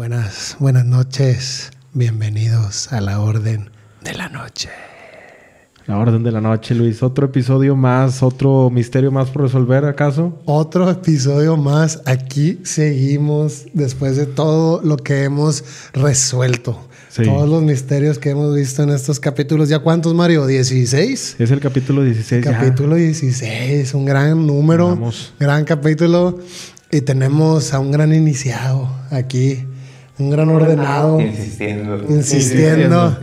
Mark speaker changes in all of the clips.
Speaker 1: Buenas, buenas noches. Bienvenidos a la Orden de la Noche.
Speaker 2: La Orden de la Noche, Luis. Otro episodio más, otro misterio más por resolver, ¿acaso?
Speaker 1: Otro episodio más. Aquí seguimos después de todo lo que hemos resuelto.
Speaker 2: Sí.
Speaker 1: Todos los misterios que hemos visto en estos capítulos. ¿Ya cuántos, Mario? ¿16?
Speaker 2: Es el capítulo 16 ya.
Speaker 1: Capítulo 16, un gran número,
Speaker 2: Vamos.
Speaker 1: gran capítulo. Y tenemos a un gran iniciado aquí, un gran ordenado,
Speaker 3: Insistiendo.
Speaker 1: insistiendo,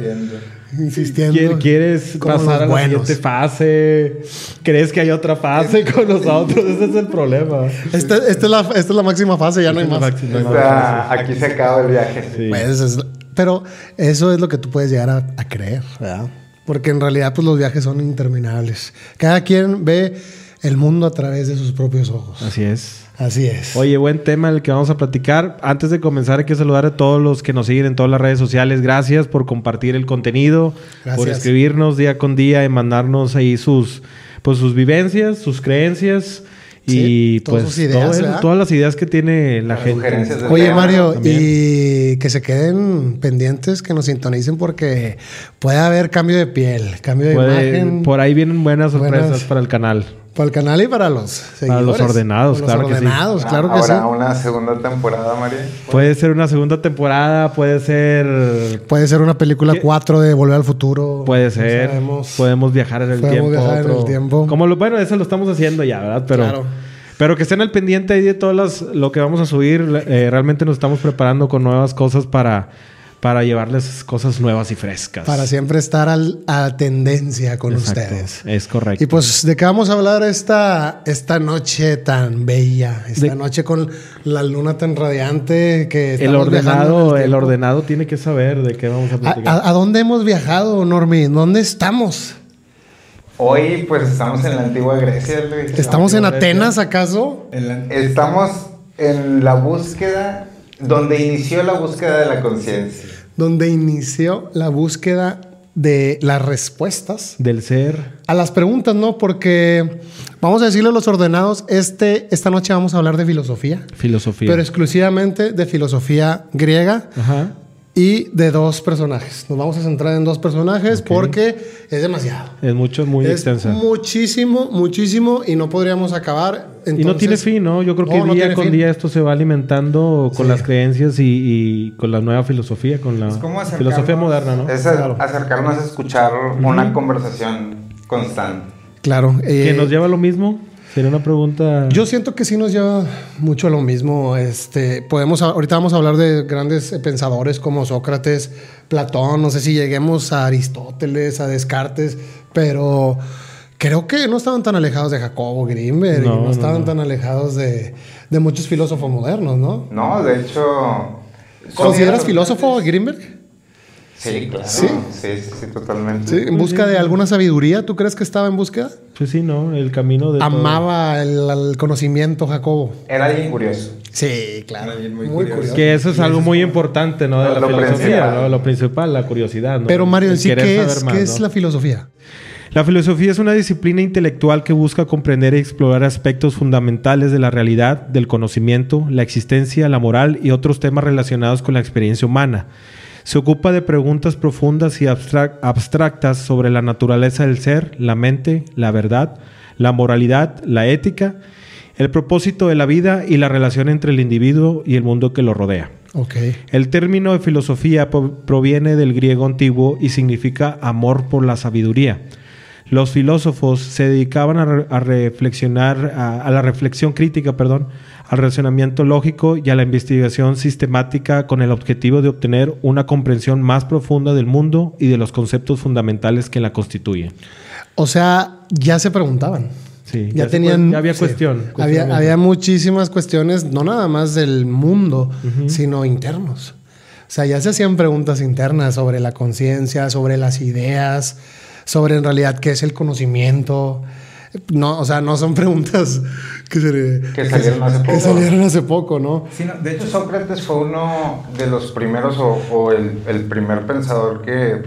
Speaker 1: insistiendo.
Speaker 2: ¿Qui- ¿Quieres pasar a la
Speaker 1: buenos.
Speaker 2: siguiente fase? ¿Crees que hay otra fase con nosotros? Ese es el problema.
Speaker 1: Esta, esta es la, esta es la máxima fase, ya no hay más.
Speaker 3: O sea, aquí se acaba el viaje.
Speaker 2: Sí.
Speaker 1: Pues, es- pero eso es lo que tú puedes llegar a, a creer, ¿verdad? Porque en realidad pues los viajes son interminables. Cada quien ve el mundo a través de sus propios ojos.
Speaker 2: Así es.
Speaker 1: Así es.
Speaker 2: Oye, buen tema el que vamos a platicar. Antes de comenzar, hay que saludar a todos los que nos siguen en todas las redes sociales. Gracias por compartir el contenido, por
Speaker 1: Gracias.
Speaker 2: escribirnos día con día y mandarnos ahí sus, pues, sus vivencias, sus creencias y
Speaker 1: Sí, todas
Speaker 2: pues
Speaker 1: sus ideas,
Speaker 2: todas las ideas que tiene la
Speaker 3: Las
Speaker 2: gente.
Speaker 1: Oye, Mario,
Speaker 2: también.
Speaker 1: y que se queden pendientes, que nos sintonicen porque puede haber cambio de piel, cambio de
Speaker 2: Puede-
Speaker 1: imagen
Speaker 2: por ahí vienen buenas sorpresas
Speaker 1: Buenas.
Speaker 2: para el canal.
Speaker 1: Para el canal y para los
Speaker 2: Para los
Speaker 1: seguidores.
Speaker 2: ordenados,
Speaker 1: Para
Speaker 2: claro
Speaker 1: los
Speaker 2: que sí.
Speaker 1: ordenados, claro que sí.
Speaker 3: Ahora una segunda temporada, María.
Speaker 2: Puede ser una segunda temporada, puede ser
Speaker 1: Puede ser una película
Speaker 2: ¿Qué? 4
Speaker 1: de Volver al Futuro.
Speaker 2: Puede ser. Podemos viajar en el
Speaker 1: Podemos
Speaker 2: tiempo.
Speaker 1: viajar en el tiempo.
Speaker 2: Como lo, bueno, eso lo estamos haciendo ya, ¿verdad? Pero,
Speaker 1: Claro.
Speaker 2: pero que estén al pendiente ahí de todas las, lo que vamos a subir. Eh, realmente nos estamos preparando con nuevas cosas para, para llevarles cosas nuevas y frescas.
Speaker 1: Para siempre estar al- a tendencia con
Speaker 2: Exacto.
Speaker 1: ustedes.
Speaker 2: Es correcto.
Speaker 1: Y pues, ¿de qué vamos a hablar esta, esta noche tan bella? Esta
Speaker 2: De-
Speaker 1: noche con la luna tan radiante que
Speaker 2: el ordenado, el,
Speaker 1: tiempo.
Speaker 2: ordenado tiene que saber de qué vamos a
Speaker 1: ¿A,
Speaker 2: platicar.
Speaker 1: a- a dónde hemos viajado, Normi? ¿Dónde estamos?
Speaker 3: Hoy, pues estamos en la antigua Grecia, Luis.
Speaker 1: ¿Estamos en
Speaker 2: Grecia.
Speaker 1: Atenas, acaso?
Speaker 3: Estamos en la búsqueda, donde inició la búsqueda de la conciencia.
Speaker 1: Donde inició la búsqueda de las respuestas
Speaker 2: Del ser.
Speaker 1: a las preguntas, ¿no? Porque vamos a decirle a los ordenados, este, esta noche vamos a hablar de filosofía,
Speaker 2: Filosofía.
Speaker 1: pero exclusivamente de filosofía griega
Speaker 2: Ajá.
Speaker 1: Y de dos personajes. Nos vamos a centrar en dos personajes porque es demasiado.
Speaker 2: Es mucho, muy
Speaker 1: es
Speaker 2: extensa.
Speaker 1: muchísimo, muchísimo y no podríamos acabar.
Speaker 2: y no
Speaker 1: Entonces,
Speaker 2: tiene fin, ¿no? Yo creo que
Speaker 1: No,
Speaker 2: día con
Speaker 1: fin.
Speaker 2: día esto se va alimentando con
Speaker 1: Sí.
Speaker 2: las creencias y, y con la nueva filosofía, con la
Speaker 3: Es
Speaker 2: filosofía moderna, ¿no?
Speaker 3: Es a- acercarnos a escuchar una conversación constante.
Speaker 1: Claro. eh,
Speaker 2: ¿Que nos lleva a lo mismo? Sería una pregunta.
Speaker 1: Yo siento que sí nos lleva mucho a lo mismo. Este, podemos, ahorita vamos a hablar de grandes pensadores como Sócrates, Platón, no sé si lleguemos a Aristóteles, a Descartes, pero creo que no estaban tan alejados de Jacobo Grimberg
Speaker 2: No,
Speaker 1: estaban
Speaker 2: no.
Speaker 1: tan alejados de, de muchos filósofos modernos, ¿no?
Speaker 3: No, de hecho...
Speaker 1: ¿Consideras filósofo a Grimberg?
Speaker 3: Sí, claro.
Speaker 1: ¿Sí?
Speaker 3: Sí, sí, totalmente.
Speaker 1: Sí, en busca de alguna sabiduría. ¿Tú crees que estaba en búsqueda?
Speaker 2: Pues sí, ¿no? El camino de. todo.
Speaker 1: Amaba el, el conocimiento, Jacobo.
Speaker 3: Era alguien curioso.
Speaker 1: Sí, claro.
Speaker 4: Alguien
Speaker 1: Muy,
Speaker 4: muy
Speaker 1: curioso.
Speaker 2: Que eso es algo muy importante, ¿no? De la
Speaker 3: Lo
Speaker 2: filosofía,
Speaker 3: principal.
Speaker 2: ¿no? Lo principal, la curiosidad, ¿no?
Speaker 1: Pero Mario, en sí, ¿qué es,
Speaker 2: más,
Speaker 1: ¿qué es la filosofía?
Speaker 2: La filosofía es una disciplina intelectual que busca comprender y explorar aspectos fundamentales de la realidad, del conocimiento, la existencia, la moral y otros temas relacionados con la experiencia humana. Se ocupa de preguntas profundas y abstrac- abstractas sobre la naturaleza del ser, la mente, la verdad, la moralidad, la ética, el propósito de la vida y la relación entre el individuo y el mundo que lo rodea. El término de filosofía proviene del griego antiguo y significa amor por la sabiduría. Los filósofos se dedicaban a, re- a reflexionar, a, a la reflexión crítica, perdón, al razonamiento lógico y a la investigación sistemática con el objetivo de obtener una comprensión más profunda del mundo y de los conceptos fundamentales que la constituyen.
Speaker 1: O sea, ya se preguntaban.
Speaker 2: Sí,
Speaker 1: Ya, tenían.
Speaker 2: ya había
Speaker 1: sí.
Speaker 2: cuestión.
Speaker 1: Había muchísimas cuestiones, no nada más del mundo, sino internos. O sea, ya se hacían preguntas internas sobre la conciencia, sobre las ideas, sobre en realidad qué es el conocimiento. No, o sea, no son preguntas que, se,
Speaker 3: Que salieron hace
Speaker 1: que
Speaker 3: poco.
Speaker 1: salieron hace poco, ¿no?
Speaker 4: Sí, no, de hecho,
Speaker 3: Sócrates fue uno de los primeros o, o el, el primer pensador que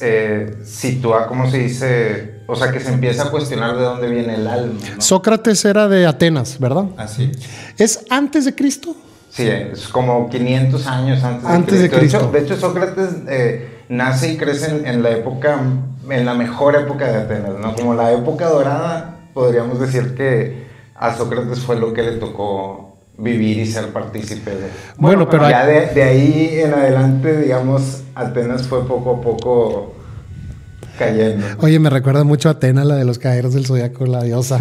Speaker 3: eh, sitúa, ¿cómo se dice? O sea, que se empieza a cuestionar de dónde viene el alma. ¿no?
Speaker 1: Sócrates era de Atenas, ¿verdad?
Speaker 4: así.
Speaker 1: ¿Es antes de Cristo?
Speaker 3: Sí, es como 500 años antes,
Speaker 1: antes de Cristo.
Speaker 3: De hecho, Sócrates eh, nace y crece en, la época, en la mejor época de Atenas, ¿no? Como la época dorada, podríamos decir que a Sócrates fue lo que le tocó vivir y ser partícipe de.
Speaker 1: Bueno, pero
Speaker 3: ya de, de, ahí en adelante, digamos, Atenas fue poco a poco cayendo.
Speaker 1: Oye, me recuerda mucho a Atenas, la de los caballeros del zodiaco, la diosa.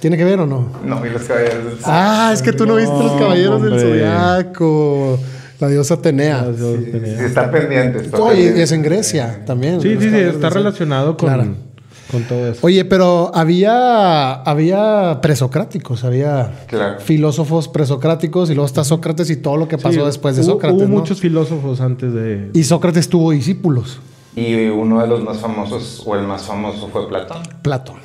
Speaker 1: ¿Tiene que ver o no?
Speaker 3: No vi los caballeros del zodiaco.
Speaker 1: Ah, es que tú no, viste los caballeros del zodiaco. La diosa Atenea.
Speaker 3: Sí, sí, está pendiente. Está
Speaker 1: Oye, es en Grecia también.
Speaker 2: Sí, sí, sí, está relacionado con, con todo eso.
Speaker 1: Oye, pero había, había presocráticos, había filósofos presocráticos y luego está Sócrates y todo lo que pasó después de Sócrates.
Speaker 2: Hubo muchos filósofos antes de.
Speaker 1: Y Sócrates tuvo discípulos.
Speaker 3: Y uno de los más famosos, o el más famoso, fue Platón.
Speaker 1: Platón.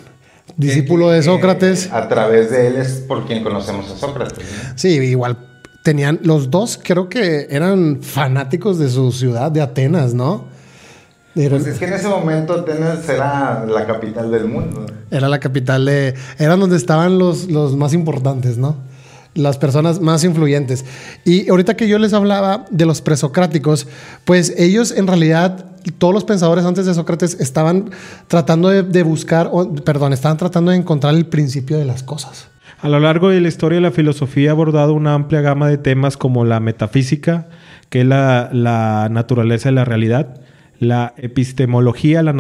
Speaker 1: Discípulo de Sócrates.
Speaker 3: a través de él es por quien conocemos a Sócrates.
Speaker 1: Sí, igual tenían, los dos creo que eran fanáticos de su ciudad, de Atenas, ¿no?
Speaker 3: Pues es que en ese momento Atenas era la capital del mundo.
Speaker 1: Era la capital de... Eran donde estaban los, los más importantes, ¿no? las personas más influyentes. Y ahorita que yo les hablaba de los presocráticos, pues ellos en realidad, todos los pensadores antes de Sócrates estaban tratando de, buscar, perdón, estaban tratando de encontrar el principio de las cosas.
Speaker 2: A lo largo de la historia, la filosofía ha abordado una amplia gama de temas como la metafísica, que es la, naturaleza de la realidad, la epistemología, la,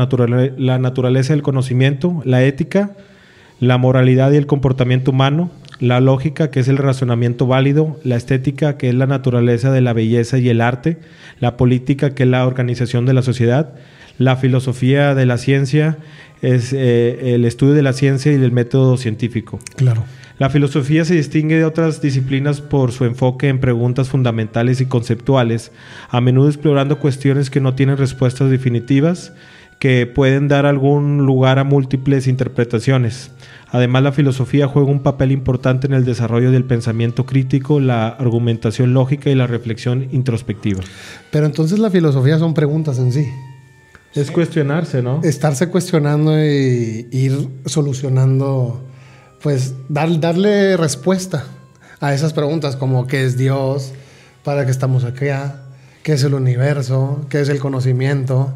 Speaker 2: la naturaleza del conocimiento, la ética, la moralidad y el comportamiento humano, la lógica, que es el razonamiento válido, la estética, que es la naturaleza de la belleza y el arte, la política, que es la organización de la sociedad, la filosofía de la ciencia, es eh, el estudio de la ciencia y del método científico.
Speaker 1: Claro.
Speaker 2: La filosofía se distingue de otras disciplinas por su enfoque en preguntas fundamentales y conceptuales, a menudo explorando cuestiones que no tienen respuestas definitivas, que pueden dar algún lugar a múltiples interpretaciones. Además, la filosofía juega un papel importante en el desarrollo del pensamiento crítico, la argumentación lógica y la reflexión introspectiva.
Speaker 1: Pero entonces la filosofía son preguntas en sí.
Speaker 2: Es cuestionarse, ¿no?
Speaker 1: Estarse cuestionando y ir solucionando, pues darle respuesta a esas preguntas como qué es Dios, para qué estamos acá, qué es el universo, qué es el conocimiento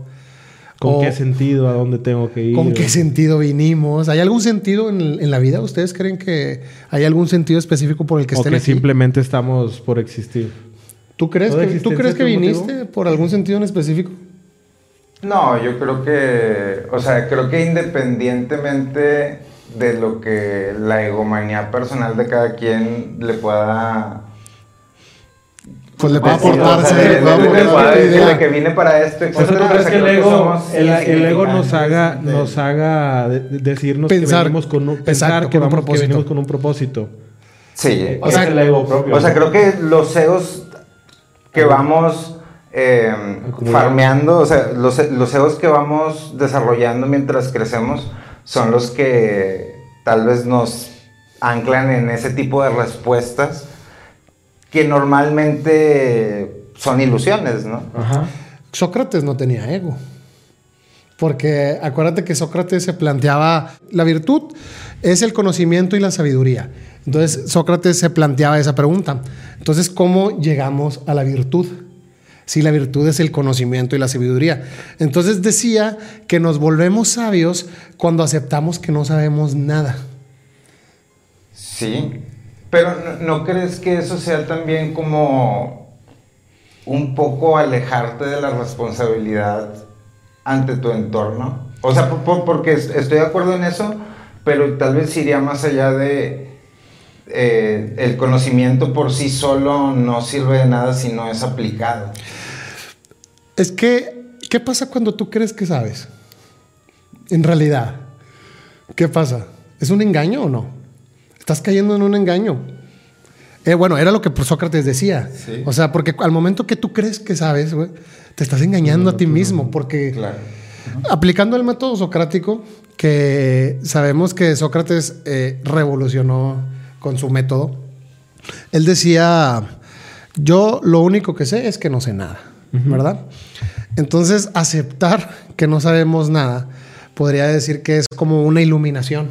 Speaker 2: ¿Con qué sentido? ¿A dónde tengo que ir?
Speaker 1: ¿Con qué sentido vinimos? ¿Hay algún sentido en, la vida? ¿Ustedes creen que hay algún sentido específico por el que
Speaker 2: o
Speaker 1: estén
Speaker 2: que simplemente estamos por existir.
Speaker 1: ¿Tú crees que, ¿tú crees que viniste por algún sentido en específico?
Speaker 3: No, yo creo que, o sea, creo que independientemente de lo que la egomanía personal de cada quien le pueda
Speaker 1: pues le va a aportarse.
Speaker 3: de que viene para esto.
Speaker 2: O sea, ¿tú crees que el ego, el, ego nos haga, nos haga decirnos que venimos con un, pensar que, vamos, que venimos con un propósito?
Speaker 3: Sí.
Speaker 2: O sea, el ego propio.
Speaker 3: O sea, creo que los egos que vamos eh, farmeando, o sea, los, los egos que vamos desarrollando mientras crecemos son los que tal vez nos anclan en ese tipo de respuestas que normalmente son ilusiones, ¿no?
Speaker 1: Sócrates no tenía ego. Porque acuérdate que Sócrates se planteaba, la virtud es el conocimiento y la sabiduría. Entonces Sócrates se planteaba esa pregunta. Entonces, ¿cómo llegamos a la virtud? Si la virtud es el conocimiento y la sabiduría. Entonces decía que nos volvemos sabios cuando aceptamos que no sabemos nada.
Speaker 3: Sí, pero ¿no, crees que eso sea también como un poco alejarte de la responsabilidad ante tu entorno? O sea, porque estoy de acuerdo en eso, pero tal vez iría más allá de eh, el conocimiento por sí solo no sirve de nada si no es aplicado.
Speaker 1: Es que, ¿qué pasa cuando tú crees que sabes? En realidad, ¿qué pasa? ¿Es un engaño o no? Estás cayendo en un engaño. Eh, bueno, era lo que Sócrates decía. O sea, porque al momento que tú crees que sabes, te estás engañando a ti mismo. Porque aplicando el método socrático, que sabemos que Sócrates eh, revolucionó con su método, él decía, yo lo único que sé es que no sé nada, ¿verdad? Entonces, aceptar que no sabemos nada podría decir que es como una iluminación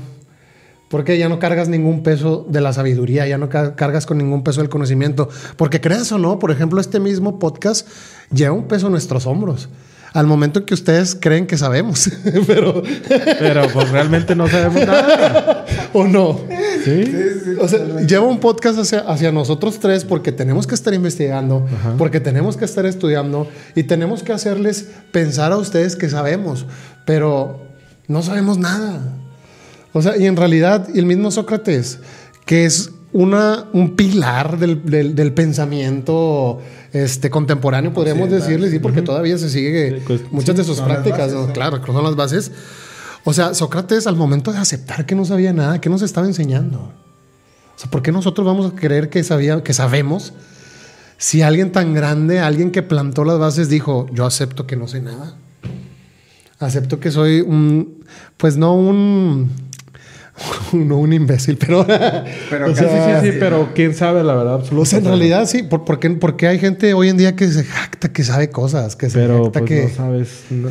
Speaker 1: Porque ya no cargas ningún peso de la sabiduría, ya no ca- cargas con ningún peso del conocimiento. Porque creas o no, por ejemplo, este mismo podcast lleva un peso en nuestros hombros. Al momento en que ustedes creen que sabemos, pero
Speaker 2: Pero pues realmente no sabemos nada.
Speaker 1: o no.
Speaker 2: ¿Sí?
Speaker 1: O sea, lleva un podcast hacia, hacia nosotros tres porque tenemos que estar investigando, porque tenemos que estar estudiando y tenemos que hacerles pensar a ustedes que sabemos, pero no sabemos nada. O sea, y en realidad, y el mismo Sócrates, que es una, un pilar del, del- del pensamiento este, contemporáneo, podríamos decirle, sí, porque todavía se sigue
Speaker 2: Sí, pues,
Speaker 1: muchas de sus prácticas,
Speaker 4: bases,
Speaker 1: ¿no? claro, son las bases. O sea, Sócrates al momento de aceptar que no sabía nada, que nos estaba enseñando. O sea, ¿por qué nosotros vamos a creer que, sabía, que sabemos si alguien tan grande, alguien que plantó las bases dijo, yo acepto que no sé nada? Acepto que soy un, pues no un, no un imbécil, pero...
Speaker 4: Pero
Speaker 1: o
Speaker 2: Sí, sí,
Speaker 1: sea,
Speaker 2: sí, sí, pero quién sabe la verdad absoluta.
Speaker 1: o sea, en realidad sí, ¿por, por qué, por qué hay gente hoy en día que se jacta que sabe cosas? Que se
Speaker 2: Pero
Speaker 1: jacta
Speaker 2: pues
Speaker 1: que...
Speaker 2: no sabes. no-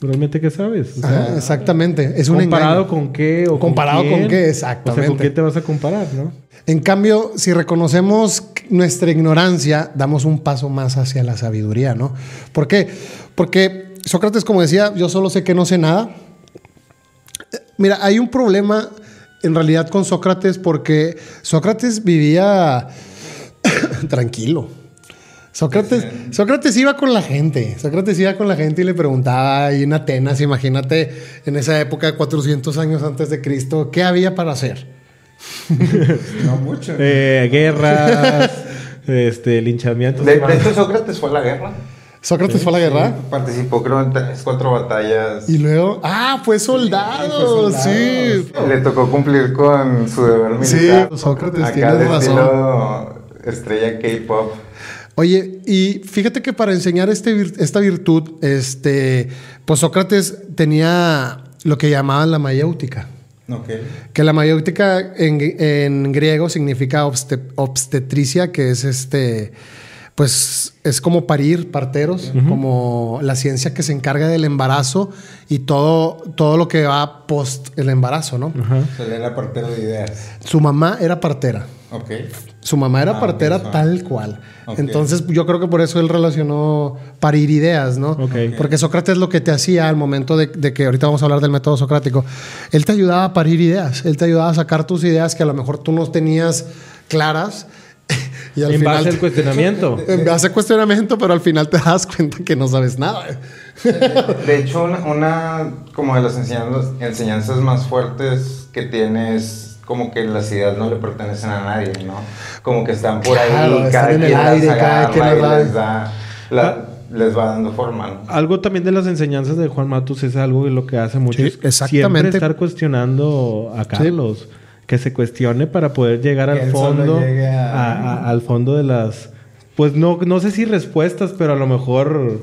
Speaker 2: realmente qué sabes. O sea,
Speaker 1: Ajá, exactamente, es un
Speaker 2: comparado
Speaker 1: engaño.
Speaker 2: con qué o
Speaker 1: Comparado con
Speaker 2: quién.
Speaker 1: qué,
Speaker 2: O sea,
Speaker 1: exactamente.
Speaker 2: con qué te vas a comparar, ¿no?
Speaker 1: En cambio, si reconocemos nuestra ignorancia, damos un paso más hacia la sabiduría, ¿no? ¿Por qué? Porque Sócrates, como decía, yo solo sé que no sé nada. Eh, Mira, hay un problema en realidad con Sócrates porque Sócrates vivía tranquilo. Sócrates, Sócrates iba con la gente. Sócrates iba con la gente y le preguntaba ahí en Atenas, imagínate, en esa época, 400 años antes de Cristo, ¿qué había para hacer?
Speaker 4: No mucho.
Speaker 2: Eh, guerras, este, linchamientos.
Speaker 3: De, de hecho, Sócrates fue a la guerra.
Speaker 1: Sócrates fue a la guerra.
Speaker 3: Participó, creo, en tres, cuatro batallas.
Speaker 1: Y luego, ah, fue soldado,
Speaker 4: soldado.
Speaker 1: sí.
Speaker 3: Le tocó cumplir con su deber
Speaker 1: Sí,
Speaker 3: militar.
Speaker 1: Sócrates,
Speaker 3: Acá
Speaker 1: tienes
Speaker 3: de
Speaker 1: razón.
Speaker 3: estrella K-pop.
Speaker 1: Oye, y fíjate que para enseñar este esta virtud, este, pues Sócrates tenía lo que llamaban la mayéutica.
Speaker 4: Ok.
Speaker 1: Que la mayéutica en, en griego significa obste- obstetricia, que es este, pues es como parir, parteros, como la ciencia que se encarga del embarazo y todo, todo lo que va post el embarazo, ¿no?
Speaker 2: Ajá.
Speaker 4: Se le era partero de ideas.
Speaker 1: Su mamá era partera.
Speaker 4: Ok.
Speaker 1: Su mamá era
Speaker 4: Ah,
Speaker 1: partera
Speaker 4: ok,
Speaker 1: tal cual.
Speaker 4: Ok.
Speaker 1: Entonces, yo creo que por eso él relacionó parir ideas, ¿no?
Speaker 2: Ok.
Speaker 1: Porque Sócrates lo que te hacía al momento de, de que ahorita vamos a hablar del método socrático, él te ayudaba a parir ideas, él te ayudaba a sacar tus ideas que a lo mejor tú no tenías claras. Y al
Speaker 2: En
Speaker 1: final
Speaker 2: base al cuestionamiento.
Speaker 1: en base a cuestionamiento, pero al final te das cuenta que no sabes nada.
Speaker 3: De hecho, una, una como de las enseñanzas, enseñanzas más fuertes que tiene es como que las ideas no le pertenecen a nadie, ¿no? Como que están por
Speaker 1: Claro,
Speaker 3: ahí,
Speaker 1: están
Speaker 3: cada
Speaker 1: en el
Speaker 3: quien
Speaker 1: aire, cada quien
Speaker 3: y les da, la- les va dando forma, ¿no?
Speaker 2: Algo también de las enseñanzas de Juan Matus es algo que lo que hace mucho
Speaker 1: Sí, exactamente.
Speaker 2: siempre estar cuestionando a Carlos. Que se cuestione para poder llegar
Speaker 4: Que
Speaker 2: al fondo.
Speaker 4: llegue a-
Speaker 2: a- a- al fondo de las. Pues no, no sé si respuestas, pero a lo mejor.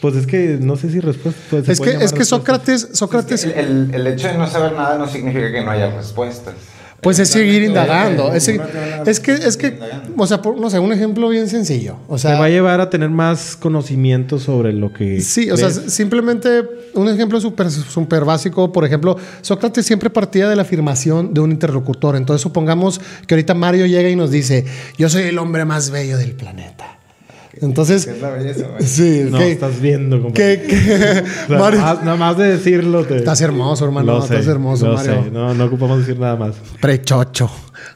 Speaker 2: Pues es que no sé si respuestas. pues,
Speaker 1: Es que, es que. Sócrates, Sócrates
Speaker 3: El, el- el hecho de no saber nada no significa que no haya respuestas.
Speaker 1: Pues es seguir indagando. Es, que, es que, o sea, por- no sé, un ejemplo bien sencillo. O
Speaker 2: Te va a llevar a tener más conocimiento sobre lo que.
Speaker 1: sí, o sea, simplemente un ejemplo súper súper básico. Por ejemplo, Sócrates siempre partía de la afirmación de un interlocutor. Entonces, supongamos que ahorita Mario llega y nos dice: Yo soy el hombre más bello del planeta. Entonces,
Speaker 4: Que es la belleza, güey.
Speaker 1: sí,
Speaker 2: No,
Speaker 1: que,
Speaker 2: estás viendo, compadre.
Speaker 1: que- que-
Speaker 2: O sea,
Speaker 1: Mario,
Speaker 2: nada, más, nada más de decirlo. Te...
Speaker 1: estás hermoso, hermano.
Speaker 2: Lo sé,
Speaker 1: estás hermoso,
Speaker 2: lo
Speaker 1: Mario.
Speaker 2: sé. No, no ocupamos decir nada más.
Speaker 1: Prechocho.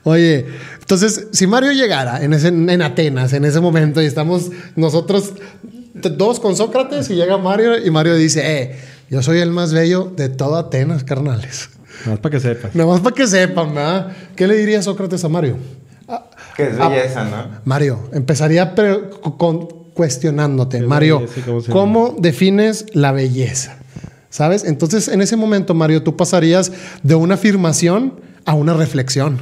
Speaker 1: Oye, entonces, si Mario llegara en, ese, en Atenas en ese momento y estamos nosotros dos con Sócrates y llega Mario y Mario dice, eh, yo soy el más bello de todo Atenas, carnales.
Speaker 2: Nada más para que sepas.
Speaker 1: Nada más para que sepan, ¿verdad? ¿Qué le diría Sócrates a Mario?
Speaker 3: Que es
Speaker 1: Ah.
Speaker 3: belleza, ¿no?
Speaker 1: Mario, empezaría con, cuestionándote.
Speaker 2: ¿Qué es
Speaker 1: Mario,
Speaker 2: belleza ¿cómo
Speaker 1: defines la belleza? ¿Sabes? Entonces, en ese momento, Mario, tú pasarías de una afirmación a una reflexión.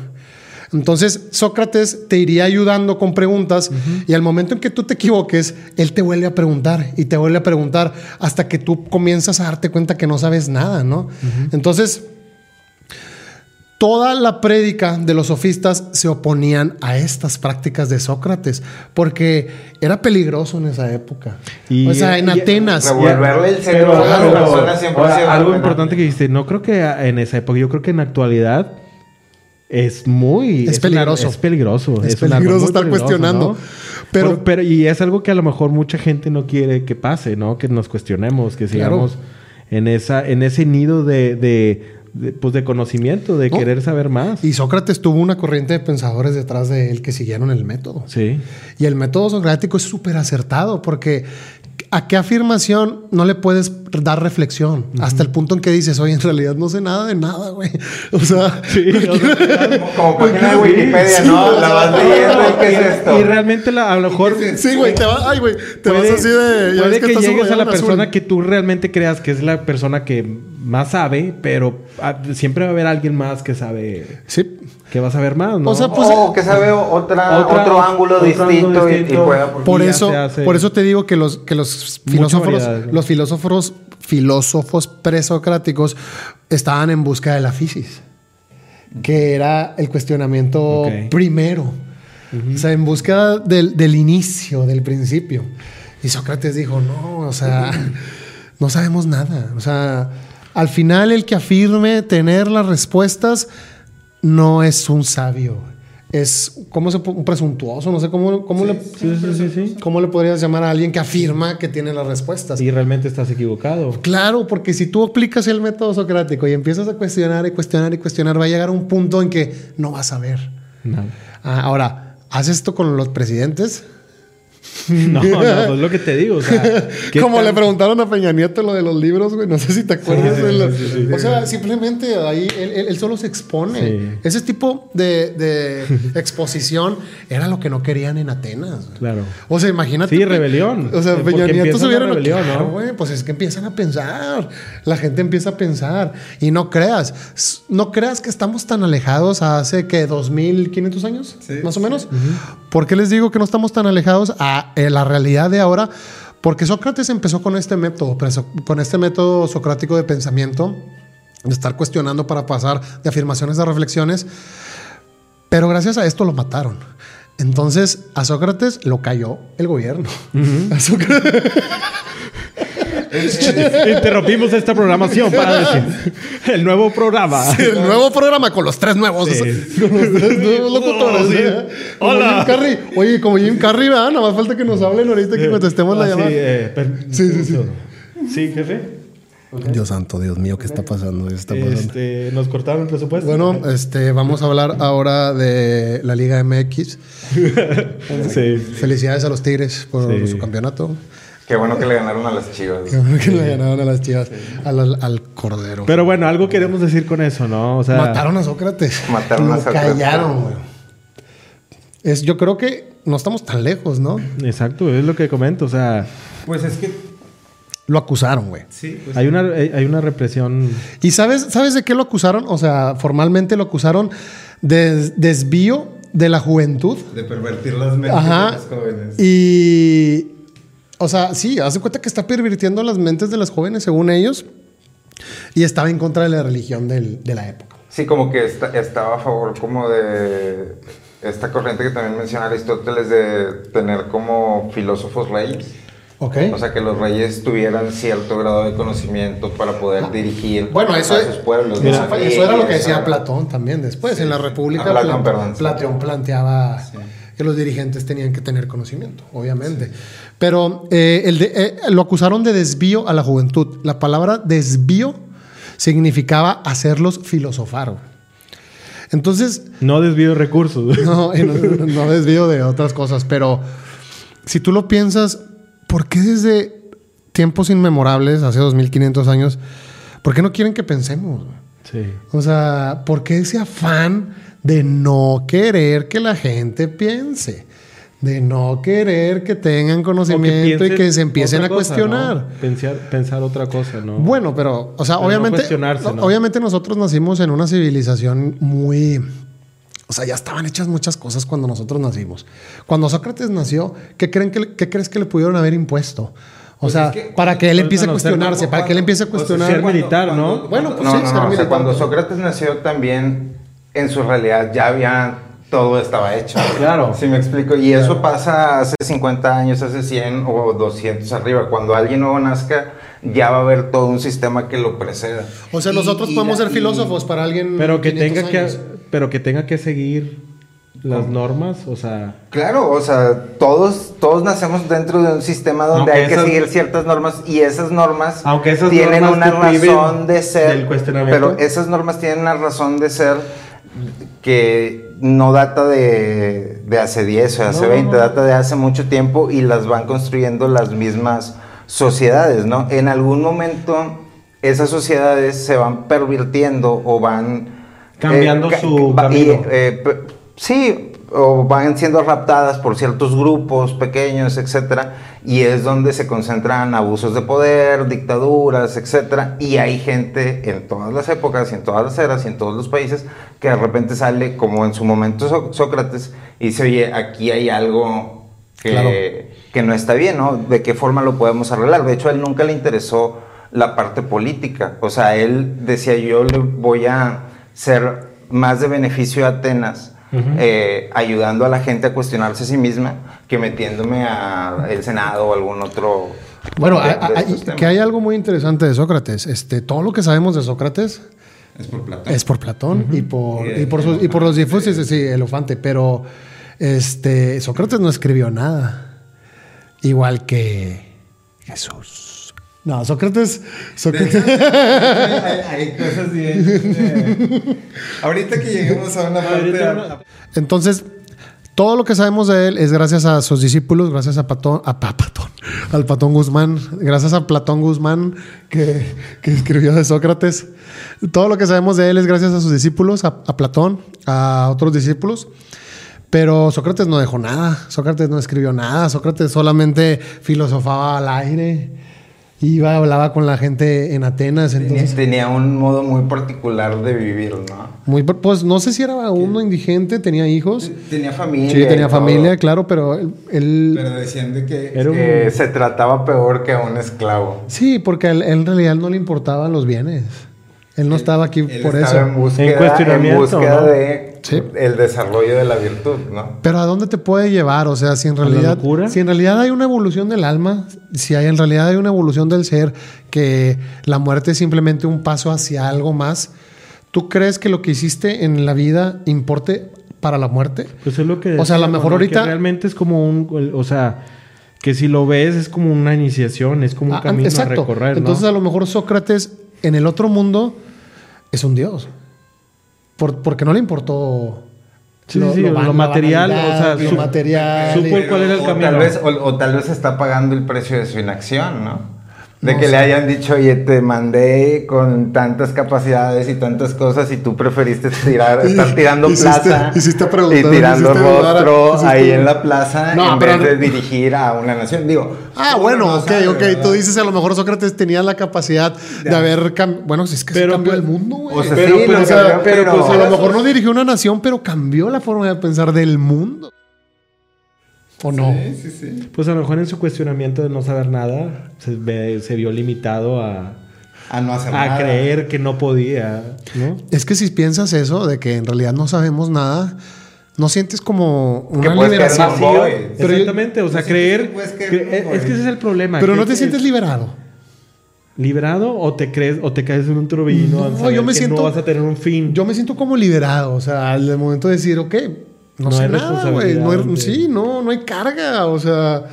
Speaker 1: Entonces, Sócrates te iría ayudando con preguntas y al momento en que tú te equivoques, él te vuelve a preguntar y te vuelve a preguntar hasta que tú comienzas a darte cuenta que no sabes nada, ¿no? Entonces, Toda la prédica de los sofistas se oponían a estas prácticas de Sócrates porque era peligroso en esa época.
Speaker 2: Y-
Speaker 1: o sea, en
Speaker 2: y-
Speaker 1: Atenas.
Speaker 3: Revolverle el cerebro a las
Speaker 2: algo-
Speaker 3: personas
Speaker 2: ahora, importante que dijiste, no creo que en esa época, yo creo que en la actualidad es muy...
Speaker 1: Es peligroso.
Speaker 2: es peligroso.
Speaker 1: Es peligroso estar
Speaker 2: peligroso,
Speaker 1: cuestionando.
Speaker 2: ¿no?
Speaker 1: Pero-
Speaker 2: Pero, pero, y es algo que a lo mejor mucha gente no quiere que pase, ¿no? Que nos cuestionemos, que
Speaker 1: Claro.
Speaker 2: sigamos en esa, en ese nido de, de, de, pues de conocimiento, de
Speaker 1: No.
Speaker 2: querer saber más.
Speaker 1: Y Sócrates tuvo una corriente de pensadores detrás de él que siguieron el método.
Speaker 2: Sí.
Speaker 1: Y el método socrático es súper acertado porque a qué afirmación no le puedes dar reflexión hasta el punto en que dices, oye, en realidad no sé nada de nada, güey. O sea,
Speaker 2: Sí, o sea,
Speaker 3: Como, como página de Wikipedia, ¿no? La vas leyendo y qué es esto.
Speaker 2: Y realmente la- a lo mejor
Speaker 1: sí, güey, te vas, ay, güey, te
Speaker 2: puede,
Speaker 1: vas así de. ya
Speaker 2: puede
Speaker 1: ves
Speaker 2: que,
Speaker 1: estás
Speaker 2: llegues a la persona
Speaker 1: azul.
Speaker 2: que tú realmente creas que es la persona que más sabe, pero ah, siempre va a haber alguien más que sabe
Speaker 1: Sí.
Speaker 2: Que va a saber más, ¿no?
Speaker 1: O sea, pues,
Speaker 3: o que sabe otra,
Speaker 2: Otra-
Speaker 3: otro ángulo
Speaker 2: otro
Speaker 3: distinto,
Speaker 2: ángulo
Speaker 3: y- Y,
Speaker 2: distinto.
Speaker 3: pueda...
Speaker 1: Por eso,
Speaker 2: se
Speaker 1: por eso te digo que los, que los filósofos, los filósofos, filósofos presocráticos estaban en busca de la fisis, que era el cuestionamiento primero. O sea, en búsqueda del, del inicio, del principio. Y Sócrates dijo, no, o sea, no sabemos nada. O sea, al final el que afirme tener las respuestas no es un sabio. Es, ¿cómo se Un presuntuoso, no sé cómo, cómo le...
Speaker 2: Sí, sí, sí, sí.
Speaker 1: ¿Cómo le podrías llamar a alguien que afirma que tiene las respuestas?
Speaker 2: Y realmente estás equivocado.
Speaker 1: Claro, porque si tú aplicas el método socrático y empiezas a cuestionar y cuestionar y cuestionar, va a llegar a un punto en que no vas a ver.
Speaker 2: No,
Speaker 1: Ah, ahora, ¿haces esto con los presidentes?
Speaker 2: no, no, pues es lo que te digo. O sea, ¿qué
Speaker 1: Como
Speaker 2: tan-
Speaker 1: le preguntaron a Peña Nieto lo de los libros, güey. No sé si te acuerdas.
Speaker 2: Sí,
Speaker 1: de
Speaker 2: sí,
Speaker 1: lo-
Speaker 2: sí, sí, sí.
Speaker 1: o sea, simplemente ahí él, él- él solo se expone.
Speaker 2: Sí.
Speaker 1: Ese tipo de, de exposición era lo que no querían en Atenas. güey.
Speaker 2: Claro.
Speaker 1: O sea, imagínate.
Speaker 2: Sí, rebelión.
Speaker 1: O sea,
Speaker 2: Eh,
Speaker 1: Peña
Speaker 2: porque
Speaker 1: Nieto se hubiera
Speaker 2: rebelión,
Speaker 1: Claro,
Speaker 2: ¿no?
Speaker 1: güey, pues es que empiezan a pensar. La gente empieza a pensar. Y no creas, no creas que estamos tan alejados a hace que 2500 años,
Speaker 4: Sí,
Speaker 1: más o
Speaker 4: sí.
Speaker 1: menos. ¿Por qué les digo que no estamos tan alejados a eh, la realidad de ahora? Porque Sócrates empezó con este método, con este método socrático de pensamiento, de estar cuestionando para pasar de afirmaciones a reflexiones. Pero gracias a esto lo mataron. Entonces a Sócrates lo cayó el gobierno. A Sócrates-
Speaker 2: Interrumpimos esta programación para decir el nuevo programa.
Speaker 1: el nuevo programa con los tres nuevos.
Speaker 2: Sí.
Speaker 1: Con los tres nuevos locutores.
Speaker 2: Oh, sí.
Speaker 1: ¿eh? Como
Speaker 2: Hola.
Speaker 1: Jim Carrey. Oye, como Jim Carrey, ¿verdad? Nada más falta que nos hablen ahorita que contestemos la
Speaker 2: Ah, sí,
Speaker 1: llamada.
Speaker 2: eh,
Speaker 1: Sí, sí, sí.
Speaker 2: Sí, jefe.
Speaker 1: Dios santo, Dios mío, ¿qué está pasando? ¿Qué está pasando?
Speaker 2: Este, nos cortaron el presupuesto.
Speaker 1: Bueno, este, vamos a hablar ahora de la Liga MX.
Speaker 2: sí.
Speaker 1: Felicidades a los Tigres por
Speaker 2: Sí.
Speaker 1: su campeonato.
Speaker 3: Qué bueno que le ganaron a las chivas.
Speaker 1: Qué bueno que le ganaron a las chivas, al, al- al Cordero.
Speaker 2: Pero bueno, algo queremos decir con eso, ¿no? O sea,
Speaker 1: Mataron a Sócrates.
Speaker 3: Mataron a
Speaker 1: Lo
Speaker 3: Sócrates.
Speaker 1: callaron, güey. Es, yo creo que no estamos tan lejos, ¿no?
Speaker 2: Exacto, es lo que comento. O sea,
Speaker 4: Pues es que
Speaker 1: Lo acusaron, güey.
Speaker 4: sí, pues
Speaker 2: hay una, hay hay una represión.
Speaker 1: ¿Y sabes, sabes de qué lo acusaron? O sea, formalmente lo acusaron de desvío de la juventud.
Speaker 4: de pervertir las mentes
Speaker 1: Ajá.
Speaker 4: de los jóvenes.
Speaker 1: Y. O sea, sí, hace cuenta que está pervirtiendo las mentes de las jóvenes, según ellos. Y estaba en contra de la religión del- de la época.
Speaker 3: Sí, como que esta- estaba a favor como de esta corriente que también menciona Aristóteles de tener como filósofos reyes.
Speaker 1: ¿Ok?
Speaker 3: O sea, que los reyes tuvieran cierto grado de conocimiento para poder dirigir
Speaker 1: Bueno, eso,
Speaker 3: a sus pueblos.
Speaker 1: eso, fue-
Speaker 3: Y-
Speaker 1: eso era lo que
Speaker 3: eso-
Speaker 1: decía Platón también después. En la República,
Speaker 3: Ah, Platón,
Speaker 1: Pla-
Speaker 3: perdón, sí.
Speaker 1: Platón planteaba que los dirigentes tenían que tener conocimiento, obviamente. Pero eh, el de- eh, lo acusaron de desvío a la juventud. La palabra desvío significaba hacerlos filosofar. Entonces,
Speaker 2: No desvío de recursos.
Speaker 1: no, no, no desvío de otras cosas, pero si tú lo piensas, ¿por qué desde tiempos inmemorables, hace 2500 años, por qué no quieren que pensemos?
Speaker 2: sí.
Speaker 1: O sea, ¿por qué ese afán de no querer que la gente piense? De no querer que tengan conocimiento y que se empiecen a
Speaker 2: cosa,
Speaker 1: cuestionar.
Speaker 2: ¿no? Pensar, pensar otra cosa, ¿no?
Speaker 1: Bueno, pero, o sea,
Speaker 2: Pero
Speaker 1: obviamente, obviamente nosotros nacimos en una civilización muy, o sea, ya estaban hechas muchas cosas cuando nosotros nacimos. Cuando Sócrates nació, ¿qué creen que, le- qué crees que le pudieron haber impuesto? O
Speaker 4: Pues
Speaker 1: sea,
Speaker 4: es que
Speaker 1: para que él empiece a cuestionarse, para que él empiece a cuestionar.
Speaker 2: ser militar, ¿no?
Speaker 1: Bueno, pues
Speaker 3: No,
Speaker 1: sí,
Speaker 3: no,
Speaker 1: ser
Speaker 3: no. O sea,
Speaker 1: militar.
Speaker 3: cuando Sócrates nació también, en su realidad ya había, todo estaba hecho.
Speaker 2: Claro.
Speaker 3: Sí me explico. Y eso pasa hace 50 años, hace 100 o 200 arriba. Cuando alguien nuevo nazca, ya va a haber todo un sistema que lo preceda.
Speaker 1: O sea,
Speaker 4: Y-
Speaker 1: nosotros
Speaker 4: y
Speaker 1: podemos ser
Speaker 4: y-
Speaker 1: filósofos para alguien.
Speaker 2: Pero que
Speaker 1: 500
Speaker 2: tenga que,
Speaker 1: años.
Speaker 2: pero que tenga que seguir las normas, o sea...
Speaker 3: Claro, o sea, todos, todos nacemos dentro de un sistema donde
Speaker 2: Aunque
Speaker 3: hay que
Speaker 2: esas-
Speaker 3: seguir ciertas normas y esas normas
Speaker 2: Aunque esas
Speaker 3: tienen
Speaker 2: normas
Speaker 3: una razón de ser,
Speaker 2: del cuestionamiento.
Speaker 3: pero esas normas tienen una razón de ser que no data de, de hace 10 o hace
Speaker 2: No,
Speaker 3: 20,
Speaker 2: no.
Speaker 3: data de hace mucho tiempo y las van construyendo las mismas sociedades, ¿no? En algún momento esas sociedades se van pervirtiendo o van
Speaker 2: Cambiando
Speaker 3: ca-
Speaker 2: su
Speaker 3: va- y,
Speaker 2: camino.
Speaker 3: eh, sí, o van siendo raptadas por ciertos grupos pequeños, etcétera, y es donde se concentran abusos de poder, dictaduras, etcétera, y hay gente en todas las épocas y en todas las eras y en todos los países que de repente sale como en su momento Só- Sócrates y dice, oye, aquí hay algo que,
Speaker 1: Claro.
Speaker 3: que no está bien, ¿no? ¿De qué forma lo podemos arreglar? De hecho, a él nunca le interesó la parte política. O sea, él decía, yo le voy a ser más de beneficio a Atenas, eh, ayudando a la gente a cuestionarse a sí misma, que metiéndome al Senado o algún otro...
Speaker 1: Bueno,
Speaker 3: de- de
Speaker 1: que hay algo muy interesante de Sócrates. Este, todo lo que sabemos de Sócrates
Speaker 4: Es por Platón.
Speaker 1: es por Platón y por,
Speaker 4: Y
Speaker 1: y por, sus- y por los difusos, sí, sí, Elefante. Pero este, Sócrates no escribió nada. Igual que Jesús. No, Sócrates. Sócrates
Speaker 4: hay, hay cosas bien. eh, ahorita que lleguemos a una parte.
Speaker 1: Entonces, todo lo que sabemos de él es gracias a sus discípulos, gracias a Patón, a Pa- Patón, al Patón Guzmán, gracias a Platón Guzmán que, que escribió de Sócrates. Todo lo que sabemos de él es gracias a sus discípulos, a, a Platón, a otros discípulos. Pero Sócrates no dejó nada, Sócrates no escribió nada, Sócrates solamente filosofaba al aire, iba, hablaba con la gente en Atenas,
Speaker 3: Tenía,
Speaker 1: entonces...
Speaker 3: tenía un modo muy particular de vivir, ¿no?
Speaker 1: Muy, pues no sé si era uno indigente, tenía hijos.
Speaker 3: Tenía familia.
Speaker 1: Sí, tenía
Speaker 3: todo.
Speaker 1: familia, claro, pero él, él-
Speaker 4: Pero decían de que.
Speaker 2: Era un-
Speaker 3: Que se trataba peor que a un esclavo.
Speaker 1: sí, porque a él, él en realidad no le importaban los bienes. Él no estaba aquí
Speaker 3: Él
Speaker 1: por
Speaker 3: estaba
Speaker 1: eso.
Speaker 3: en búsqueda,
Speaker 2: En
Speaker 3: en
Speaker 2: cuestionamiento,
Speaker 3: búsqueda
Speaker 2: ¿no?
Speaker 3: de
Speaker 1: Sí.
Speaker 3: el desarrollo de la virtud, ¿no?
Speaker 1: Pero ¿a dónde te puede llevar? O sea, si en realidad, si en realidad hay una evolución del alma, si hay en realidad hay una evolución del ser, que la muerte es simplemente un paso hacia algo más, ¿tú crees que lo que hiciste en la vida importe para la muerte?
Speaker 2: Pues es lo que
Speaker 1: O sea, a lo mejor ahorita-
Speaker 2: realmente es como un... O sea, que si lo ves es como una iniciación, es como un
Speaker 1: Ah,
Speaker 2: camino
Speaker 1: exacto.
Speaker 2: a recorrer, ¿no?
Speaker 1: Entonces a lo mejor Sócrates en el otro mundo es un dios. Por- porque no le importó
Speaker 2: Sí, sí, sí, lo
Speaker 1: la
Speaker 2: material, o sea,
Speaker 1: lo
Speaker 2: su-
Speaker 1: material.
Speaker 2: supo cuál era el
Speaker 3: o
Speaker 2: camino.
Speaker 3: Tal vez, o, o tal vez está pagando el precio de su inacción, ¿no? De
Speaker 1: No
Speaker 3: que
Speaker 1: sé.
Speaker 3: le hayan dicho, oye, te mandé con tantas capacidades y tantas cosas y tú preferiste tirar, estar tirando
Speaker 1: Hiciste-
Speaker 3: plaza
Speaker 1: hiciste
Speaker 3: y tirando rostro ahí en la plaza
Speaker 1: No,
Speaker 3: en
Speaker 1: pero-
Speaker 3: vez de dirigir a una nación. Digo,
Speaker 1: Ah, bueno,
Speaker 3: no
Speaker 1: ok,
Speaker 3: sabe,
Speaker 1: ok.
Speaker 3: ¿verdad?
Speaker 1: Tú dices a lo mejor Sócrates tenía la capacidad de haber cambiado. Bueno, si es que se cambió
Speaker 2: pues,
Speaker 1: el mundo, güey.
Speaker 3: o sea,
Speaker 2: Pero-
Speaker 3: sí,
Speaker 2: pero,
Speaker 3: lo
Speaker 2: o sea,
Speaker 3: cambió,
Speaker 2: pero,
Speaker 3: pero,
Speaker 2: pues,
Speaker 1: a lo mejor no dirigió una nación, pero cambió la forma de pensar del mundo. ¿O no?
Speaker 4: Sí, sí, sí.
Speaker 2: Pues a lo mejor en su cuestionamiento de no saber nada, se, ve- se vio limitado a,
Speaker 4: A no hacer
Speaker 2: a
Speaker 4: nada.
Speaker 2: creer que no podía, ¿no?
Speaker 1: Es que si piensas eso, de que en realidad no sabemos nada, no sientes como una liberación. Pero
Speaker 2: Exactamente, o sea, creer...
Speaker 4: sí, que-
Speaker 2: cre- es que ese es el problema.
Speaker 1: Pero no te
Speaker 2: es-
Speaker 1: sientes liberado.
Speaker 2: liberado o te crees o te caes en un torbellino al
Speaker 1: No, yo me
Speaker 2: que
Speaker 1: siento-
Speaker 2: no vas a tener un fin.
Speaker 1: Yo me siento como liberado, o sea, al momento de decir, ok, no,
Speaker 2: No
Speaker 1: sé
Speaker 2: hay
Speaker 1: nada, güey. No hay-
Speaker 2: responsabilidad de-
Speaker 1: sí, no, no hay carga, o sea,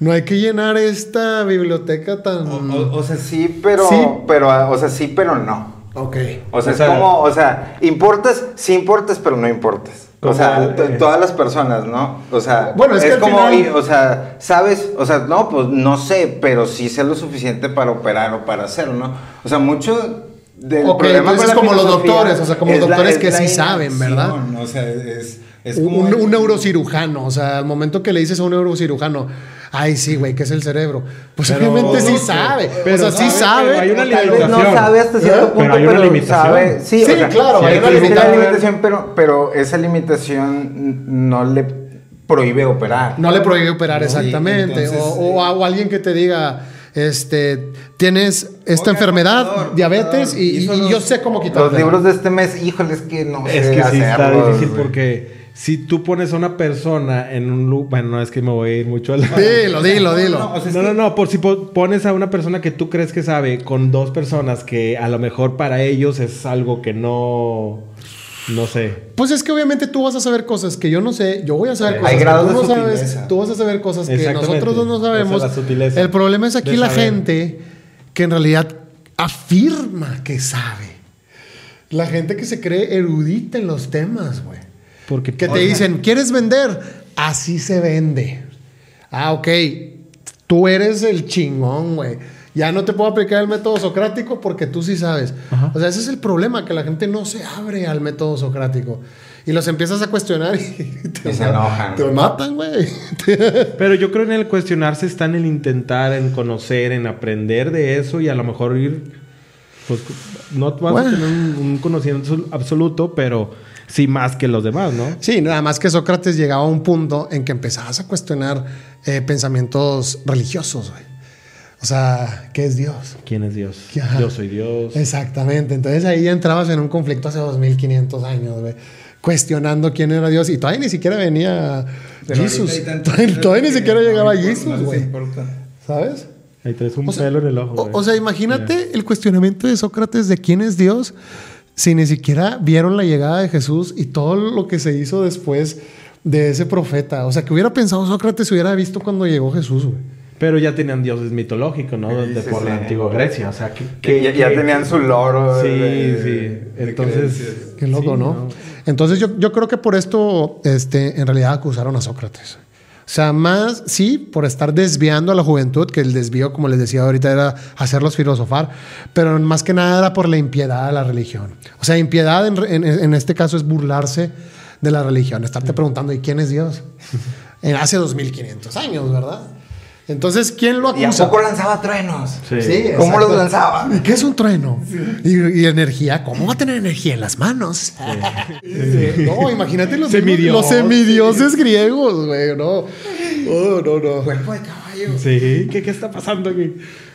Speaker 1: no hay que llenar esta biblioteca tan...
Speaker 3: O, o- o sea, sí, pero,
Speaker 1: Sí.
Speaker 3: pero, ah, o sea, sí, pero no.
Speaker 1: ok.
Speaker 3: O sea,
Speaker 2: O sea-
Speaker 3: es como, o sea, importas, sí importas, pero no importas. O sea,
Speaker 2: eh,
Speaker 3: todas las personas, ¿no? O sea,
Speaker 1: Bueno, es que
Speaker 3: como,
Speaker 1: final-
Speaker 3: y- o sea, sabes, o sea, no, pues no sé, pero sí sé lo suficiente para operar o para hacerlo, ¿no? O sea, mucho del
Speaker 1: Ok,
Speaker 3: problema
Speaker 1: entonces
Speaker 3: con la
Speaker 1: como los doctores, o sea, como los
Speaker 3: es la-
Speaker 1: doctores
Speaker 3: es
Speaker 1: que
Speaker 3: la
Speaker 1: sí saben, ¿verdad?
Speaker 4: O sea, es, es
Speaker 1: un,
Speaker 4: como.
Speaker 1: un- un neurocirujano, o sea, al momento que le dices a un neurocirujano, ay, sí, güey, ¿qué es el cerebro? Pues
Speaker 2: Pero-
Speaker 1: obviamente sí sabe.
Speaker 2: pero
Speaker 1: o sea, sí
Speaker 2: sabe,
Speaker 1: sabe.
Speaker 2: pero hay una
Speaker 3: vez no
Speaker 2: limitación.
Speaker 3: sabe hasta cierto
Speaker 1: ¿Eh?
Speaker 3: punto,
Speaker 2: Pero hay una limitación.
Speaker 3: sabe. Sí,
Speaker 1: Sí,
Speaker 3: o sea,
Speaker 1: claro,
Speaker 2: hay una
Speaker 1: limitación.
Speaker 3: limitación, pero, pero esa limitación no le prohíbe operar.
Speaker 1: No le prohíbe operar
Speaker 4: No,
Speaker 1: exactamente.
Speaker 4: entonces,
Speaker 1: o, o alguien que te diga, este, tienes esta enfermedad, diabetes, y,
Speaker 4: hizo
Speaker 1: y
Speaker 4: los-
Speaker 1: yo sé cómo quitarlo.
Speaker 3: Los libros de este mes, híjole, es que no
Speaker 2: Es
Speaker 3: sé
Speaker 2: que sí está
Speaker 3: hacerlos,
Speaker 2: difícil
Speaker 3: güey.
Speaker 2: porque si tú pones a una persona en un lugar, bueno, no es que me voy a ir mucho al
Speaker 1: Dilo, dilo, dilo.
Speaker 4: No, o sea, es
Speaker 2: No, no, no, por si po- pones a una persona que tú crees que sabe con dos personas que a lo mejor para ellos es algo que no No sé.
Speaker 1: Pues es que obviamente tú vas a saber cosas que yo no sé, yo voy a saber
Speaker 3: Hay
Speaker 1: cosas
Speaker 3: grados
Speaker 1: que tú
Speaker 3: de
Speaker 1: no sabes,
Speaker 3: sutileza.
Speaker 1: tú vas a saber cosas que nosotros dos no sabemos.
Speaker 2: Es la sutileza
Speaker 1: El problema es aquí la
Speaker 2: saber.
Speaker 1: gente que en realidad afirma que sabe. La gente que se cree erudita en los temas, güey.
Speaker 2: Porque
Speaker 1: Que te dicen, ¿quieres vender? Así se vende. Ah, ok. Tú eres el chingón, güey. Ya no te puedo aplicar el método socrático porque tú sí sabes.
Speaker 2: Ajá.
Speaker 1: O sea, ese es el problema, que la gente no se abre al método socrático. Y los empiezas a cuestionar y te,
Speaker 3: Y se enojan.
Speaker 1: te matan, güey.
Speaker 2: Pero yo creo en el cuestionarse está en el intentar, en conocer, en aprender de eso y a lo mejor ir. Pues no vas
Speaker 1: Bueno.
Speaker 2: a tener un, un conocimiento absol- absoluto, pero sí más que los demás, ¿no?
Speaker 1: Sí, nada más que Sócrates llegaba a un punto en que empezabas a cuestionar eh, pensamientos religiosos, güey. O sea, ¿qué es Dios?
Speaker 2: ¿Quién es Dios?
Speaker 1: Ajá.
Speaker 2: Yo soy Dios.
Speaker 1: Exactamente. Entonces ahí ya entrabas en un conflicto hace 2500 años, güey. Cuestionando quién era Dios. Y todavía ni siquiera venía
Speaker 4: Pero
Speaker 1: Jesús. Todavía, ni siquiera
Speaker 4: no
Speaker 1: llegaba
Speaker 4: importa,
Speaker 1: Jesús, güey.
Speaker 4: importa.
Speaker 1: ¿Sabes?
Speaker 2: Ahí traes un
Speaker 1: O sea,
Speaker 2: pelo en el ojo.
Speaker 1: O sea, imagínate el cuestionamiento de Sócrates de quién es Dios si ni siquiera vieron la llegada de Jesús y todo lo que se hizo después de ese profeta. O sea, que hubiera pensado Sócrates hubiera visto cuando llegó Jesús, güey.
Speaker 2: Pero ya tenían dioses mitológicos, ¿no? De
Speaker 3: sí,
Speaker 2: por la
Speaker 3: sí.
Speaker 2: antigua Grecia. O sea, que.
Speaker 3: Que ya, ya tenían su loro.
Speaker 2: Sí,
Speaker 3: de-
Speaker 2: sí. Entonces.
Speaker 1: Qué loco,
Speaker 2: sí,
Speaker 1: ¿no? Entonces yo, yo creo que por esto, este, en realidad acusaron a Sócrates. O sea, más, sí, por estar desviando a la juventud, que el desvío, como les decía ahorita, era hacerlos filosofar, pero más que nada era por la impiedad de la religión. O sea, impiedad en, en- en este caso es burlarse de la religión, estarte preguntando, ¿y quién es Dios? En hace 2500 años, ¿verdad? Entonces, ¿quién lo
Speaker 3: ¿Y a
Speaker 1: acusa?
Speaker 3: poco lanzaba truenos?
Speaker 2: Sí.
Speaker 3: ¿Cómo
Speaker 1: exacto.
Speaker 3: los lanzaba?
Speaker 1: ¿Qué es un trueno? Y, y energía. ¿Cómo va a tener energía en las manos? Sí. No, imagínate los,
Speaker 2: Semidios.
Speaker 1: los semidioses griegos, güey. No. Oh, no, no.
Speaker 3: Cuerpo de caballo.
Speaker 2: Sí, ¿qué, qué está pasando aquí?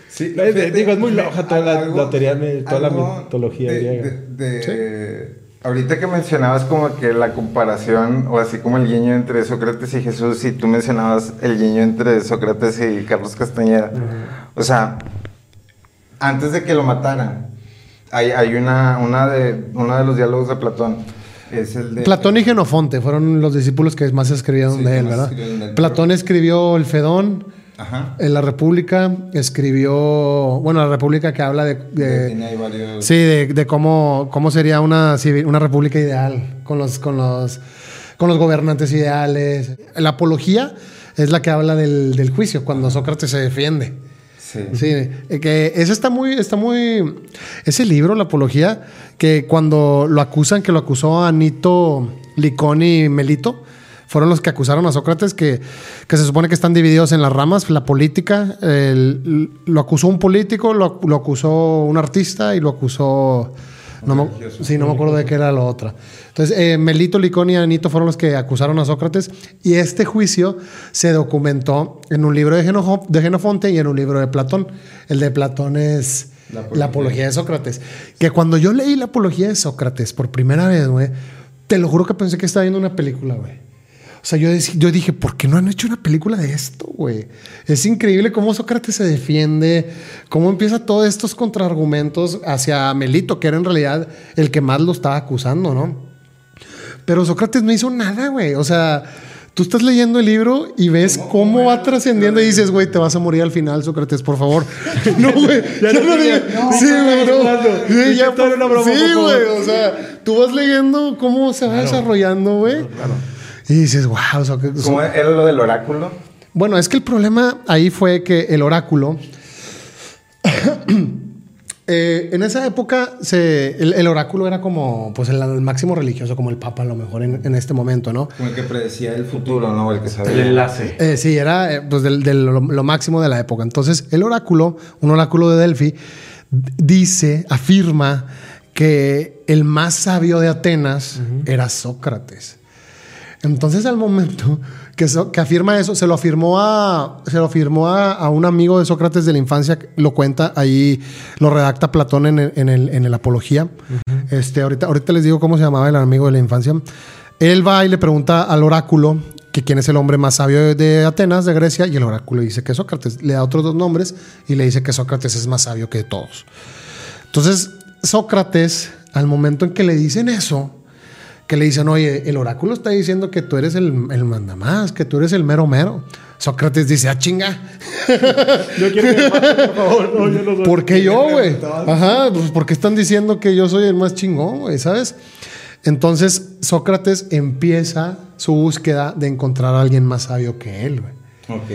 Speaker 4: Sí,
Speaker 2: Es-
Speaker 4: fíjate,
Speaker 2: digo, es muy loja toda la,
Speaker 4: algo-
Speaker 2: la teoría, toda la mitología
Speaker 4: de-
Speaker 2: griega.
Speaker 4: de- de-
Speaker 3: Ahorita que mencionabas como que la comparación, o así como el guiño entre Sócrates y Jesús, y tú mencionabas el guiño entre Sócrates y Carlos Castañeda. O sea, antes de que lo mataran, hay, hay una, una de, uno de los diálogos de Platón. Es el de...
Speaker 1: Platón y Genofonte fueron los discípulos que más escribieron
Speaker 4: Sí,
Speaker 1: de él, ¿verdad? Platón escribió el Fedón,
Speaker 4: Ajá.
Speaker 1: en la República, escribió, bueno, la República que habla de,
Speaker 4: varios...
Speaker 1: Sí, de, de cómo, cómo sería una, una república ideal con los, con, los, con los gobernantes ideales. La apología es la que habla del, del juicio, cuando Sócrates se defiende.
Speaker 4: Sí.
Speaker 1: Sí, eh, que ese está muy, está muy. Ese libro, La Apología, que cuando lo acusan, que lo acusó Anito, Liconi y Melito, fueron los que acusaron a Sócrates, que, que se supone que están divididos en las ramas, la política. el- lo acusó un político, lo, lo acusó un artista y lo acusó. No me, sí, no me acuerdo de qué era lo otra. Entonces, eh, Melito, Liconi y Anito fueron los que acusaron a Sócrates y este juicio se documentó en un libro de, Genofonte y en un libro de Platón. El de Platón es
Speaker 4: La
Speaker 1: la
Speaker 4: apología.
Speaker 1: apología, de Sócrates. Que cuando yo leí la apología de Sócrates por primera vez, güey, te lo juro que pensé que estaba viendo una película, güey. O sea, yo, dije, ¿por qué no han hecho una película de esto, güey? Es increíble cómo Sócrates se defiende, cómo empieza todos estos contraargumentos hacia Melito, que era en realidad el que más lo estaba acusando, ¿no? Pero Sócrates no hizo nada, güey. O sea, tú estás leyendo el libro y ves cómo, va trascendiendo y dices, güey, te vas a morir al final, Sócrates, por favor. no, güey. ya no, digas. sí, güey, no. Sí, ya, sí,
Speaker 2: por favor.
Speaker 1: güey. O sea, tú vas leyendo cómo se va desarrollando, güey. Y dices, wow.
Speaker 3: ¿Cómo era lo del oráculo?
Speaker 1: Bueno, es que el problema ahí fue que el oráculo. eh, en esa época se, el, el oráculo era como pues el, el máximo religioso, como el Papa a lo mejor en, en este momento, ¿no?
Speaker 4: Como el que predecía el futuro.
Speaker 3: ¿no? El que sabía.
Speaker 2: El enlace.
Speaker 1: Eh, sí, era eh, pues del, del- lo, lo máximo de la época. Entonces, el oráculo, un oráculo de Delphi, dice, afirma que el más sabio de Atenas era Sócrates. Entonces, al momento que, so- que afirma eso, se lo afirmó a, se lo afirmó a, a un amigo de Sócrates de la infancia, lo cuenta ahí, lo redacta Platón en el, en el, en el Apología. este, ahorita, ahorita les digo cómo se llamaba el amigo de la infancia. Él va y le pregunta al oráculo que quién es el hombre más sabio de- Atenas, de Grecia, y el oráculo dice que es Sócrates. Le da otros dos nombres y le dice que Sócrates es más sabio que todos. Entonces, Sócrates, al momento en que le dicen eso, que le dicen, oye, el oráculo está diciendo que tú eres el, el mandamás, que tú eres el mero mero. Sócrates dice, ah, chinga.
Speaker 2: Yo quiero que me maten, por favor. No, yo no soy.
Speaker 1: ¿Por qué yo, güey? Ajá, pues porque están diciendo que yo soy el más chingón, güey, ¿sabes? Entonces Sócrates empieza su búsqueda de encontrar a alguien más sabio que él, güey.
Speaker 4: Ok.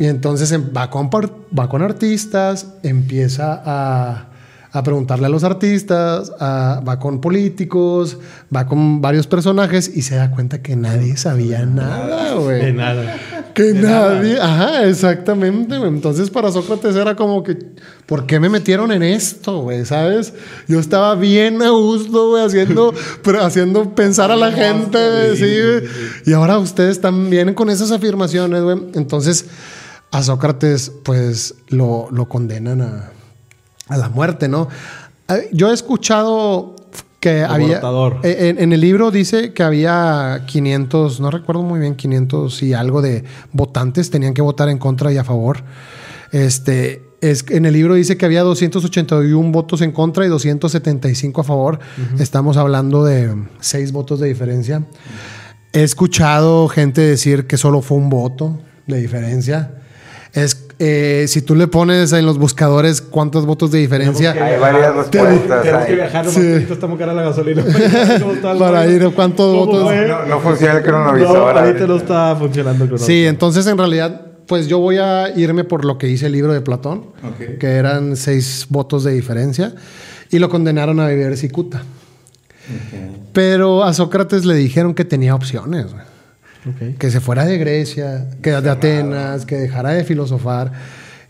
Speaker 1: Y entonces em- va con, va con artistas, empieza a, a preguntarle a los artistas, a- va con políticos, va con varios personajes y se da cuenta que nadie sabía nada,
Speaker 2: De
Speaker 1: güey.
Speaker 2: nada.
Speaker 1: Que nadie, ajá, exactamente, güey. Entonces para Sócrates era como que, ¿por qué me metieron en esto, güey? ¿Sabes? Yo estaba bien a gusto, güey, haciendo, pero haciendo pensar a la gente, güey, sí, güey. Y ahora ustedes también con esas afirmaciones, güey. Entonces a Sócrates, pues, lo, lo condenan a, a la muerte, ¿no? Eh, Yo he escuchado que había... Eh, En, en el libro dice que había 500, no recuerdo muy bien, 500 y algo de votantes tenían que votar en contra y a favor. Este, es, en el libro dice que había 281 votos en contra y 275 a favor. Estamos hablando de 6 votos de diferencia. He escuchado gente decir que solo fue un voto de diferencia. Es, eh, si tú le pones en los buscadores cuántos votos de diferencia
Speaker 3: Hay varias respuestas.
Speaker 2: Tenemos que
Speaker 3: ahí.
Speaker 2: viajar,
Speaker 1: Sí.
Speaker 2: está muy cara la gasolina. ¿Cómo está el
Speaker 1: para ir a cuántos
Speaker 2: ¿Cómo
Speaker 1: votos.
Speaker 3: No, no funciona el
Speaker 2: No,
Speaker 3: cronovisor.
Speaker 2: ahorita
Speaker 3: ahorita.
Speaker 2: no está funcionando el cronómetro.
Speaker 1: Sí, entonces en realidad, pues yo voy a irme por lo que dice el libro de Platón,
Speaker 4: Ok.
Speaker 1: que eran seis votos de diferencia, y lo condenaron a vivir cicuta. Pero a Sócrates le dijeron que tenía opciones, güey. Que se fuera de Grecia, que de Atenas, que dejara de filosofar.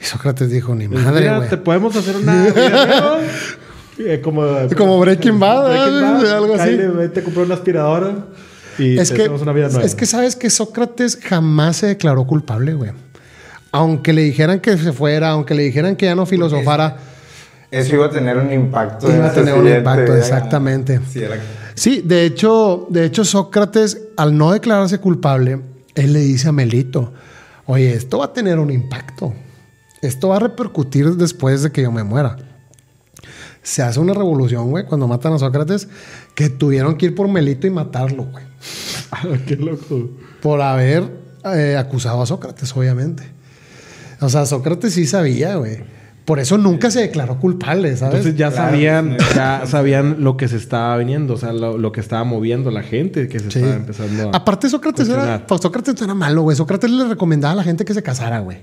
Speaker 1: Y Sócrates dijo, ni
Speaker 2: Pues
Speaker 1: madre,
Speaker 2: mira,
Speaker 1: güey.
Speaker 2: te podemos hacer una eh, como,
Speaker 1: Como Breaking Bad,
Speaker 2: Breaking
Speaker 1: ¿eh?
Speaker 2: Bad,
Speaker 1: Algo así.
Speaker 2: Kyle, a comprar una aspiradora y
Speaker 1: Es
Speaker 2: te
Speaker 1: que,
Speaker 2: una vida nueva.
Speaker 1: es que sabes que Sócrates jamás se declaró culpable, güey. Aunque le dijeran que se fuera, aunque le dijeran que ya no filosofara,
Speaker 3: Eso iba a tener un impacto.
Speaker 1: iba a tener un impacto,
Speaker 3: día.
Speaker 1: exactamente.
Speaker 4: Sí, era.
Speaker 1: Sí, de hecho, de hecho, Sócrates, al no declararse culpable, él le dice a Melito: Oye, esto va a tener un impacto. Esto va a repercutir después de que yo me muera. Se hace una revolución, güey, cuando matan a Sócrates, que tuvieron que ir por Melito y matarlo, güey.
Speaker 2: Ah, qué loco.
Speaker 1: Por haber eh, acusado a Sócrates, obviamente. O sea, Sócrates sí sabía, güey. Por eso nunca se declaró culpable, ¿sabes?
Speaker 2: Entonces ya
Speaker 4: Claro.
Speaker 2: sabían, ya sabían lo que se estaba viniendo, o sea, lo, lo que estaba moviendo la gente, que se
Speaker 1: Sí.
Speaker 2: estaba empezando a...
Speaker 1: Aparte, Sócrates era, pues, Sócrates no era malo, güey. Sócrates le recomendaba a la gente que se casara, güey.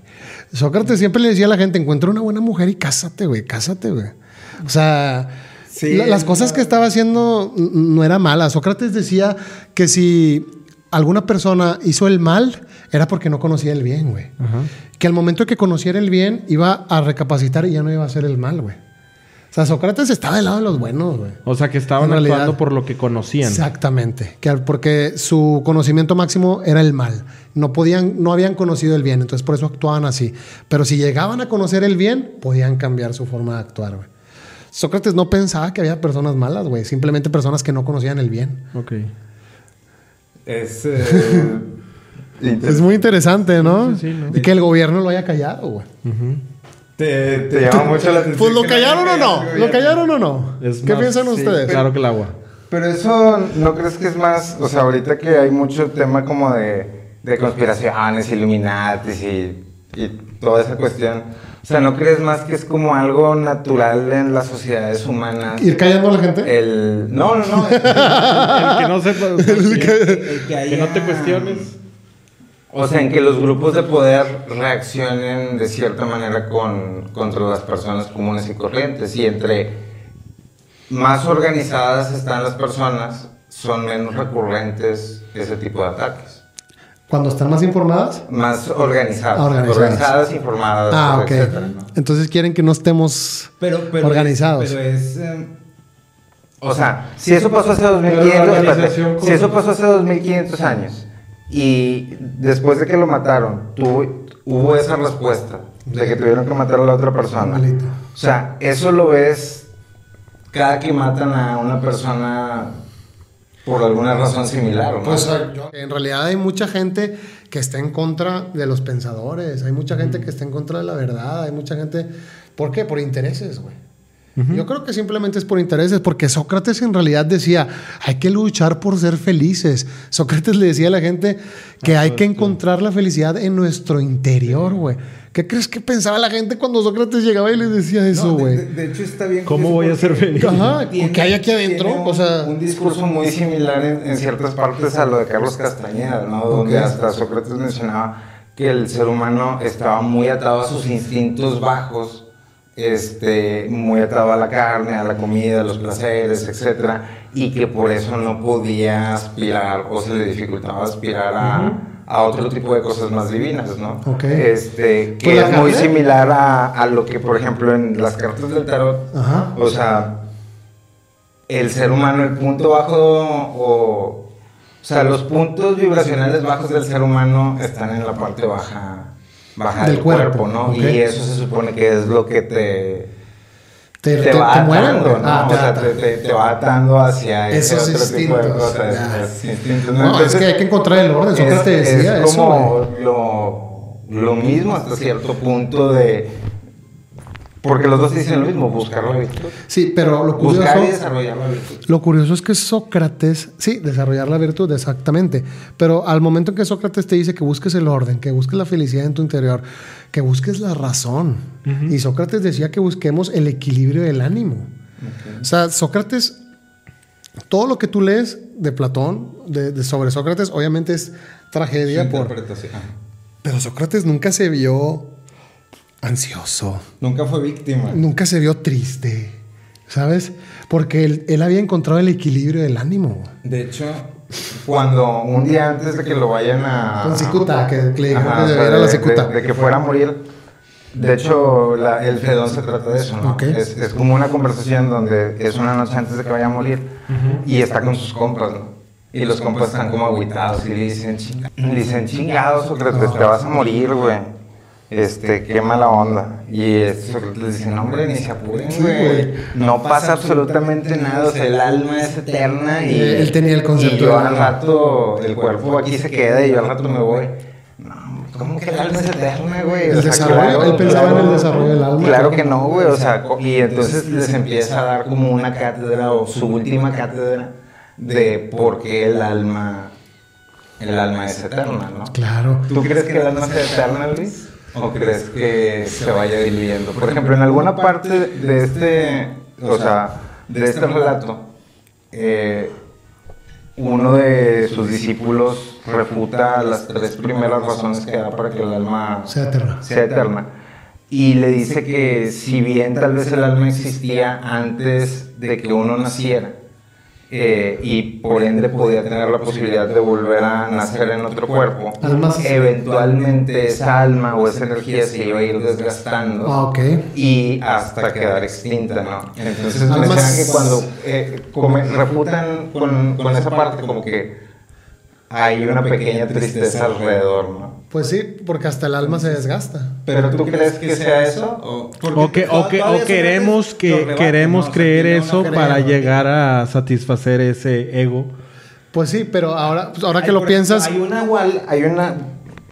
Speaker 1: Sócrates siempre le decía a la gente: encuentra una buena mujer y cásate, güey, cásate, güey. O sea,
Speaker 4: Sí,
Speaker 1: la- las cosas
Speaker 4: no.
Speaker 1: que estaba haciendo no era mala. Sócrates decía que si alguna persona hizo el mal, era porque no conocía el bien, güey.
Speaker 2: Ajá.
Speaker 1: Que al momento que conociera el bien, iba a recapacitar y ya no iba a hacer el mal, güey. O sea, Sócrates estaba del lado de los buenos, güey.
Speaker 2: O sea, que estaban
Speaker 1: En realidad-
Speaker 2: actuando por lo que conocían.
Speaker 1: Exactamente, que porque su conocimiento máximo era el mal. No podían, no habían conocido el bien, entonces por eso actuaban así. Pero si llegaban a conocer el bien, podían cambiar su forma de actuar, güey. Sócrates no pensaba que había personas malas, güey, simplemente personas que no conocían el bien.
Speaker 2: Ok.
Speaker 4: Es. eh,
Speaker 1: Es muy interesante, ¿no?
Speaker 2: Sí, sí, ¿no?
Speaker 1: Y que el gobierno lo haya callado, güey.
Speaker 4: te, te llama mucho la atención.
Speaker 1: Pues lo callaron o no? ¿Lo callaron o no?
Speaker 2: Es
Speaker 1: ¿Qué
Speaker 2: más,
Speaker 1: piensan
Speaker 2: sí,
Speaker 1: ustedes?
Speaker 2: Claro que el agua.
Speaker 3: Pero eso, ¿no crees que es más? O sea, ahorita que hay mucho tema como de, de conspiraciones, Illuminatis y, y toda esa cuestión. O sea, ¿no crees más que es como algo natural en las sociedades humanas?
Speaker 1: ¿Ir callando a la gente?
Speaker 3: El... No, no, no.
Speaker 2: El que no sepa...
Speaker 4: El que
Speaker 2: que
Speaker 4: haya-
Speaker 2: no te cuestiones.
Speaker 3: O sea, en que los grupos de poder reaccionen de cierta manera con, contra las personas comunes y corrientes. Y entre más organizadas están las personas, son menos recurrentes ese tipo de ataques.
Speaker 1: Cuando están más informadas.
Speaker 3: Más organizadas.
Speaker 1: Ah, organizadas.
Speaker 3: organizadas. informadas,
Speaker 1: Ah, ok.
Speaker 3: etcétera, ¿no?
Speaker 1: Entonces quieren que no estemos
Speaker 4: Pero, pero
Speaker 1: organizados.
Speaker 4: Pero es. eh,
Speaker 3: O sea, si eso pasó hace 2500,
Speaker 2: Pero la
Speaker 3: espérate,
Speaker 2: organización
Speaker 3: si eso pasó hace 2500 años y después de que lo mataron, tuvo, hubo esa respuesta de que tuvieron que matar a la otra persona.
Speaker 1: Malito.
Speaker 3: O sea, eso lo ves cada que matan a una persona por alguna razón similar, ¿o ¿no?
Speaker 1: Pues yo- en realidad hay mucha gente que está en contra de los pensadores, hay mucha gente que está en contra de la verdad, hay mucha gente... ¿Por qué? Por intereses, güey. Yo creo que simplemente es por intereses, porque Sócrates en realidad decía, hay que luchar por ser felices. Sócrates le decía a la gente que hay que encontrar la felicidad en nuestro interior, güey. ¿Qué crees que pensaba la gente cuando Sócrates llegaba y les decía eso,
Speaker 4: No, de,
Speaker 1: güey?
Speaker 4: de- de hecho está bien.
Speaker 2: ¿Cómo voy a ser feliz?
Speaker 1: Ajá, ¿qué hay aquí adentro?
Speaker 4: tiene
Speaker 1: O
Speaker 4: un-
Speaker 1: sea,
Speaker 3: un discurso muy similar en, en ciertas partes a lo de Carlos Castañeda, ¿no? Donde hasta Sócrates mencionaba que el ser humano estaba muy atado a sus instintos bajos, este, muy atado a la carne, a la comida, a los placeres, etcétera, y que por eso no podía aspirar o se le dificultaba aspirar a, a otro tipo de cosas más divinas, ¿no?
Speaker 1: Ok.
Speaker 3: Este, que
Speaker 1: Pues la
Speaker 3: es muy similar a, a lo que, por ejemplo, en las cartas del tarot,
Speaker 1: Ajá.
Speaker 3: o sea, el ser humano, el punto bajo o... O sea, los puntos vibracionales bajos del ser humano están en la parte baja, baja
Speaker 1: Del
Speaker 3: del,
Speaker 1: cuerpo,
Speaker 3: cuerpo, ¿no? Y eso se supone que es lo que te,
Speaker 1: Te,
Speaker 3: te,
Speaker 1: te-
Speaker 3: va
Speaker 1: te
Speaker 3: atando,
Speaker 1: güey.
Speaker 3: ¿no?
Speaker 1: Ah,
Speaker 3: o
Speaker 1: te
Speaker 3: sea, te, te- te va atando hacia ese
Speaker 1: Esos
Speaker 3: otro tipo de
Speaker 1: instintos,
Speaker 3: cosas. instintos,
Speaker 1: No, es
Speaker 3: Entonces,
Speaker 1: que hay que encontrar el orden. Sócrates
Speaker 3: es,
Speaker 1: decía
Speaker 3: es
Speaker 1: eso,
Speaker 3: como lo, lo mismo hasta cierto punto de... Porque los dos dicen lo mismo, buscar la virtud.
Speaker 1: Sí, pero lo curioso...
Speaker 3: Buscar y desarrollar la virtud.
Speaker 1: Lo curioso es que Sócrates, sí, desarrollar la virtud, exactamente, pero al momento en que Sócrates te dice que busques el orden, que busques la felicidad en tu interior, que busques la razón, y Sócrates decía que busquemos el equilibrio del ánimo. O sea, Sócrates, todo lo que tú lees de Platón, de, de sobre Sócrates, obviamente es tragedia, por, pero Sócrates nunca se vio ansioso,
Speaker 4: Nunca fue víctima.
Speaker 1: nunca se vio triste, ¿sabes? Porque él, él había encontrado el equilibrio del ánimo.
Speaker 4: De hecho,
Speaker 3: Cuando un día antes de que lo vayan a...
Speaker 1: Con cicuta, que- que le dijeron que
Speaker 3: o sea,
Speaker 1: era la
Speaker 3: de-
Speaker 1: cicuta.
Speaker 3: De, de que fuera a morir. De hecho, la- el Fedón se trata de eso, ¿no?
Speaker 1: Ok.
Speaker 3: Es, es como una conversación donde es una noche antes de que vaya a morir y está con sus compas, ¿no? Y los compas están como agüitados y le dicen, "Chinga- le dicen chingados, Sócrates, te vas a morir, güey. Este, qué mala onda. Y este, Sócrates les dice, no, hombre, ni se apuren, güey. No pasa absolutamente nada, o sea, el alma es eterna y...
Speaker 1: Él tenía el concepto
Speaker 3: Y yo al rato, el cuerpo aquí se queda y yo al rato me voy. No, ¿cómo que el alma es eterna, güey?
Speaker 1: El
Speaker 3: O sea,
Speaker 1: desarrollo, él pensaba en el desarrollo del alma.
Speaker 3: Claro que no, güey, o sea, y entonces les empieza a dar como una cátedra o su última cátedra de por qué el alma, el alma es eterna, ¿no?
Speaker 1: Claro.
Speaker 3: ¿Tú crees que el alma sea eterna, Luis? ¿O crees que se vaya diluyendo? Por ejemplo, en alguna parte de este, o sea, de este relato, eh, uno de sus discípulos refuta las tres primeras razones que da para que el alma
Speaker 1: Sea eterna.
Speaker 3: sea eterna. Y le dice que si bien tal vez el alma existía antes de que uno naciera, eh, y por ende podía tener la posibilidad de volver a nacer en otro cuerpo,
Speaker 1: Almas-
Speaker 3: eventualmente esa alma o esa energía se iba a ir desgastando
Speaker 1: Ah,
Speaker 3: y hasta quedar extinta, ¿no? Entonces mencionan que cuando eh, come- refutan con, con esa parte como que hay una pequeña tristeza alrededor, ¿no?
Speaker 1: Pues sí, porque hasta el alma se desgasta.
Speaker 3: ¿Pero tú crees que sea eso?
Speaker 4: o,
Speaker 2: O, que, o, que, o queremos que queremos creer eso para llegar a satisfacer ese ego.
Speaker 1: Pues sí, pero ahora, pues ahora
Speaker 3: Hay,
Speaker 1: que lo piensas,
Speaker 3: Hay un nahual, hay una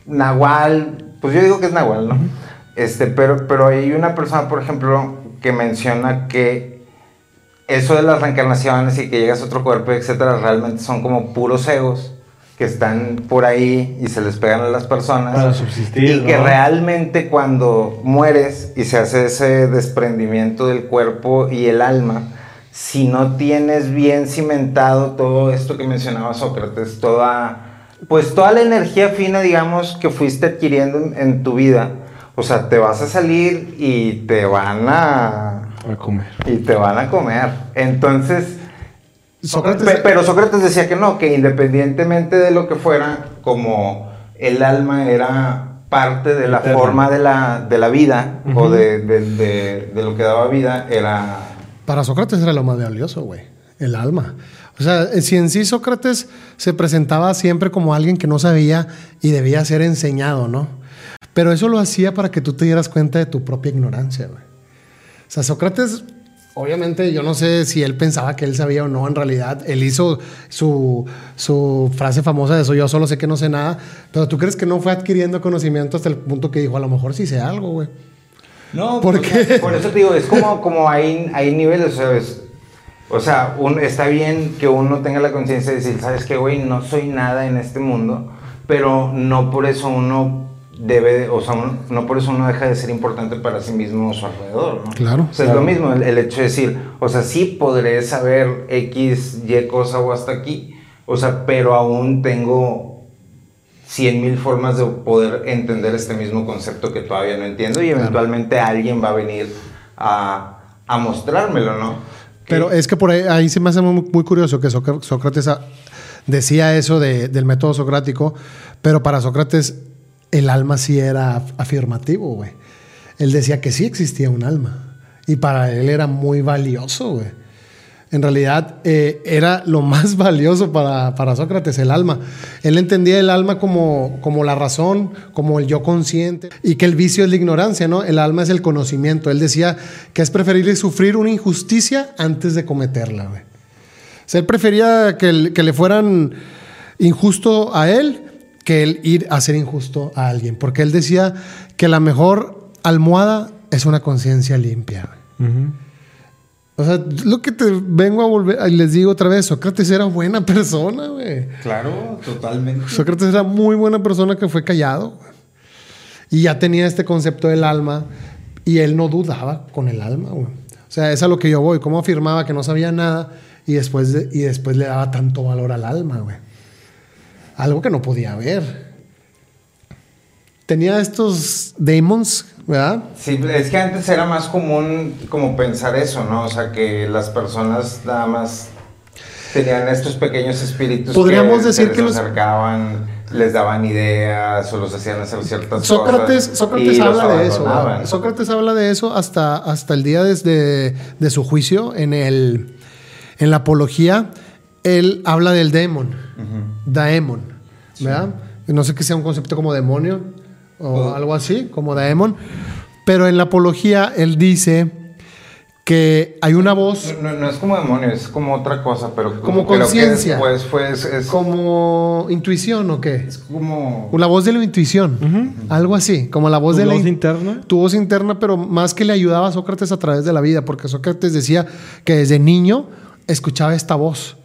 Speaker 3: nahual, pues yo digo que es nahual, ¿no? Este, pero, pero hay una persona, por ejemplo, que menciona que eso de las reencarnaciones y que llegas a otro cuerpo, etcétera, realmente son como puros egos que están por ahí y se les pegan a las personas.
Speaker 2: Para subsistir,
Speaker 3: Y que
Speaker 2: ¿no?
Speaker 3: realmente cuando mueres y se hace ese desprendimiento del cuerpo y el alma, si no tienes bien cimentado todo esto que mencionaba Sócrates, toda, pues toda la energía fina, digamos, que fuiste adquiriendo en, en tu vida, o sea, te vas a salir y te van a,
Speaker 2: A comer.
Speaker 3: y te van a comer. Entonces,
Speaker 1: Sócrates,
Speaker 3: pero Sócrates decía que no, que independientemente de lo que fuera, como el alma era parte de la forma de la, de la vida o de, de- de- de lo que daba vida, era...
Speaker 1: para Sócrates era lo más valioso, güey. El alma. O sea, si en sí Sócrates se presentaba siempre como alguien que no sabía y debía ser enseñado, ¿no? Pero eso lo hacía para que tú te dieras cuenta de tu propia ignorancia, güey. O sea, Sócrates, obviamente, yo no sé si él pensaba que él sabía o no, en realidad. Él hizo su, su frase famosa de eso, yo solo sé que no sé nada. Pero tú crees que no fue adquiriendo conocimiento hasta el punto que dijo, a lo mejor sí sé algo, güey.
Speaker 4: No,
Speaker 1: ¿Por
Speaker 4: o
Speaker 1: qué?
Speaker 4: sea,
Speaker 3: Por eso te digo, es como, como hay, hay niveles, ¿sabes? O sea, un- está bien que uno tenga la conciencia de decir, ¿sabes qué, güey? No soy nada en este mundo, pero no por eso uno debe, de- o sea, uno- no por eso uno deja de ser importante para sí mismo o su alrededor, ¿no?
Speaker 1: Claro.
Speaker 3: O sea, es lo mismo el, el hecho de decir, o sea, sí podré saber X, Y cosa o hasta aquí, o sea, pero aún tengo cien mil formas de poder entender este mismo concepto que todavía no entiendo y
Speaker 1: Claro.
Speaker 3: eventualmente alguien va a venir a, a mostrármelo, ¿no?
Speaker 1: Pero es que por ahí, ahí se me hace muy, muy curioso que Sócr- Sócrates decía eso de- del método socrático, pero para Sócrates el alma sí era af- afirmativo, güey. Él decía que sí existía un alma y para él era muy valioso, güey. En realidad eh, era lo más valioso para, para Sócrates, el alma. Él entendía el alma como, como la razón, como el yo consciente, y que el vicio es la ignorancia, ¿no? El alma es el conocimiento. Él decía que es preferible sufrir una injusticia antes de cometerla, güey. Él prefería que, que le fueran injusto a él que el ir a ser injusto a alguien, porque él decía que la mejor almohada es una conciencia limpia. O sea, lo que te vengo a volver, y les digo otra vez, Sócrates era buena persona, güey.
Speaker 4: Claro, totalmente.
Speaker 1: Sócrates era muy buena persona que fue callado. Y ya tenía este concepto del alma y él no dudaba con el alma, güey. O sea, es a lo que yo voy. Cómo afirmaba que no sabía nada y después, de- y después le daba tanto valor al alma, güey. Algo que no podía ver. Tenía estos demons, ¿verdad?
Speaker 3: Sí, es que antes era más común como pensar eso, ¿no? O sea, que las personas nada más tenían estos pequeños espíritus
Speaker 1: Podríamos
Speaker 3: que
Speaker 1: decir
Speaker 3: les
Speaker 1: que los-
Speaker 3: acercaban, les daban ideas o los hacían hacer ciertas
Speaker 1: Sócrates,
Speaker 3: cosas.
Speaker 1: Sócrates habla de eso. Sócrates habla de eso hasta, hasta el día desde, de su juicio en, el, en la apología. Él habla del demon, daemon, ¿verdad? Y No sé que sea un concepto como demonio o
Speaker 4: Puedo-
Speaker 1: algo así, como daemon. Pero en la apología él dice que hay una voz
Speaker 3: No, no es como demonio, es como otra cosa, pero
Speaker 1: Como conciencia.
Speaker 3: después fue, es, es
Speaker 1: como intuición o qué?
Speaker 4: Es como.
Speaker 1: La voz de la intuición, algo así, como la voz
Speaker 2: ¿Tu
Speaker 1: de la
Speaker 2: voz
Speaker 1: in-
Speaker 2: interna?
Speaker 1: tu voz interna, pero más que le ayudaba a Sócrates a través de la vida, porque Sócrates decía que desde niño escuchaba esta voz,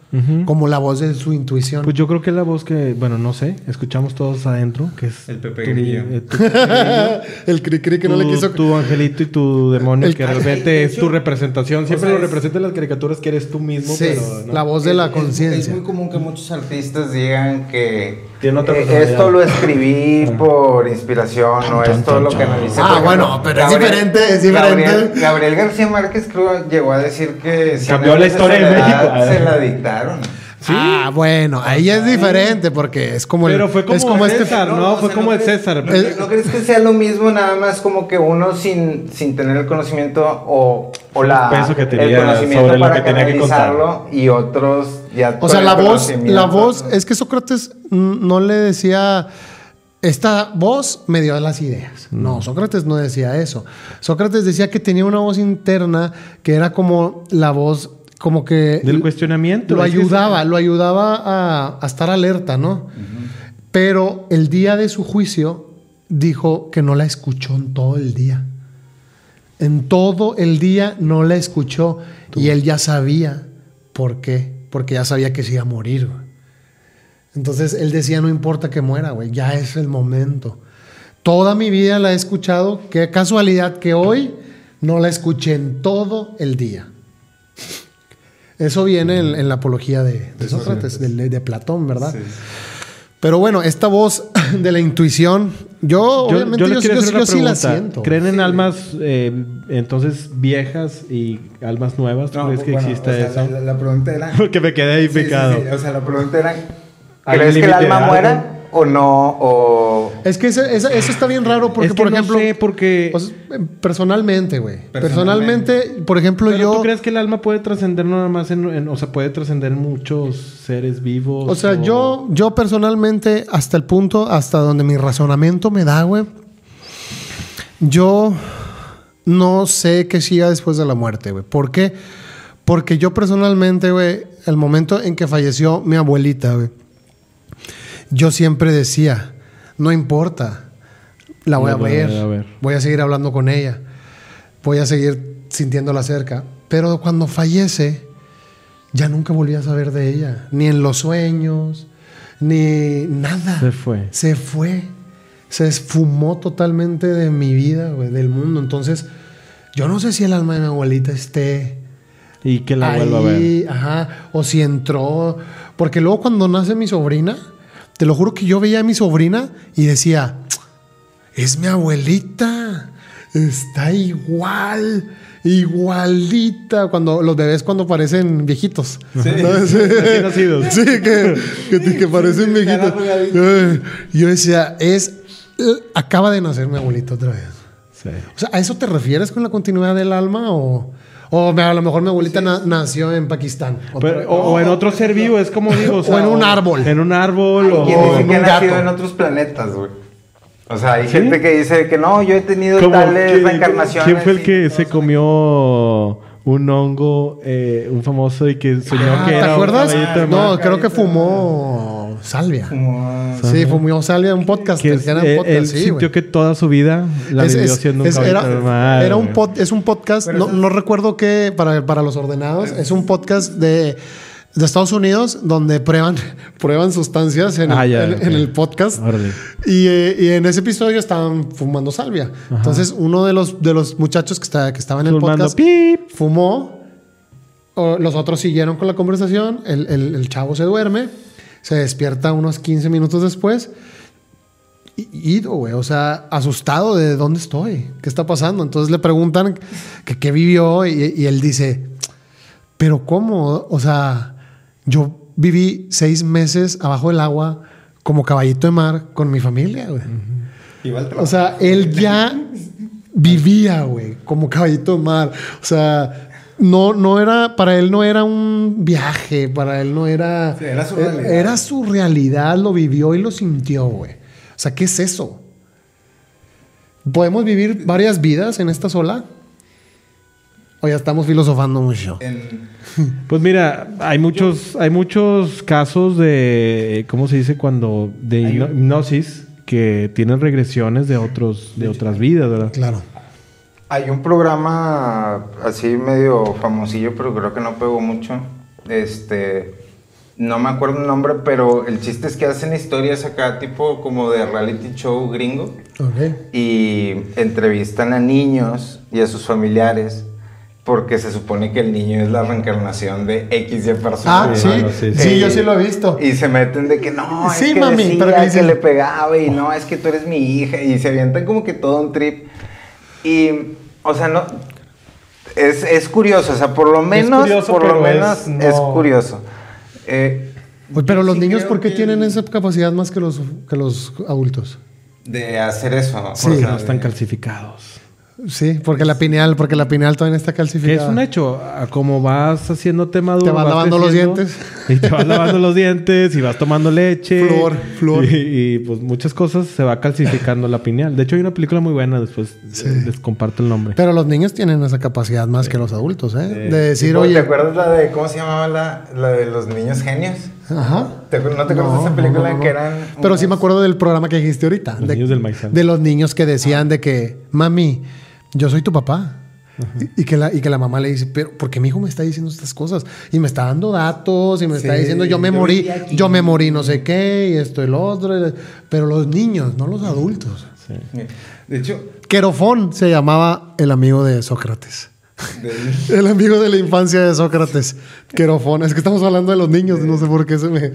Speaker 1: como la voz de su intuición.
Speaker 2: Pues yo creo que es la voz que, bueno, no sé, escuchamos todos adentro, que es
Speaker 4: El Pepe
Speaker 2: tu-
Speaker 4: Grillo.
Speaker 2: eh, tu
Speaker 1: el cri cri que no le
Speaker 2: tu-
Speaker 1: quiso.
Speaker 2: Tu angelito y tu demonio,
Speaker 1: El-
Speaker 2: que realmente es tu representación. Siempre
Speaker 4: o sea,
Speaker 2: lo
Speaker 4: es-
Speaker 2: representa en las caricaturas que eres tú mismo,
Speaker 1: Sí,
Speaker 2: pero. ¿no?
Speaker 1: la voz de la
Speaker 3: es-
Speaker 1: conciencia.
Speaker 3: Es muy común que muchos artistas digan que
Speaker 2: otra
Speaker 3: eh, esto lo escribí por inspiración o esto lo que analicé.
Speaker 1: Ah,
Speaker 3: Por
Speaker 1: bueno, pero es diferente, es diferente.
Speaker 3: Gabriel, Gabriel García Márquez creo llegó a decir que
Speaker 2: Cambió la historia de
Speaker 3: soledad
Speaker 2: México.
Speaker 3: Se la dictaron.
Speaker 1: Ah, bueno, ahí es diferente porque es como el-
Speaker 2: Pero fue como,
Speaker 1: es como este
Speaker 2: César, ¿no?
Speaker 3: o
Speaker 2: fue
Speaker 3: sea,
Speaker 2: como el
Speaker 3: crees-
Speaker 2: César.
Speaker 3: ¿no, no crees que sea lo mismo nada más como que uno sin, sin tener el conocimiento o, o la,
Speaker 2: El peso que
Speaker 3: el
Speaker 2: tenía
Speaker 3: conocimiento
Speaker 2: sobre lo
Speaker 3: para
Speaker 2: que tenía que contar.
Speaker 3: y otros ya
Speaker 1: O sea,
Speaker 3: el
Speaker 1: la voz, la voz, es que Sócrates mm, no le decía, esta voz me dio las ideas. No, Sócrates no decía eso. Sócrates decía que tenía una voz interna que era como la voz, como que...
Speaker 2: Del cuestionamiento.
Speaker 1: Lo ayudaba, lo ayudaba a, a estar alerta, ¿no? Pero el día de su juicio dijo que no la escuchó en todo el día. En todo el día no la escuchó y él ya sabía por qué, porque ya sabía que se iba a morir. güey. Entonces él decía, no importa que muera, güey, ya es el momento. Toda mi vida la he escuchado, qué casualidad que hoy no la escuché en todo el día. Eso viene en, en la apología de, de Sócrates, de, de Platón, ¿verdad?
Speaker 4: Sí.
Speaker 1: Pero bueno, esta voz de la intuición, yo,
Speaker 2: Yo,
Speaker 1: obviamente
Speaker 2: yo
Speaker 1: yo, yo- sí la siento.
Speaker 2: ¿Creen en almas eh, entonces viejas y almas nuevas? ¿Tú
Speaker 4: No,
Speaker 2: crees que
Speaker 4: bueno,
Speaker 2: existe
Speaker 4: o sea,
Speaker 2: eso?
Speaker 4: La, la- pregunta era.
Speaker 2: Porque me quedé ahí
Speaker 4: Sí, sí,
Speaker 2: picado.
Speaker 4: sí, O sea, la pregunta era.
Speaker 2: ¿Hay
Speaker 3: ¿Crees que el alma
Speaker 2: algo?
Speaker 3: muera o no? O...
Speaker 1: Es que ese- eso está bien raro porque,
Speaker 2: es que
Speaker 1: por
Speaker 2: no
Speaker 1: ejemplo,
Speaker 2: sé, porque...
Speaker 1: o sea, personalmente, güey.
Speaker 4: Personalmente.
Speaker 1: Personalmente, por ejemplo,
Speaker 2: ¿Pero
Speaker 1: yo...
Speaker 2: tú crees que el alma puede trascender no nada más en, en- O sea, puede trascender en muchos seres vivos?
Speaker 1: O sea, yo, yo personalmente, hasta el punto, hasta donde mi razonamiento me da, güey, yo no sé qué siga después de la muerte, güey. ¿Por qué? Porque yo personalmente, güey, el momento en que falleció mi abuelita, güey, yo siempre decía, no importa, la voy a
Speaker 2: voy
Speaker 1: ver,
Speaker 2: a ver.
Speaker 1: voy a seguir hablando con ella. voy a seguir sintiéndola cerca. Pero cuando fallece, ya nunca volví a saber de ella, ni en los sueños, ni nada.
Speaker 2: Se fue.
Speaker 1: Se fue. Se esfumó totalmente de mi vida, güey, del mundo. Entonces, yo no sé si el alma de mi abuelita esté
Speaker 2: Y que la
Speaker 1: ahí,
Speaker 2: vuelva a ver.
Speaker 1: ajá, o si entró, porque luego cuando nace mi sobrina, te lo juro que yo veía a mi sobrina y decía, es mi abuelita, está igual, igualita, cuando los bebés cuando parecen viejitos.
Speaker 4: Sí.
Speaker 1: que, que, que parecen viejitos. Yo decía, es, acaba de nacer mi abuelita otra vez. O sea, ¿a eso te refieres con la continuidad del alma o, o a lo mejor mi abuelita na- nació en Pakistán?
Speaker 2: Pero- o, o en otro ser vivo, es como digo.
Speaker 1: O en un árbol.
Speaker 2: En un árbol. o,
Speaker 3: ¿Quién dice
Speaker 1: en
Speaker 3: que ha
Speaker 1: un
Speaker 3: nacido
Speaker 1: gato.
Speaker 3: en otros planetas, güey? O sea, hay gente que dice que no, yo he tenido tales reencarnaciones.
Speaker 2: ¿Quién fue el que se comió un hongo, eh, un famoso y que soñó
Speaker 1: Ah,
Speaker 2: que
Speaker 1: ¿Te
Speaker 2: era
Speaker 1: acuerdas? No, creo que fumó salvia.
Speaker 3: Como-
Speaker 1: Sí, fumó salvia en un podcast.
Speaker 2: Que
Speaker 1: Que era un
Speaker 2: eh,
Speaker 1: podcast,
Speaker 2: él
Speaker 1: sí,
Speaker 2: sintió que toda su vida la
Speaker 1: Es-
Speaker 2: vivió
Speaker 1: es-
Speaker 2: siendo un
Speaker 1: es- era, un pod- es un podcast, no,
Speaker 3: eso es-
Speaker 1: no recuerdo qué, para, para los ordenados, es un podcast de, de Estados Unidos donde prueban, prueban sustancias en,
Speaker 2: Ah,
Speaker 1: el,
Speaker 2: ya,
Speaker 1: en-
Speaker 2: ok.
Speaker 1: en el podcast. Y, eh, y en ese episodio estaban fumando salvia. Entonces, uno de los, de los muchachos que, está, que estaba en el podcast
Speaker 2: pip.
Speaker 1: fumó. o los otros siguieron con la conversación. El, el- el chavo se duerme. Se despierta unos 15 minutos después. Y, ido, güey. O sea, asustado de dónde estoy. ¿Qué está pasando? Entonces le preguntan que qué vivió. Y, y él dice: ¿Pero cómo? O sea, yo viví seis meses abajo del agua como caballito de mar con mi familia, güey. O sea, él ya vivía, güey, como caballito de mar. O sea, no, no era, para él no era un viaje, para él no era.
Speaker 4: Sí, era su realidad.
Speaker 1: Era su realidad, lo vivió y lo sintió, güey. O sea, ¿qué es eso? ¿Podemos vivir varias vidas en esta sola? O ya estamos filosofando mucho.
Speaker 4: En-
Speaker 2: Pues mira, hay muchos, hay muchos casos de, ¿cómo se dice? Cuando de hipnosis que tienen regresiones de otros, de otras vidas, ¿verdad?
Speaker 1: Claro.
Speaker 3: Hay un programa así medio famosillo, pero creo que no pegó mucho. Este, no me acuerdo el nombre, pero el chiste es que hacen historias acá, tipo como de reality show gringo,
Speaker 1: Ok.
Speaker 3: y entrevistan a niños y a sus familiares, porque se supone que el niño es la reencarnación de X y persona.
Speaker 1: Ah,
Speaker 2: Sí,
Speaker 1: sí.
Speaker 2: bueno, sí,
Speaker 1: Sí,
Speaker 2: sí.
Speaker 1: yo sí lo he visto.
Speaker 3: Y se meten de que no,
Speaker 1: Sí,
Speaker 3: es que
Speaker 1: mami,
Speaker 3: decía
Speaker 1: pero que
Speaker 3: que, le pegaba y no, es que tú eres mi hija. Y se avientan como que todo un trip. Y, o sea, no. Es, es curioso, o sea, por lo menos,
Speaker 2: curioso,
Speaker 3: por lo menos
Speaker 2: es-
Speaker 3: curioso. Eh,
Speaker 1: Pues, pero los
Speaker 3: sí
Speaker 1: niños, ¿por qué
Speaker 3: que
Speaker 1: tienen esa capacidad más que los, que los adultos?
Speaker 3: De hacer eso. ¿no?
Speaker 1: Sí.
Speaker 3: O
Speaker 2: Porque
Speaker 3: sea,
Speaker 2: no están
Speaker 3: de-
Speaker 2: calcificados.
Speaker 1: Sí, porque la pineal, porque la pineal todavía está calcificada.
Speaker 2: es un hecho. a Como vas haciéndote maduro.
Speaker 1: Te vas lavando los dientes.
Speaker 2: Y te vas lavando los dientes y vas tomando leche.
Speaker 1: Flor, flor.
Speaker 2: Y, y, pues muchas cosas se va calcificando la pineal. De hecho, hay una película muy buena. Después eh, les comparto el nombre.
Speaker 1: Pero los niños tienen esa capacidad más que los adultos, ¿eh? De decir,
Speaker 3: tipo, ¿Te
Speaker 1: oye,
Speaker 3: acuerdas la de, cómo se llamaba la, la de los niños genios?
Speaker 1: ajá.
Speaker 3: ¿Te acuer- ¿No te acuerdas
Speaker 1: No,
Speaker 3: de esa película
Speaker 1: no, no.
Speaker 3: que eran.
Speaker 1: Pero sí me acuerdo del programa que dijiste ahorita.
Speaker 2: Los niños del maizal.
Speaker 1: De los niños que decían de que, mami, yo soy tu papá. Y, y que la, y que la mamá le dice, pero ¿por qué mi hijo me está diciendo estas cosas? Y me está dando datos y me está diciendo, yo me
Speaker 4: yo
Speaker 1: morí, yo me morí no sé qué, y esto y lo otro. Pero los niños, no los adultos.
Speaker 2: Sí.
Speaker 4: De hecho,
Speaker 1: Querofón se llamaba el amigo de Sócrates. El amigo de la infancia de Sócrates. Querofón. Es que estamos hablando de los niños, no sé por qué se me.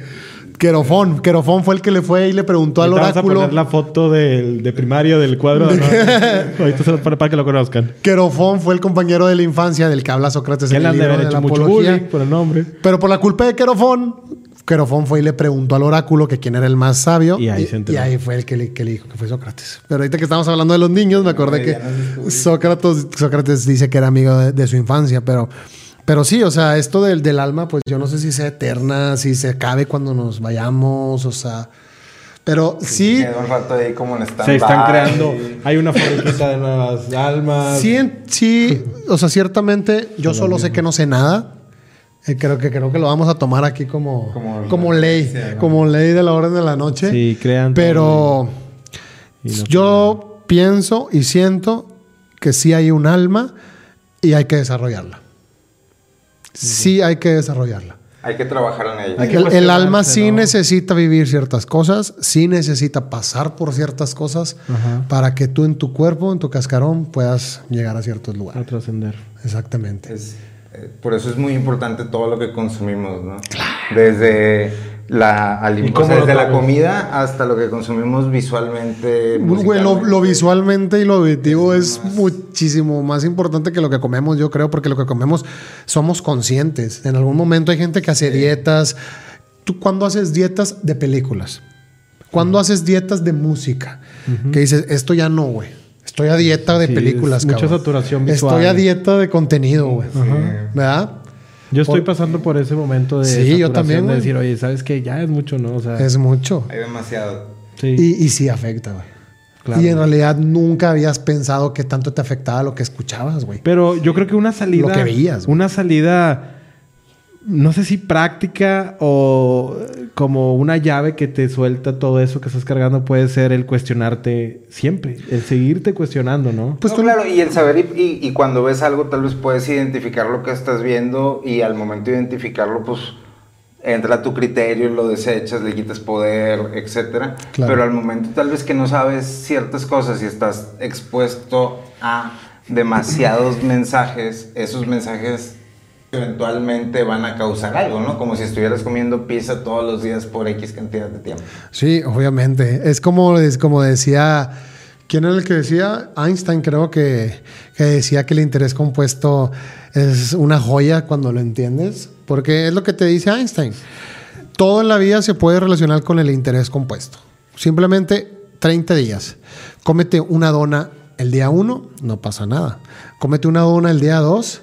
Speaker 1: Querofón. Querofón fue el que le fue y le preguntó al
Speaker 2: Ahorita Vamos a
Speaker 1: oráculo.
Speaker 2: poner la foto del, de primario del cuadro. ¿no? Ahorita se lo para, para que lo conozcan.
Speaker 1: Querofón fue el compañero de la infancia del que habla Sócrates en el
Speaker 2: de
Speaker 1: libro de
Speaker 2: hecho
Speaker 1: la
Speaker 2: mucho
Speaker 1: apología.
Speaker 2: bullying por el nombre.
Speaker 1: Pero por la culpa de Querofón, Querofón fue y le preguntó al oráculo que quién era el más sabio.
Speaker 2: Y ahí se enteró.
Speaker 1: y ahí fue el que le, que le dijo que fue Sócrates. Pero ahorita que estamos hablando de los niños, me acordé
Speaker 4: No,
Speaker 1: que. Sócrates, Sócrates dice que era amigo de, de su infancia, pero, pero sí, o sea, esto del, del alma, pues yo no sé si sea eterna, si se acabe cuando nos vayamos, o sea. Pero sí,
Speaker 3: Quedó un rato ahí como en stand
Speaker 2: Se están creando. Hay una fabriquita de nuevas almas.
Speaker 1: sí, en- sí, o sea, ciertamente yo solo sé que no sé nada. Eh, creo que creo que lo vamos a tomar aquí como, como,
Speaker 4: Como-
Speaker 1: ley,
Speaker 4: sí, ¿no?
Speaker 1: como ley de la orden de la noche.
Speaker 2: Sí, crean.
Speaker 1: Pero
Speaker 2: no-
Speaker 1: yo pienso y siento que sí hay un alma y hay que desarrollarla. Sí hay que desarrollarla.
Speaker 3: Hay que trabajar en ella.
Speaker 1: El, el alma sí
Speaker 2: ¿no?
Speaker 1: necesita vivir ciertas cosas, sí necesita pasar por ciertas cosas
Speaker 2: Ajá.
Speaker 1: para que tú en tu cuerpo, en tu cascarón, puedas llegar a ciertos
Speaker 2: A
Speaker 1: lugares.
Speaker 2: trascender.
Speaker 1: Exactamente.
Speaker 3: Es, eh, por eso es muy importante todo lo que consumimos, ¿no? Desde la, alim-
Speaker 2: ¿Y
Speaker 3: o
Speaker 2: cómo
Speaker 3: sea,
Speaker 2: lo
Speaker 3: desde la comida hasta lo que consumimos visualmente.
Speaker 1: Güey, lo, lo visualmente y lo auditivo es muchísimo más importante que lo que comemos, yo creo, porque lo que comemos somos conscientes. En algún momento hay gente que hace dietas. ¿Tú cuándo haces dietas de películas? ¿Cuándo haces dietas de música? Que dices, esto ya no, güey. Estoy a dieta de
Speaker 2: Sí,
Speaker 1: películas,
Speaker 2: es mucha
Speaker 1: cabrón.
Speaker 2: saturación visual.
Speaker 1: Estoy a dieta de contenido, güey. ¿Verdad?
Speaker 2: Yo estoy pasando por ese momento de
Speaker 1: Sí, yo también,
Speaker 2: de decir, oye, ¿sabes qué? Ya es mucho, ¿no? O sea,
Speaker 1: Es mucho.
Speaker 3: Hay demasiado.
Speaker 2: sí.
Speaker 1: Y, y sí afecta, güey.
Speaker 2: Claro.
Speaker 1: Y en realidad nunca habías pensado que tanto te afectaba lo que escuchabas, güey.
Speaker 2: Pero yo creo que una salida.
Speaker 1: Lo que veías, güey.
Speaker 2: Una salida. No sé si práctica o eh, como una llave que te suelta todo eso que estás cargando puede ser el cuestionarte siempre, el seguirte cuestionando, ¿no?
Speaker 1: Pues
Speaker 3: No, claro, y el saber y, y- y cuando ves algo tal vez puedes identificar lo que estás viendo y al momento de identificarlo pues entra tu criterio, lo desechas, le quitas poder, etcétera.
Speaker 1: Claro.
Speaker 3: Pero al momento tal vez que no sabes ciertas cosas y estás expuesto a demasiados mensajes, esos mensajes eventualmente van a causar algo, ¿no? Como si estuvieras comiendo pizza todos los días por X cantidad de tiempo.
Speaker 1: Sí, obviamente. Es como, es como decía. ¿Quién era el que decía? Einstein, creo que, que decía que el interés compuesto es una joya cuando lo entiendes. Porque es lo que te dice Einstein. Todo en la vida se puede relacionar con el interés compuesto. Simplemente 30 días. Cómete una dona el día 1, no pasa nada. Cómete una dona el día 2,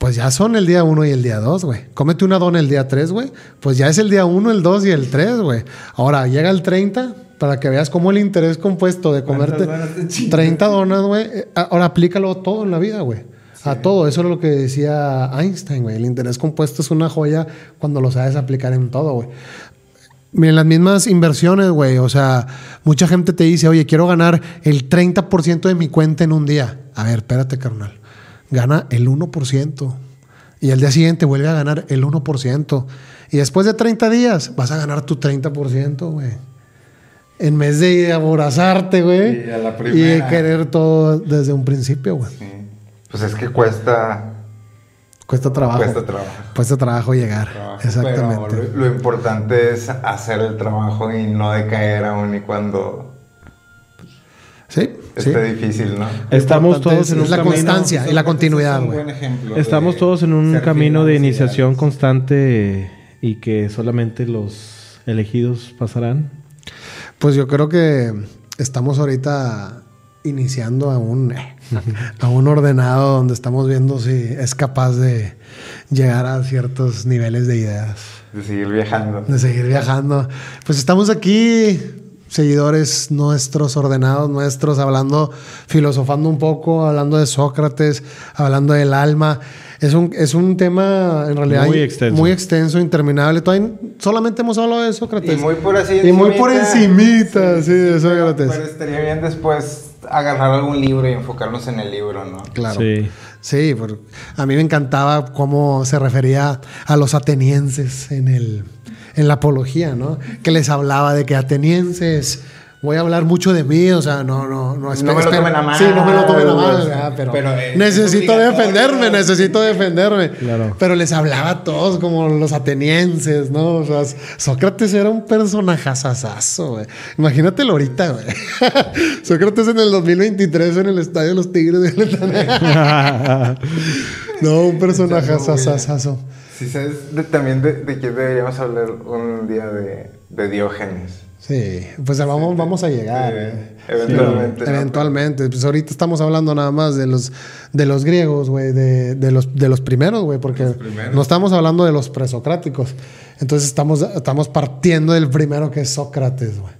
Speaker 1: pues ya son el día 1 y el día 2, güey. Cómete una dona el día 3, güey. Pues ya es el día 1, el 2 y el 3, güey. Ahora llega el 30 para que veas cómo el interés compuesto de comerte
Speaker 4: ¿Cuántas donas te chingas?
Speaker 1: 30 donas, güey. eh, Ahora aplícalo todo en la vida, güey. A todo. Eso es lo que decía Einstein, güey. El interés compuesto es una joya cuando lo sabes aplicar en todo, güey. Miren, las mismas inversiones, güey. O sea, mucha gente te dice, oye, quiero ganar el 30% de mi cuenta en un día. A ver, espérate, carnal. Gana el 1%. Y el día siguiente vuelve a ganar el 1%. Y después de 30 días vas a ganar tu 30%, güey. En vez de aborazarte, güey.
Speaker 4: Y a la
Speaker 1: Y de
Speaker 4: primera.
Speaker 1: querer todo desde un principio, güey.
Speaker 3: Sí. Pues es que cuesta,
Speaker 1: Cuesta trabajo.
Speaker 3: cuesta trabajo.
Speaker 1: Cuesta trabajo llegar.
Speaker 3: trabajo,
Speaker 1: Exactamente.
Speaker 3: pero lo, lo importante es hacer el trabajo y no decaer aún y cuando
Speaker 1: Sí, sí.
Speaker 3: esté difícil, ¿no?
Speaker 2: Estamos todos
Speaker 1: es-
Speaker 2: en un
Speaker 1: la
Speaker 2: camino.
Speaker 1: constancia. y la continuidad, güey.
Speaker 2: Estamos
Speaker 4: de
Speaker 2: todos en un camino de iniciación constante y que solamente los elegidos pasarán.
Speaker 1: Pues yo creo que estamos ahorita iniciando a un, a un ordenado donde estamos viendo si es capaz de llegar a ciertos niveles de ideas,
Speaker 3: De seguir viajando.
Speaker 1: de seguir viajando. Pues estamos aquí, seguidores nuestros, ordenados nuestros, hablando, filosofando un poco, hablando de Sócrates, hablando del alma. Es un, es un tema en realidad
Speaker 2: Muy extenso.
Speaker 1: muy extenso, interminable. Todavía solamente hemos hablado de Sócrates.
Speaker 3: Y muy por así
Speaker 1: Y muy por
Speaker 3: encimita.
Speaker 1: encimita, sí, de Sócrates.
Speaker 3: pero estaría bien después agarrar algún libro y enfocarnos en el libro, ¿no?
Speaker 1: Claro.
Speaker 2: Sí.
Speaker 1: Sí, a mí me encantaba cómo se refería a los atenienses en, el, en la apología, ¿no? Que les hablaba de que atenienses, voy a hablar mucho de mí, o sea, no, no, no,
Speaker 3: No me lo tomen a mal.
Speaker 1: Sí, no me lo tomen a mal, ¿verdad? pero,
Speaker 4: Pero, eh,
Speaker 1: necesito defenderme, necesito defenderme.
Speaker 2: Claro.
Speaker 1: Pero les hablaba a todos como los atenienses, ¿no? O sea, Sócrates era un personajazazazo, güey. Imagínatelo ahorita, güey. Sócrates en el 2023 en el Estadio de los Tigres. No, un personaje
Speaker 3: Si sabes de- también de, de quién deberíamos hablar un día de, de Diógenes.
Speaker 1: Sí, pues vamos, vamos a llegar.
Speaker 3: Eh,
Speaker 1: eh.
Speaker 3: eventualmente. ¿no?
Speaker 1: Eventualmente. Pues ahorita estamos hablando nada más de los, de los griegos, güey, de, de los, de los primeros, güey, porque
Speaker 4: primeros.
Speaker 1: no estamos hablando de los presocráticos. Entonces estamos, estamos partiendo del primero que es Sócrates, güey.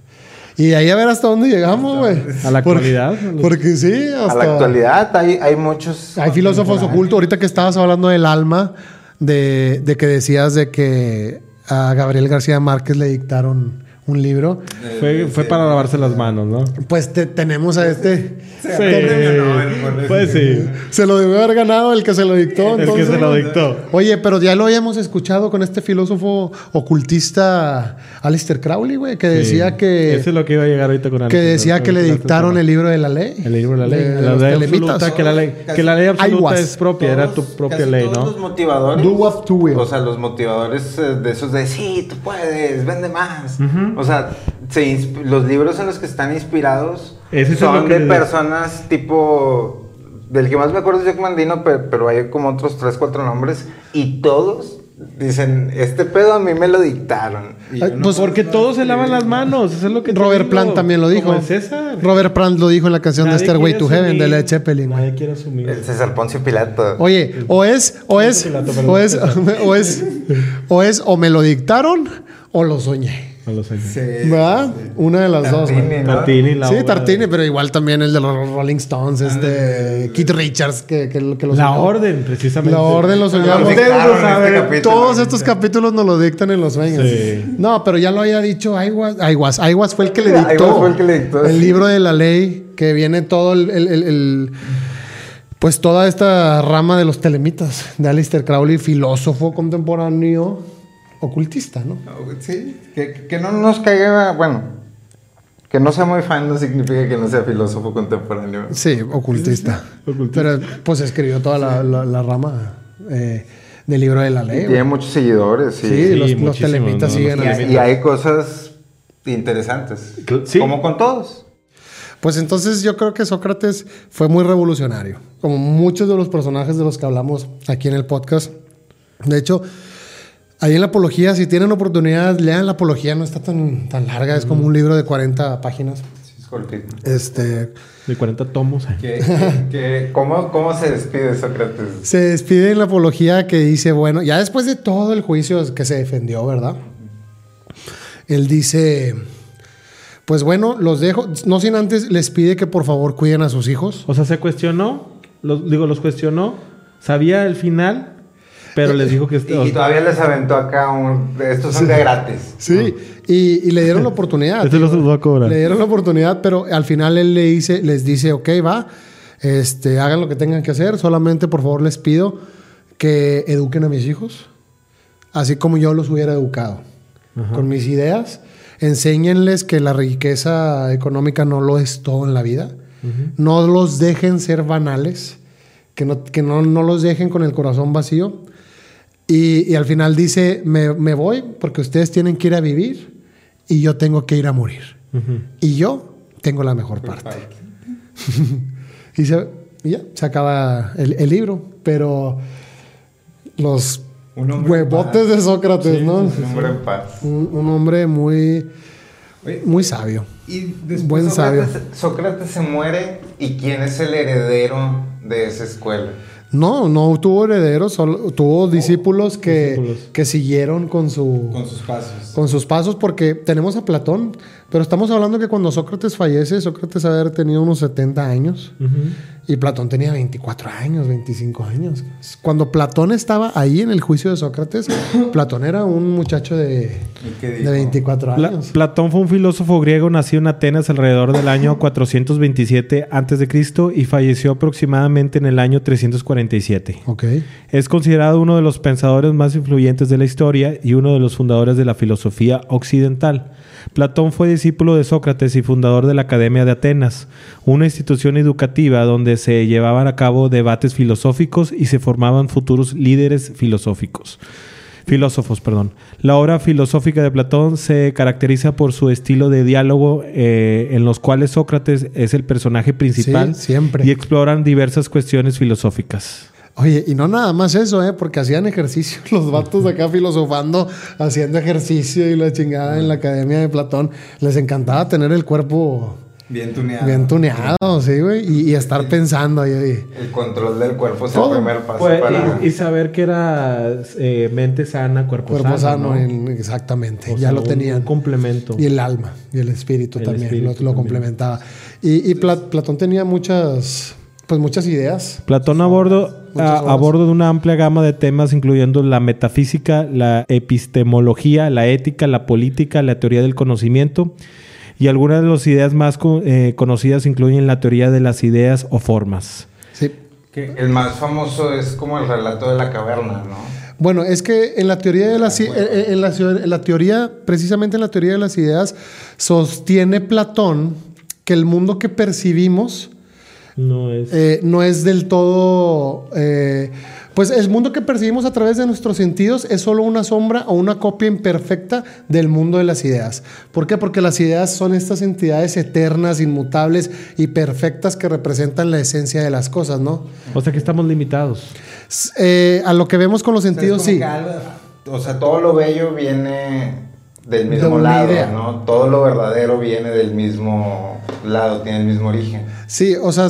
Speaker 1: Y ahí a ver hasta dónde llegamos, güey.
Speaker 2: A la
Speaker 1: Porque-
Speaker 2: actualidad.
Speaker 1: Porque sí, hasta...
Speaker 3: A la actualidad hay, hay muchos.
Speaker 1: Hay filósofos ocultos. Ahorita que estabas hablando del alma, de, de que decías de que a Gabriel García Márquez le dictaron un libro.
Speaker 2: Fue, fue para lavarse las manos, ¿no?
Speaker 1: Pues te- tenemos a este.
Speaker 2: Sí,
Speaker 4: por
Speaker 2: pues sí.
Speaker 1: Se lo debió haber ganado el que se lo dictó.
Speaker 2: El que se lo dictó.
Speaker 1: Oye, pero ya lo habíamos escuchado con este filósofo ocultista Alistair Crowley, güey, que decía
Speaker 2: Sí.
Speaker 1: que,
Speaker 2: Eso es lo que iba a llegar ahorita con
Speaker 1: que
Speaker 2: Alejandro,
Speaker 1: decía que le dictaron el libro de la ley.
Speaker 2: El libro de la ley.
Speaker 1: De
Speaker 2: la
Speaker 1: los
Speaker 2: ley
Speaker 1: telemitas.
Speaker 2: absoluta, que la ley, que la ley absoluta es propia, era tu propia
Speaker 3: Casi
Speaker 2: ley,
Speaker 3: todos
Speaker 2: ¿no?
Speaker 3: los motivadores.
Speaker 1: Do what to will.
Speaker 3: O sea, los motivadores eh, de esos de sí, tú puedes, vende más. O sea, se los libros en los que están inspirados son
Speaker 2: lo que
Speaker 3: de
Speaker 2: les-
Speaker 3: personas tipo. Del que más me acuerdo es Jack Mandino, pero, pero hay como otros tres, cuatro nombres. Y todos dicen: Este pedo a mí me lo dictaron. Y
Speaker 1: Ay,
Speaker 3: yo no
Speaker 1: pues,
Speaker 2: Porque todos se lavan las manos, eso es lo que
Speaker 1: Robert. Plant también lo dijo.
Speaker 2: Como el César.
Speaker 1: Robert Plant lo dijo en la canción
Speaker 2: Nadie
Speaker 1: de Stairway to Heaven de Led Zeppelin.
Speaker 2: Nadie quiere asumir.
Speaker 3: El César Poncio Pilato.
Speaker 1: Oye, o es, o es,
Speaker 2: Pilato,
Speaker 1: o es, o es, o es, o me lo dictaron o lo soñé.
Speaker 2: No lo sé.
Speaker 4: Sí.
Speaker 1: ¿Verdad? Una de las dos.
Speaker 3: Tartini. ¿no?
Speaker 2: Tartini, la
Speaker 1: Sí,
Speaker 2: obra
Speaker 1: Tartini,
Speaker 2: de-
Speaker 1: pero igual también el de los Rolling Stones, este Keith Richards, que, que, que lo
Speaker 2: La
Speaker 1: soñó.
Speaker 2: orden, precisamente.
Speaker 1: La orden lo soñamos.
Speaker 3: Ustedes lo
Speaker 1: Ustedes lo
Speaker 3: saben,
Speaker 1: saben.
Speaker 3: este capítulo.
Speaker 1: Todos estos capítulos nos lo dictan en los sueños.
Speaker 2: Sí.
Speaker 1: No, pero ya lo había dicho Aiguas. Aiguas, Aiguas fue el que le
Speaker 3: Aiguas
Speaker 1: dictó.
Speaker 3: fue el que le dictó,
Speaker 1: el libro de la ley, que viene todo el, el- el- el- pues toda esta rama de los telemitas de Alistair Crowley, filósofo contemporáneo, ocultista, ¿no?
Speaker 4: Sí.
Speaker 3: Que, que no nos caiga, bueno, que no sea muy fan no significa que no sea filósofo contemporáneo.
Speaker 1: Sí, ocultista. Pero pues escribió toda la, la- la rama eh, del libro de la
Speaker 3: Y
Speaker 1: ley.
Speaker 3: tiene
Speaker 1: güey.
Speaker 3: muchos seguidores, sí.
Speaker 1: Sí,
Speaker 2: Sí,
Speaker 1: los, los telemitas
Speaker 2: ¿no?
Speaker 1: siguen
Speaker 3: Y, hay, y hay cosas interesantes.
Speaker 2: Sí.
Speaker 3: Como con todos.
Speaker 1: Pues entonces yo creo que Sócrates fue muy revolucionario, como muchos de los personajes de los que hablamos aquí en el podcast. De hecho, ahí en la apología, si tienen oportunidad, lean la apología, no está tan, tan larga, es como un libro de 40 páginas.
Speaker 3: Sí, es cortito.
Speaker 1: Este,
Speaker 2: De 40 tomos.
Speaker 3: ¿Qué- qué- qué- cómo, ¿Cómo se despide Sócrates?
Speaker 1: se despide en la apología que dice, bueno, ya después de todo el juicio que se defendió, ¿verdad? Él dice, pues bueno, los dejo, no sin antes les pide que por favor cuiden a sus hijos.
Speaker 2: O sea, se cuestionó, los, digo, los cuestionó, sabía el final, pero les dijo que...
Speaker 3: Y, y todavía les aventó acá un... Estos son de gratis.
Speaker 1: Sí, y, y le dieron la oportunidad.
Speaker 2: Este los va a cobrar.
Speaker 1: Le dieron la oportunidad, pero al final él le dice, les dice, ok, va, este, hagan lo que tengan que hacer, solamente por favor les pido que eduquen a mis hijos, así como yo los hubiera educado, con mis ideas. Enséñenles que la riqueza económica no lo es todo en la vida. No los dejen ser banales, que, no, que no, no los dejen con el corazón vacío. Y, y al final dice, me, me voy porque ustedes tienen que ir a vivir y yo tengo que ir a morir. Y yo tengo la mejor parte. y, se, y ya, se acaba el, el libro, pero los huevotes de Sócrates, ¿no?
Speaker 3: Un hombre en paz.
Speaker 1: Un, un hombre muy,
Speaker 4: Oye,
Speaker 1: muy sabio.
Speaker 4: y después
Speaker 1: Buen sabio.
Speaker 3: Sócrates, Sócrates se muere y ¿quién es el heredero de esa escuela?
Speaker 1: No, no tuvo herederos, solo tuvo discípulos que,
Speaker 2: discípulos.
Speaker 1: que siguieron con su...
Speaker 4: con sus pasos.
Speaker 1: con sus pasos, porque tenemos a Platón, pero estamos hablando que cuando Sócrates fallece, Sócrates haber tenido unos 70 años y Platón tenía 24 años, 25 años. Cuando Platón estaba ahí en el juicio de Sócrates, Platón era un muchacho de,
Speaker 4: ¿Y qué
Speaker 1: de
Speaker 4: dijo?
Speaker 1: 24
Speaker 2: Pla-
Speaker 1: años.
Speaker 2: Platón fue un filósofo griego nacido en Atenas alrededor del año 427 a.C. y falleció aproximadamente en el año 347.
Speaker 1: Ok.
Speaker 2: Es considerado uno de los pensadores más influyentes de la historia y uno de los fundadores de la filosofía occidental. Platón fue discípulo de Sócrates y fundador de la Academia de Atenas, una institución educativa donde se llevaban a cabo debates filosóficos y se formaban futuros líderes filosóficos. Filósofos, perdón. La obra filosófica de Platón se caracteriza por su estilo de diálogo eh, en los cuales Sócrates es el personaje principal
Speaker 1: Sí, siempre.
Speaker 2: y exploran diversas cuestiones filosóficas.
Speaker 1: Oye, y no nada más eso, ¿eh? Porque hacían ejercicio. Los vatos de acá filosofando, haciendo ejercicio y la chingada en la academia de Platón. Les encantaba tener el cuerpo
Speaker 4: Bien tuneado.
Speaker 1: bien tuneado, sí, güey. Y, y estar pensando ahí. ahí.
Speaker 3: El control del cuerpo es
Speaker 1: Todo.
Speaker 3: el primer paso
Speaker 2: Pues,
Speaker 3: para...
Speaker 2: y, y saber que era eh, mente sana, cuerpo,
Speaker 1: Cuerpo sano,
Speaker 2: ¿no?
Speaker 1: en- exactamente.
Speaker 2: O
Speaker 1: ya
Speaker 2: sea,
Speaker 1: lo
Speaker 2: un-
Speaker 1: tenían.
Speaker 2: Un complemento.
Speaker 1: Y el alma y el espíritu
Speaker 2: El
Speaker 1: también
Speaker 2: espíritu
Speaker 1: lo, lo
Speaker 2: también.
Speaker 1: complementaba. Y, y Pla- Platón tenía muchas, Pues muchas ideas.
Speaker 2: Platón a bordo, a, bordo de una amplia gama de temas, incluyendo la metafísica, la epistemología, la ética, la política, la teoría del conocimiento. Y algunas de las ideas más eh, conocidas incluyen la teoría de las ideas o formas.
Speaker 1: Sí.
Speaker 3: Que el más famoso es como el relato de la caverna, ¿no?
Speaker 1: Bueno, es que en la teoría de las i- en, en la, en la teoría, precisamente en la teoría de las ideas, sostiene Platón que el mundo que percibimos
Speaker 2: No es.
Speaker 1: eh, no es del todo. eh, pues el mundo que percibimos a través de nuestros sentidos es solo una sombra o una copia imperfecta del mundo de las ideas. ¿Por qué? Porque las ideas son estas entidades eternas, inmutables y perfectas que representan la esencia de las cosas, ¿no?
Speaker 2: o sea que estamos limitados.
Speaker 1: Eh, a lo que vemos con los sentidos,
Speaker 3: O sea, es
Speaker 1: sí.
Speaker 3: algo- O sea, todo lo bello viene del
Speaker 1: De
Speaker 3: mismo lado,
Speaker 1: idea.
Speaker 3: ¿no? Todo lo verdadero viene del mismo lado, tiene el mismo origen.
Speaker 1: Sí, o sea,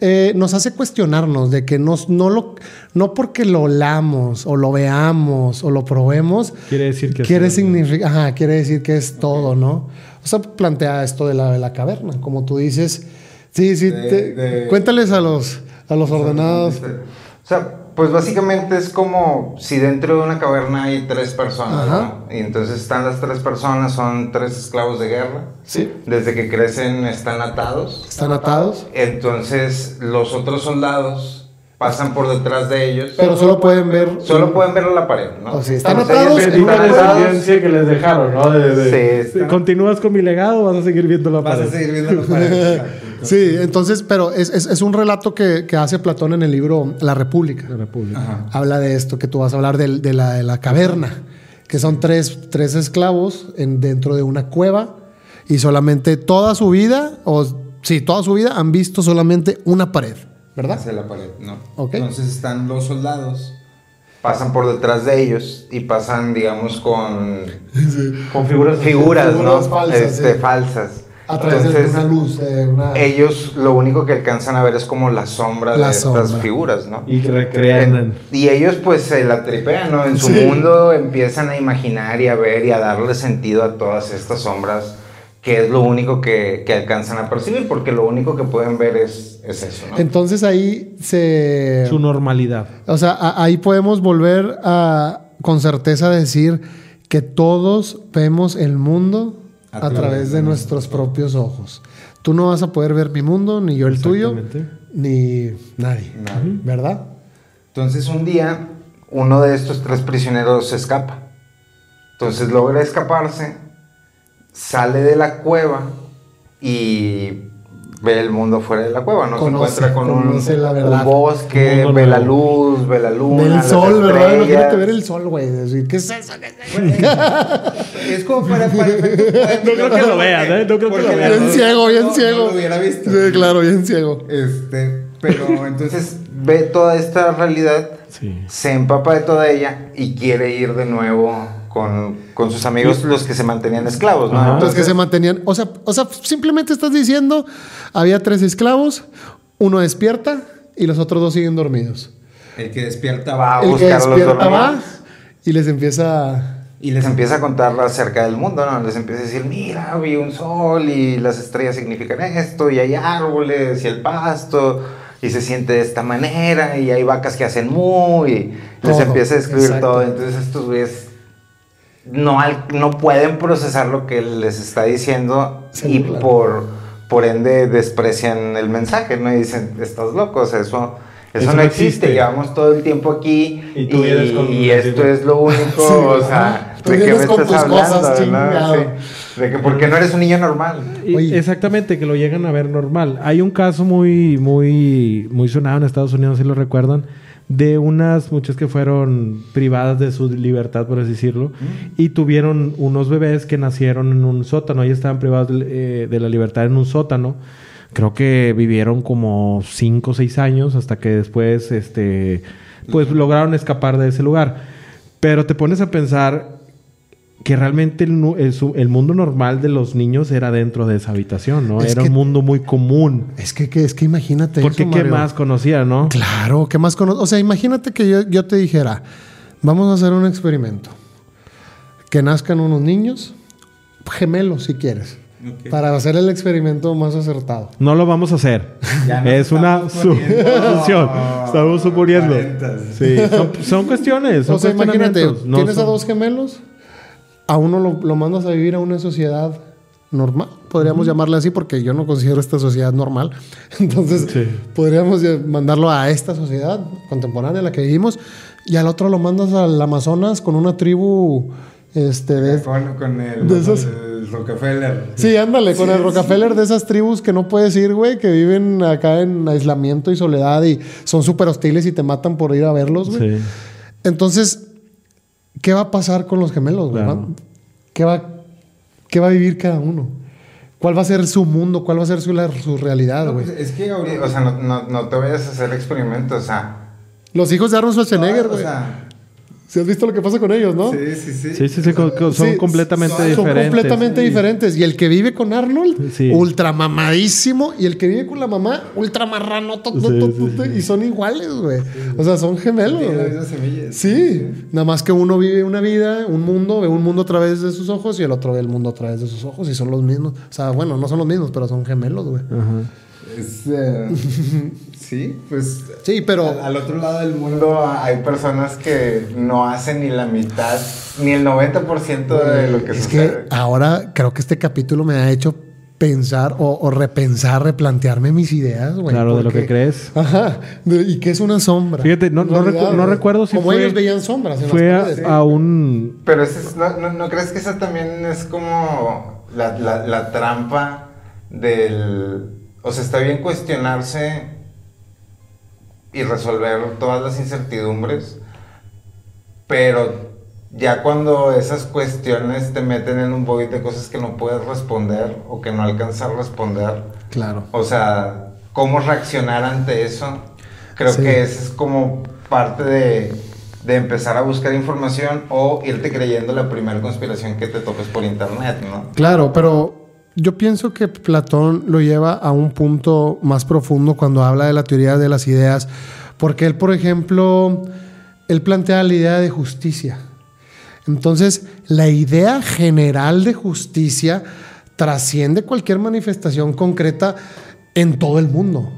Speaker 1: eh, nos hace cuestionarnos de que nos, no, lo, no porque lo olamos o lo veamos o lo probemos,
Speaker 2: Quiere decir que
Speaker 1: quiere, significa- ajá, quiere decir que es todo, ¿no? O sea, plantea esto de la, de la caverna, como tú dices. Sí, sí,
Speaker 3: De-
Speaker 1: te-
Speaker 3: de-
Speaker 1: cuéntales a los, a los ordenados.
Speaker 3: O sea, pues básicamente es como si dentro de una caverna hay tres personas,
Speaker 1: Ajá.
Speaker 3: ¿no? Y entonces están las tres personas, son tres esclavos de guerra.
Speaker 1: Sí.
Speaker 3: Desde que crecen están atados.
Speaker 1: Están atados,
Speaker 3: Entonces los otros soldados pasan por detrás de ellos.
Speaker 1: pero solo pueden ver.
Speaker 3: Solo pueden ver la pared, ¿no?
Speaker 1: O sea, están atados,
Speaker 3: ellos
Speaker 1: en una
Speaker 3: están atados.
Speaker 2: que les dejaron, ¿no?
Speaker 3: Sí, está-
Speaker 2: ¿Continúas con mi legado o vas a seguir viendo la
Speaker 4: Vas a
Speaker 2: pared?
Speaker 4: seguir viendo la pared. exacto.
Speaker 1: Sí, entonces, pero es, es- es un relato que, que hace Platón en el libro La República.
Speaker 2: La República.
Speaker 4: Ajá.
Speaker 1: habla de esto que tú vas a hablar de, la, de la caverna, que son tres, tres esclavos en, dentro de una cueva y solamente toda su vida, o sí, toda su vida han visto solamente una pared, ¿verdad?
Speaker 4: Hacia la pared, ¿no?
Speaker 1: Ok.
Speaker 4: Entonces están los soldados.
Speaker 3: pasan por detrás de ellos y pasan, digamos, con
Speaker 2: Con figuras.
Speaker 3: figuras,
Speaker 1: Figuras
Speaker 3: ¿no?
Speaker 1: falsas,
Speaker 3: Este,
Speaker 1: sí.
Speaker 3: falsas.
Speaker 1: A través de
Speaker 3: Entonces,
Speaker 1: una luz, de una...
Speaker 3: ellos lo único que alcanzan a ver es como la sombra
Speaker 1: La
Speaker 3: de
Speaker 1: sombra.
Speaker 3: estas figuras, ¿no?
Speaker 2: Y recrean. en-
Speaker 3: Y ellos pues se la tripean, ¿no? En su
Speaker 1: Sí.
Speaker 3: mundo empiezan a imaginar y a ver y a darle sentido a todas estas sombras, que es lo único que, que alcanzan a percibir, porque lo único que pueden ver es, es eso, ¿no?
Speaker 1: Entonces ahí se...
Speaker 2: Su normalidad.
Speaker 1: O sea, a- ahí podemos volver a con certeza decir que todos vemos el mundo a, través de nuestros propios ojos. Tú no vas a poder ver mi mundo, ni yo el tuyo, ni nadie,
Speaker 3: Nadie.
Speaker 1: ¿verdad?
Speaker 3: Entonces un día uno de estos tres prisioneros se escapa. Entonces logra escaparse, sale de la cueva y ve el mundo fuera de la cueva, ¿no?
Speaker 1: Conoce-
Speaker 3: se encuentra con un,
Speaker 1: conoce la verdad.
Speaker 3: un bosque, ve la luz, ve la luna,
Speaker 1: Ve el sol, ¿verdad? Imagínate ver el sol, güey. ¿qué es eso?
Speaker 4: Es como para... para no
Speaker 2: creo que lo vean, ¿eh? No creo que lo vean.
Speaker 1: Bien ciego, bien ciego.
Speaker 4: No lo hubiera visto.
Speaker 1: Sí, claro, bien ciego.
Speaker 4: Este, pero entonces...
Speaker 3: Entonces ve toda esta realidad,
Speaker 2: Sí.
Speaker 3: se empapa de toda ella y quiere ir de nuevo con, con sus amigos, los que se mantenían esclavos, ¿no?
Speaker 2: Ajá.
Speaker 1: Los que
Speaker 3: Entonces,
Speaker 1: se mantenían. O sea, o sea, simplemente estás diciendo: había tres esclavos, uno despierta y los otros dos siguen dormidos.
Speaker 4: El que despierta
Speaker 3: Va a
Speaker 1: El que
Speaker 3: buscar a los
Speaker 1: despierta va
Speaker 3: dormidos.
Speaker 1: y les empieza. a-
Speaker 3: Y les empieza a contar acerca del mundo, ¿no? Les empieza a decir, mira, vi un sol y las estrellas significan esto, y hay árboles y el pasto, y se siente de esta manera, y hay vacas que hacen mu, y les
Speaker 1: Todo,
Speaker 3: empieza a describir
Speaker 1: exacto.
Speaker 3: todo. Entonces estos güeyes no, al- no pueden procesar lo que les está diciendo y por, por ende desprecian el mensaje, ¿no? Y dicen, estás loco, o sea, eso... Eso,
Speaker 2: Eso
Speaker 3: no existe.
Speaker 2: existe.
Speaker 3: llevamos todo el tiempo aquí
Speaker 2: Y
Speaker 3: y,
Speaker 2: tú vienes con-
Speaker 3: y esto es lo único,
Speaker 1: Sí,
Speaker 3: o sea,
Speaker 1: tú
Speaker 3: ¿de qué me estás hablando?
Speaker 1: cosas.
Speaker 3: Sí. De que porque no eres un niño normal.
Speaker 2: Y-. Exactamente, que lo llegan a ver normal. Hay un caso muy, muy, muy sonado en Estados Unidos, si lo recuerdan, de unas muchas que fueron privadas de su libertad, por así decirlo, y tuvieron unos bebés que nacieron en un sótano. Ellos estaban privados de, eh, de la libertad en un sótano. Creo que vivieron como 5 o 6 años hasta que después, este, pues lograron escapar de ese lugar. Pero te pones a pensar que realmente el, mundo normal de los niños era dentro de esa habitación, ¿no?
Speaker 1: Es
Speaker 2: era
Speaker 1: que-
Speaker 2: un mundo muy común.
Speaker 1: Es que, que- es que imagínate.
Speaker 2: Porque
Speaker 1: eso,
Speaker 2: ¿qué
Speaker 1: Mario.
Speaker 2: más conocía, no?
Speaker 1: Claro, ¿qué más cono- O sea, imagínate que yo, yo te dijera: vamos a hacer un experimento. Que nazcan unos niños, gemelos si quieres. Para hacer el experimento más acertado.
Speaker 2: No lo vamos a hacer.
Speaker 4: Ya
Speaker 2: es una suposición. Estamos suponiendo. Sí, son, son cuestiones. Son
Speaker 1: O sea, imagínate.
Speaker 2: No
Speaker 1: tienes a dos gemelos, a uno lo, lo mandas a vivir a una sociedad normal, podríamos llamarle así porque yo no considero esta sociedad normal. Entonces,
Speaker 2: Sí.
Speaker 1: podríamos mandarlo a esta sociedad contemporánea en la que vivimos y al otro lo mandas al Amazonas con una tribu este de
Speaker 4: Con, con el,
Speaker 1: De esos-
Speaker 4: el Rockefeller.
Speaker 1: Sí, ándale, con el
Speaker 4: sí.
Speaker 1: Rockefeller de esas tribus que no puedes ir, güey, que viven acá en aislamiento y soledad y son súper hostiles y te matan por ir a verlos, güey.
Speaker 2: Sí.
Speaker 1: Entonces, ¿qué va a pasar con los gemelos, güey?
Speaker 2: Claro.
Speaker 1: ¿Qué, va, ¿Qué va a vivir cada uno? ¿Cuál va a ser su mundo? ¿Cuál va a ser su, la- su realidad,
Speaker 4: No,
Speaker 1: güey?
Speaker 4: pues, es que ahorita.
Speaker 3: O sea, no, no, no te vayas a hacer experimentos, o sea,
Speaker 1: Los hijos de Arnold Schwarzenegger,
Speaker 4: o
Speaker 1: güey.
Speaker 4: sea,
Speaker 1: ¿Sí has visto lo que pasa con ellos, no?
Speaker 4: sí, sí, sí.
Speaker 2: Sí, sí, sí, son
Speaker 1: Sí,
Speaker 2: completamente
Speaker 1: son
Speaker 2: diferentes.
Speaker 1: completamente diferentes. Y el que vive con Arnold,
Speaker 2: Sí.
Speaker 1: ultra mamadísimo. Y el que vive con la mamá, ultra marrano. to- to-
Speaker 2: Sí,
Speaker 1: to-
Speaker 2: sí,
Speaker 1: to-
Speaker 2: sí.
Speaker 1: Y son iguales, güey. O sea, son gemelos.
Speaker 4: Tiene la
Speaker 1: güey.
Speaker 4: misma semilla.
Speaker 1: Sí, nada más que uno vive una vida, un mundo, ve un mundo a través de sus ojos y el otro ve el mundo a través de sus ojos y son los mismos. O sea, bueno, no son los mismos, pero son gemelos, güey.
Speaker 2: Ajá.
Speaker 4: Es, eh, sí, pues.
Speaker 1: Sí, pero
Speaker 4: Al, al otro lado del mundo.
Speaker 3: hay personas que no hacen ni la mitad, ni el 90% de lo que
Speaker 1: es
Speaker 3: sucede.
Speaker 1: que ahora creo que este capítulo me ha hecho pensar o, o repensar, replantearme mis ideas, güey.
Speaker 2: Claro, de lo que crees.
Speaker 1: Ajá, y que es una sombra.
Speaker 2: Fíjate, no- no
Speaker 1: realidad,
Speaker 2: recu- no recuerdo si
Speaker 1: Como
Speaker 2: fue-
Speaker 1: ellos veían sombras en las
Speaker 2: Fue a, un...
Speaker 3: Pero ese es- no, no, ¿no crees que esa también es como la, la- la trampa del... O sea, está bien cuestionarse y resolver todas las incertidumbres, pero ya cuando esas cuestiones te meten en un void de cosas que no puedes responder o que no alcanzas a responder,
Speaker 1: Claro.
Speaker 3: o sea, cómo reaccionar ante eso. Creo
Speaker 1: Sí.
Speaker 3: que esa es como parte de, de empezar a buscar información o irte creyendo la primera conspiración que te topes por internet, ¿no?
Speaker 1: Claro, pero yo pienso que Platón lo lleva a un punto más profundo cuando habla de la teoría de las ideas, porque él, por ejemplo, él plantea la idea de justicia. Entonces, la idea general de justicia trasciende cualquier manifestación concreta en todo el mundo.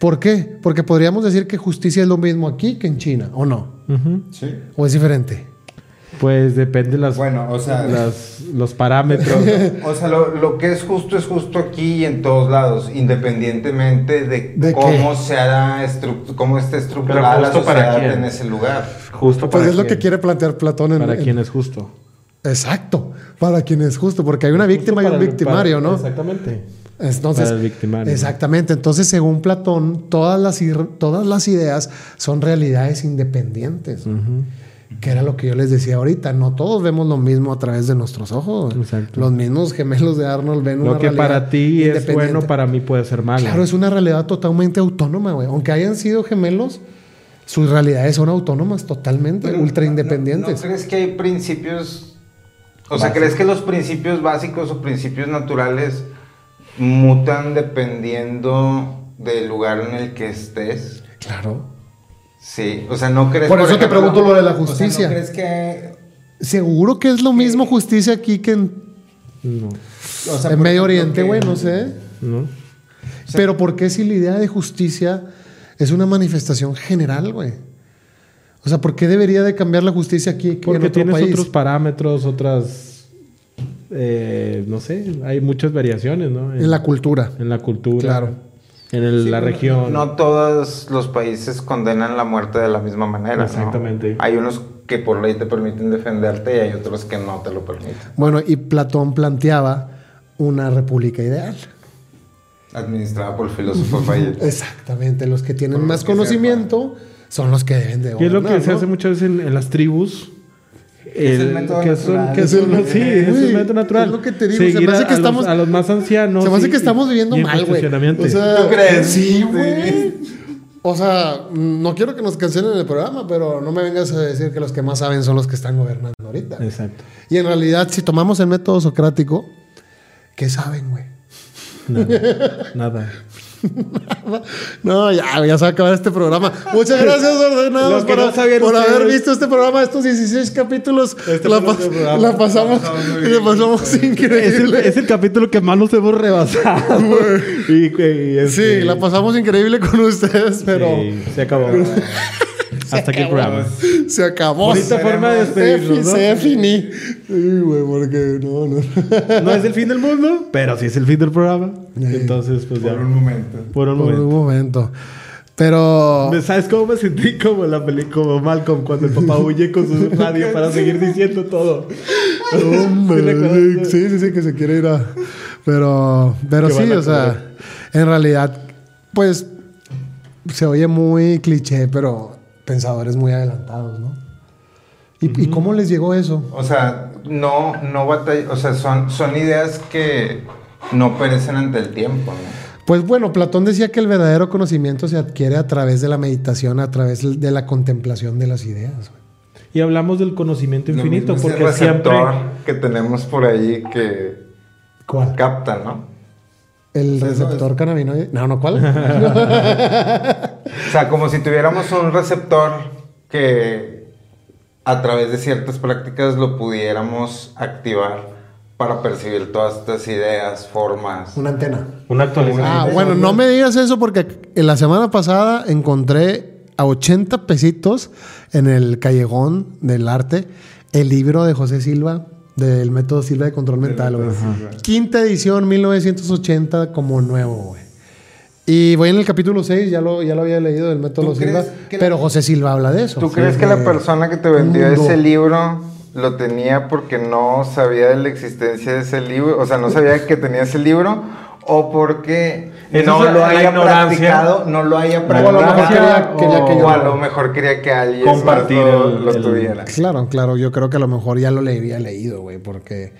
Speaker 1: ¿Por qué? Porque podríamos decir que justicia es lo mismo aquí que en China, ¿o no?
Speaker 4: Sí.
Speaker 1: ¿O es diferente?
Speaker 2: Pues depende las,
Speaker 4: Bueno, o sea.
Speaker 2: las- los parámetros.
Speaker 3: O sea, lo, lo que es justo es justo aquí y en todos lados, independientemente de,
Speaker 1: ¿De
Speaker 3: cómo se estru- cómo esté estructurada la
Speaker 2: para
Speaker 3: sociedad
Speaker 2: quién.
Speaker 3: en ese lugar.
Speaker 2: Justo
Speaker 1: Pues
Speaker 2: para
Speaker 1: es lo
Speaker 2: quién.
Speaker 1: que quiere plantear Platón en,
Speaker 2: Para
Speaker 1: en-
Speaker 2: quien es justo.
Speaker 1: Exacto, para quien es justo, porque hay una víctima y un
Speaker 2: para el-
Speaker 1: victimario,
Speaker 2: para-
Speaker 1: ¿no?
Speaker 2: Exactamente.
Speaker 1: Entonces,
Speaker 2: Para el victimario,
Speaker 1: Exactamente. Entonces, según Platón, todas las, ir- todas las ideas son realidades independientes. Que era lo que yo les decía ahorita. No todos vemos lo mismo a través de nuestros ojos.
Speaker 2: Exacto.
Speaker 1: Los mismos gemelos de Arnold ven una
Speaker 2: Lo que
Speaker 1: realidad
Speaker 2: para ti es bueno, para mí puede ser malo.
Speaker 1: Claro, es una realidad totalmente autónoma, güey. Aunque hayan sido gemelos, sus realidades son autónomas totalmente,
Speaker 3: Pero
Speaker 1: ultra
Speaker 3: no- no-
Speaker 1: independientes.
Speaker 3: ¿No, crees que hay principios? O sea, ¿crees que los principios básicos o principios naturales mutan dependiendo del lugar en el que estés?
Speaker 1: Claro.
Speaker 3: Sí, o sea, ¿no crees
Speaker 1: Por eso te
Speaker 3: ejemplo,
Speaker 1: pregunto lo de la
Speaker 4: O sea,
Speaker 1: justicia.
Speaker 4: ¿no crees que.?
Speaker 1: Seguro que es lo mismo justicia aquí que en,
Speaker 2: No.
Speaker 4: O sea,
Speaker 1: en
Speaker 4: por
Speaker 1: Medio Oriente,
Speaker 4: que-
Speaker 1: güey, no sé.
Speaker 2: ¿No?
Speaker 1: Pero ¿por qué si la idea de justicia es una manifestación general, güey? O sea, ¿por qué debería de cambiar la justicia aquí que en
Speaker 2: Porque
Speaker 1: otro
Speaker 2: tienes
Speaker 1: país?
Speaker 2: otros parámetros, otras. eh, no sé, hay muchas variaciones, ¿no?
Speaker 1: En la cultura.
Speaker 2: en la cultura.
Speaker 1: Claro.
Speaker 2: En el-
Speaker 3: Sí,
Speaker 2: la
Speaker 3: no-
Speaker 2: región.
Speaker 3: No todos los países condenan la muerte de la misma manera. ¿no?
Speaker 2: Exactamente.
Speaker 3: Hay unos que por ley te permiten defenderte y hay otros que no te lo permiten.
Speaker 1: Bueno, y Platón planteaba una república ideal.
Speaker 3: Administrada por el filósofo Fayette.
Speaker 1: Exactamente. Los que tienen
Speaker 3: Por
Speaker 1: más
Speaker 3: que
Speaker 1: conocimiento son los que deben de
Speaker 2: ¿Qué es lo que
Speaker 1: gobernar,
Speaker 2: se hace muchas veces en, en las tribus?
Speaker 4: Es el método
Speaker 2: que son-
Speaker 4: natural.
Speaker 2: que
Speaker 1: Es
Speaker 2: son-
Speaker 1: el-
Speaker 2: sí, es el método natural.
Speaker 1: es lo que te digo, se me hace
Speaker 2: a-
Speaker 1: que
Speaker 2: a los-
Speaker 1: estamos-
Speaker 2: a los más ancianos.
Speaker 1: Se me hace
Speaker 2: y-
Speaker 1: que estamos viviendo mal, güey. O sea,
Speaker 3: ¿Tú crees?
Speaker 1: Sí, güey. O sea, no quiero que nos cancelen el programa, pero no me vengas a decir que los que más saben son los que están gobernando ahorita.
Speaker 2: Exacto.
Speaker 1: Y en realidad, si tomamos el método socrático, ¿qué saben, güey?
Speaker 2: Nada. nada.
Speaker 1: no, ya, ya se va a acabar este programa. Muchas gracias, ordenados, por,
Speaker 2: no sabían
Speaker 1: por haber visto este programa, estos 16 capítulos.
Speaker 2: Este
Speaker 1: la, pas-
Speaker 2: programa.
Speaker 1: la pasamos,
Speaker 4: La pasamos
Speaker 2: Es el,
Speaker 1: increíble.
Speaker 2: es el capítulo que más nos hemos rebasado. y, y este-
Speaker 1: Sí, la pasamos increíble con ustedes, pero
Speaker 2: Sí, se acabó. Hasta aquí el programa.
Speaker 1: se acabó.
Speaker 2: Bonita forma de despedirnos, ¿no?
Speaker 1: Se finí. Sí, güey, porque no, no.
Speaker 2: No es el fin del mundo, pero sí es el fin del programa. Entonces, pues ya.
Speaker 4: Por un momento.
Speaker 2: Por un
Speaker 1: Por
Speaker 2: momento.
Speaker 1: un momento. Pero.
Speaker 2: ¿Me- ¿Sabes cómo me sentí como la película como Malcolm cuando el papá huye con su radio para seguir diciendo todo?
Speaker 1: Hombre,
Speaker 2: ¿Sí
Speaker 1: sí, sí, que se quiere ir a. Pero, pero
Speaker 2: Que
Speaker 1: sí, o sea, en realidad, pues se oye muy cliché, pero pensadores muy adelantados, ¿no? ¿Y, y cómo les llegó eso?
Speaker 3: O sea, no, no batalla, o sea, son, son ideas que no perecen ante el tiempo, ¿no?
Speaker 1: Pues bueno, Platón decía que el verdadero conocimiento se adquiere a través de la meditación, a través de la contemplación de las ideas.
Speaker 2: Y hablamos del conocimiento infinito,
Speaker 3: mismo es
Speaker 2: porque
Speaker 3: el
Speaker 2: siempre.
Speaker 3: receptor que tenemos por ahí que
Speaker 1: ¿Cuál?
Speaker 3: capta, ¿no?
Speaker 1: ¿El receptor cannabinoide? No, no, ¿cuál?
Speaker 3: O sea, como si tuviéramos un receptor que a través de ciertas prácticas lo pudiéramos activar para percibir todas estas ideas, formas.
Speaker 1: Una antena.
Speaker 2: Una actualización.
Speaker 1: Ah, bueno, no me digas eso porque en la semana pasada encontré a 80 pesitos en el callejón del arte el libro de José Silva del método Silva de control mental, güey. Quinta edición 1980 como nuevo, güey. Y voy en el capítulo 6, ya lo, ya lo había leído del método
Speaker 3: ¿Tú
Speaker 1: Silva,
Speaker 3: la-
Speaker 1: pero José Silva habla de eso.
Speaker 3: ¿Tú
Speaker 1: Sí,
Speaker 3: crees que la persona que te vendió
Speaker 1: mundo.
Speaker 3: ese libro lo tenía porque no sabía de la existencia de ese libro? O sea, no sabía que tenía ese libro o porque no lo
Speaker 2: la
Speaker 3: haya practicado, no lo haya practicado. o a
Speaker 1: lo-
Speaker 3: mejor quería que alguien
Speaker 2: Compartir
Speaker 3: lo,
Speaker 2: el-
Speaker 3: lo
Speaker 2: el-
Speaker 3: tuviera.
Speaker 1: Claro, claro, yo creo que a lo mejor ya lo le había leído, güey, porque...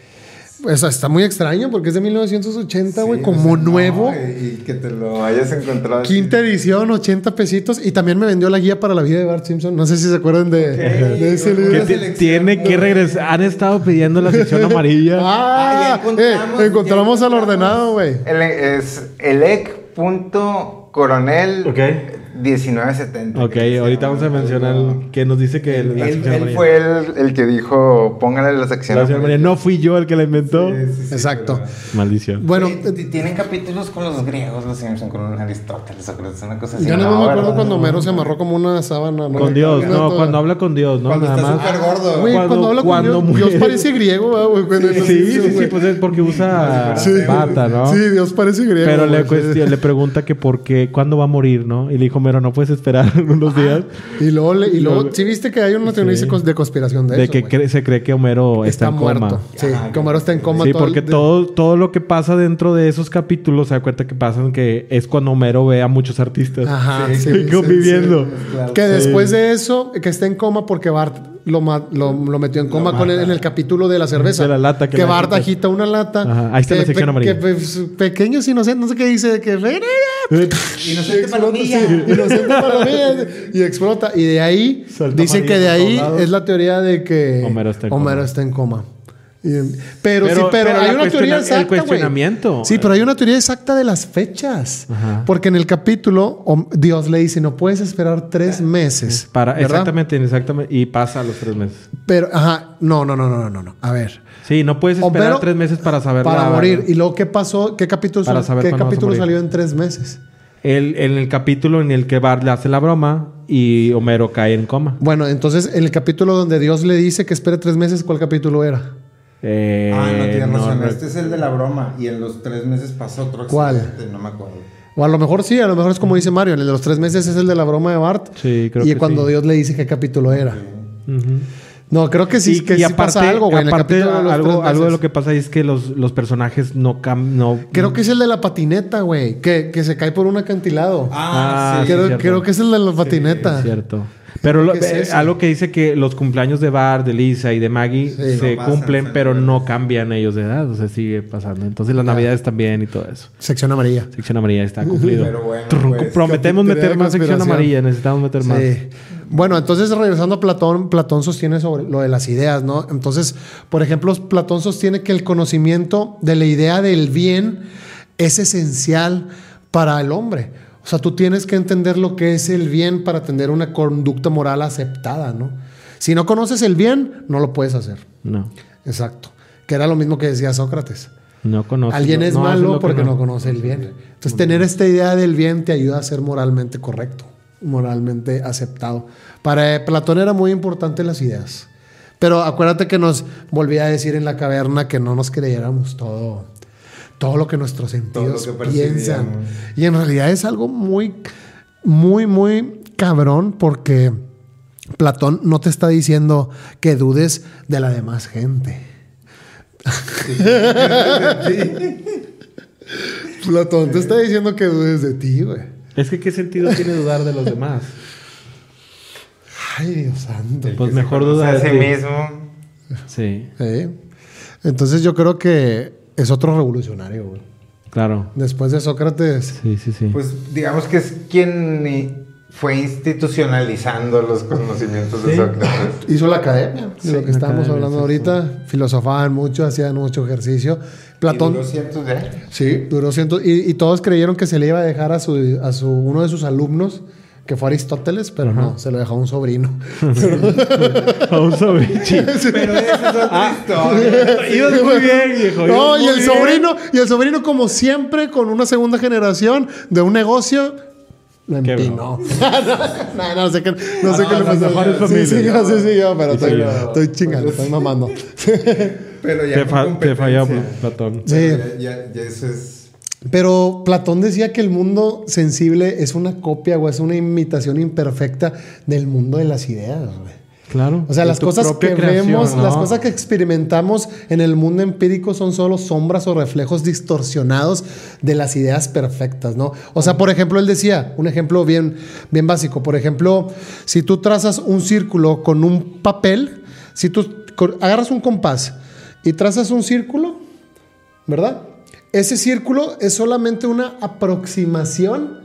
Speaker 1: Pues está muy extraño porque es de 1980, güey,
Speaker 3: Sí,
Speaker 1: como
Speaker 3: o no,
Speaker 1: nuevo.
Speaker 3: y, que te lo hayas encontrado. así.
Speaker 1: Quinta edición, 80 pesitos. Y también me vendió la guía para la vida de Bart Simpson. No sé si se acuerdan de, de ese libro.
Speaker 2: Que tiene que regresar. Han estado pidiendo la sección amarilla.
Speaker 1: Ah,
Speaker 3: Ah, ya encontramos,
Speaker 1: eh, encontramos
Speaker 3: ya
Speaker 1: al ordenado, güey.
Speaker 3: El- es elec.coronel
Speaker 2: Ok.
Speaker 3: 1970.
Speaker 2: ok, ahorita vamos a mencionar que nos dice que la
Speaker 3: Él,
Speaker 2: sección
Speaker 3: él fue el, el que dijo, póngale la sección.
Speaker 2: La. No fui yo el que la inventó.
Speaker 4: Sí, sí, sí,
Speaker 1: Exacto.
Speaker 4: pero-
Speaker 2: Maldición.
Speaker 1: Bueno,
Speaker 3: tienen capítulos con los griegos, los Simpson, con Aristóteles, Sócrates, una cosa así.
Speaker 1: ya no, me acuerdo
Speaker 3: ¿verdad?
Speaker 1: cuando Homero se amarró como una sábana. ¿no?
Speaker 2: Con Dios, no,
Speaker 1: toda-
Speaker 2: cuando habla con Dios, ¿no?
Speaker 4: Cuando
Speaker 2: Nada
Speaker 4: está
Speaker 2: más.
Speaker 4: súper gordo.
Speaker 1: Güey, cuando,
Speaker 2: cuando-
Speaker 1: habla con
Speaker 2: cuando
Speaker 1: Dios, Dios
Speaker 2: muere.
Speaker 1: parece griego, ¿verdad, güey.
Speaker 2: Sí, sí, sí, pues es porque usa
Speaker 1: Sí.
Speaker 2: bata, ¿no?
Speaker 1: Sí, Dios parece griego.
Speaker 2: Pero le pregunta que por qué, cuándo va a morir, ¿no? Y le dijo, Mero, no puedes esperar unos días.
Speaker 1: Y luego, le- y luego sí viste que hay una teoría
Speaker 2: Sí.
Speaker 1: de conspiración de,
Speaker 2: De
Speaker 1: eso,
Speaker 2: que
Speaker 1: güey.
Speaker 2: cre- se cree que Homero está,
Speaker 1: está,
Speaker 2: en
Speaker 1: muerto.
Speaker 2: coma.
Speaker 1: Sí, que Homero está en coma.
Speaker 2: Sí,
Speaker 1: todo
Speaker 2: porque
Speaker 1: de-
Speaker 2: todo, todo lo que pasa dentro de esos capítulos, se da cuenta que pasan que es cuando Homero ve a muchos artistas
Speaker 1: Ajá,
Speaker 4: Sí,
Speaker 1: sí,
Speaker 2: que
Speaker 1: sí,
Speaker 2: conviviendo.
Speaker 4: Claro.
Speaker 1: Que
Speaker 2: Sí.
Speaker 1: después de eso, que está en coma porque Bart lo, lo, lo metió en coma con el- en el capítulo de la cerveza.
Speaker 2: De la lata que
Speaker 1: Que, Bart
Speaker 2: agita.
Speaker 1: una lata.
Speaker 2: Ajá, ahí está
Speaker 1: que
Speaker 2: la sección amarilla.
Speaker 1: Que pequeños inocentes, no sé qué dice, que...
Speaker 3: Inocente palomilla.
Speaker 1: Sí, inocente palomilla. y explota. Y de ahí,
Speaker 2: Salta
Speaker 1: dicen que de ahí es la teoría de que
Speaker 2: Homero está en
Speaker 1: Homero
Speaker 2: coma.
Speaker 1: está en coma. Pero,
Speaker 2: Pero-
Speaker 1: sí, pero,
Speaker 2: pero
Speaker 1: hay una teoría
Speaker 2: el
Speaker 1: exacta, güey.
Speaker 2: cuestionamiento.
Speaker 1: Sí, pero hay una teoría exacta de las fechas.
Speaker 2: Ajá.
Speaker 1: Porque en el capítulo Dios le dice, no puedes esperar tres meses.
Speaker 2: Para,
Speaker 1: ¿verdad?
Speaker 2: exactamente, exactamente. Y pasa los tres meses.
Speaker 1: Pero, ajá, no, no, no, no, no, no. A ver.
Speaker 2: Sí, no puedes esperar
Speaker 1: Homero-
Speaker 2: tres meses para saber
Speaker 1: Para
Speaker 2: la-
Speaker 1: morir. ¿Y luego qué pasó? ¿Qué capítulo,
Speaker 2: Para saber
Speaker 1: qué capítulo salió en tres meses?
Speaker 2: El, en el capítulo en el que Bart le hace la broma y Homero cae en coma.
Speaker 1: Bueno, entonces en el capítulo donde Dios le dice que espere tres meses, ¿cuál capítulo era?
Speaker 2: Eh,
Speaker 4: Ah, no tienes razón. Este es el de la broma. Y en los tres meses pasó otro
Speaker 1: ¿Cuál?
Speaker 4: accidente. No me acuerdo.
Speaker 1: O a lo mejor sí, a lo mejor es como dice Mario, en el de los tres meses es el de la broma de Bart.
Speaker 2: Sí, creo
Speaker 1: y
Speaker 2: que
Speaker 1: cuando
Speaker 2: sí.
Speaker 1: Dios le dice qué capítulo era. No, creo que sí, que sí pasa algo, güey. en el
Speaker 2: aparte,
Speaker 1: capítulo de los
Speaker 2: algo, de lo que pasa ahí es que los, los personajes no cam no
Speaker 1: Creo que es el de la patineta, güey. Que, que se cae por un acantilado.
Speaker 2: Ah,
Speaker 4: sí.
Speaker 2: sí,
Speaker 1: creo que es el de la patineta.
Speaker 2: Es cierto. Pero lo-
Speaker 1: ¿Qué es
Speaker 2: eh, algo que dice que los cumpleaños de Bart, de Lisa y de Maggie
Speaker 1: Sí.
Speaker 2: se
Speaker 4: No
Speaker 2: cumplen, pero no cambian ellos de edad. O sea, sigue pasando. Entonces las navidades también y todo eso.
Speaker 1: Sección amarilla.
Speaker 2: Sección amarilla está cumplido.
Speaker 4: Pero bueno, pues,
Speaker 2: Prometemos meter más sección amarilla. Necesitamos meter más.
Speaker 1: Sí. Bueno, entonces regresando a Platón, Platón sostiene sobre lo de las ideas, ¿no? Entonces, por ejemplo, Platón sostiene que el conocimiento de la idea del bien es esencial para el hombre. O sea, tú tienes que entender lo que es el bien para tener una conducta moral aceptada, ¿no? Si no conoces el bien, no lo puedes hacer.
Speaker 2: No.
Speaker 1: Exacto. Que era lo mismo que decía Sócrates.
Speaker 2: No conoce.
Speaker 1: Alguien es
Speaker 2: no,
Speaker 1: malo
Speaker 2: lo que
Speaker 1: porque no. conoce el bien. Entonces, tener esta idea del bien te ayuda a ser moralmente correcto, moralmente aceptado. Para Platón era muy importante las ideas. Pero acuérdate que nos volvía a decir en la caverna que no nos creyéramos todo, todo lo que nuestros sentidos
Speaker 4: que
Speaker 1: piensan. Y en realidad es algo muy, muy, muy cabrón porque Platón no te está diciendo que dudes de la demás gente. Platón te está diciendo que dudes de ti, güey.
Speaker 2: Es que qué sentido tiene dudar de los demás.
Speaker 1: Ay, Dios santo.
Speaker 2: Pues mejor duda de
Speaker 3: sí mismo.
Speaker 2: Sí,
Speaker 1: Sí. Entonces yo creo que es otro revolucionario, güey.
Speaker 2: claro.
Speaker 1: Después de Sócrates.
Speaker 2: Sí, sí, sí.
Speaker 3: Pues digamos que es quien fue institucionalizando los conocimientos de
Speaker 2: Sí.
Speaker 3: Sócrates.
Speaker 1: Hizo la academia, de lo que estábamos
Speaker 2: academia,
Speaker 1: hablando
Speaker 2: sí,
Speaker 1: ahorita. Filosofaban mucho, hacían mucho ejercicio.
Speaker 3: Y
Speaker 1: Platón.
Speaker 3: duró cientos de años.
Speaker 1: Sí, duró ciento. Y, y todos creyeron que se le iba a dejar a su, a su uno de sus alumnos, que fue Aristóteles, pero no, se lo dejó a un sobrino.
Speaker 2: A un sobrino.
Speaker 3: Pero esa es otra historia.
Speaker 2: Ibas muy bien, viejo.
Speaker 1: No, y el
Speaker 2: bien.
Speaker 1: sobrino, y el sobrino, como siempre, con una segunda generación de un negocio, lo empinó. no, no, sé qué, no sé
Speaker 2: Ah,
Speaker 1: qué le pasó. Sí, sí, yo, sí, sí, yo, pero estoy, estoy chingando, estoy mamando.
Speaker 4: Pero ya
Speaker 2: Te, fa- te falló, Platón.
Speaker 1: Sí.
Speaker 4: Ya, ya- ya eso es.
Speaker 1: Pero Platón decía que el mundo sensible es una copia o es una imitación imperfecta del mundo de las ideas, güey.
Speaker 2: Claro.
Speaker 1: O sea, las cosas que
Speaker 2: creación,
Speaker 1: vemos,
Speaker 2: ¿no?
Speaker 1: las cosas que experimentamos en el mundo empírico son solo sombras o reflejos distorsionados de las ideas perfectas, ¿no? O sea, por ejemplo, él decía, un ejemplo bien, bien básico, por ejemplo, si tú trazas un círculo con un papel, si tú agarras un compás y trazas un círculo, ¿verdad? Ese círculo es solamente una aproximación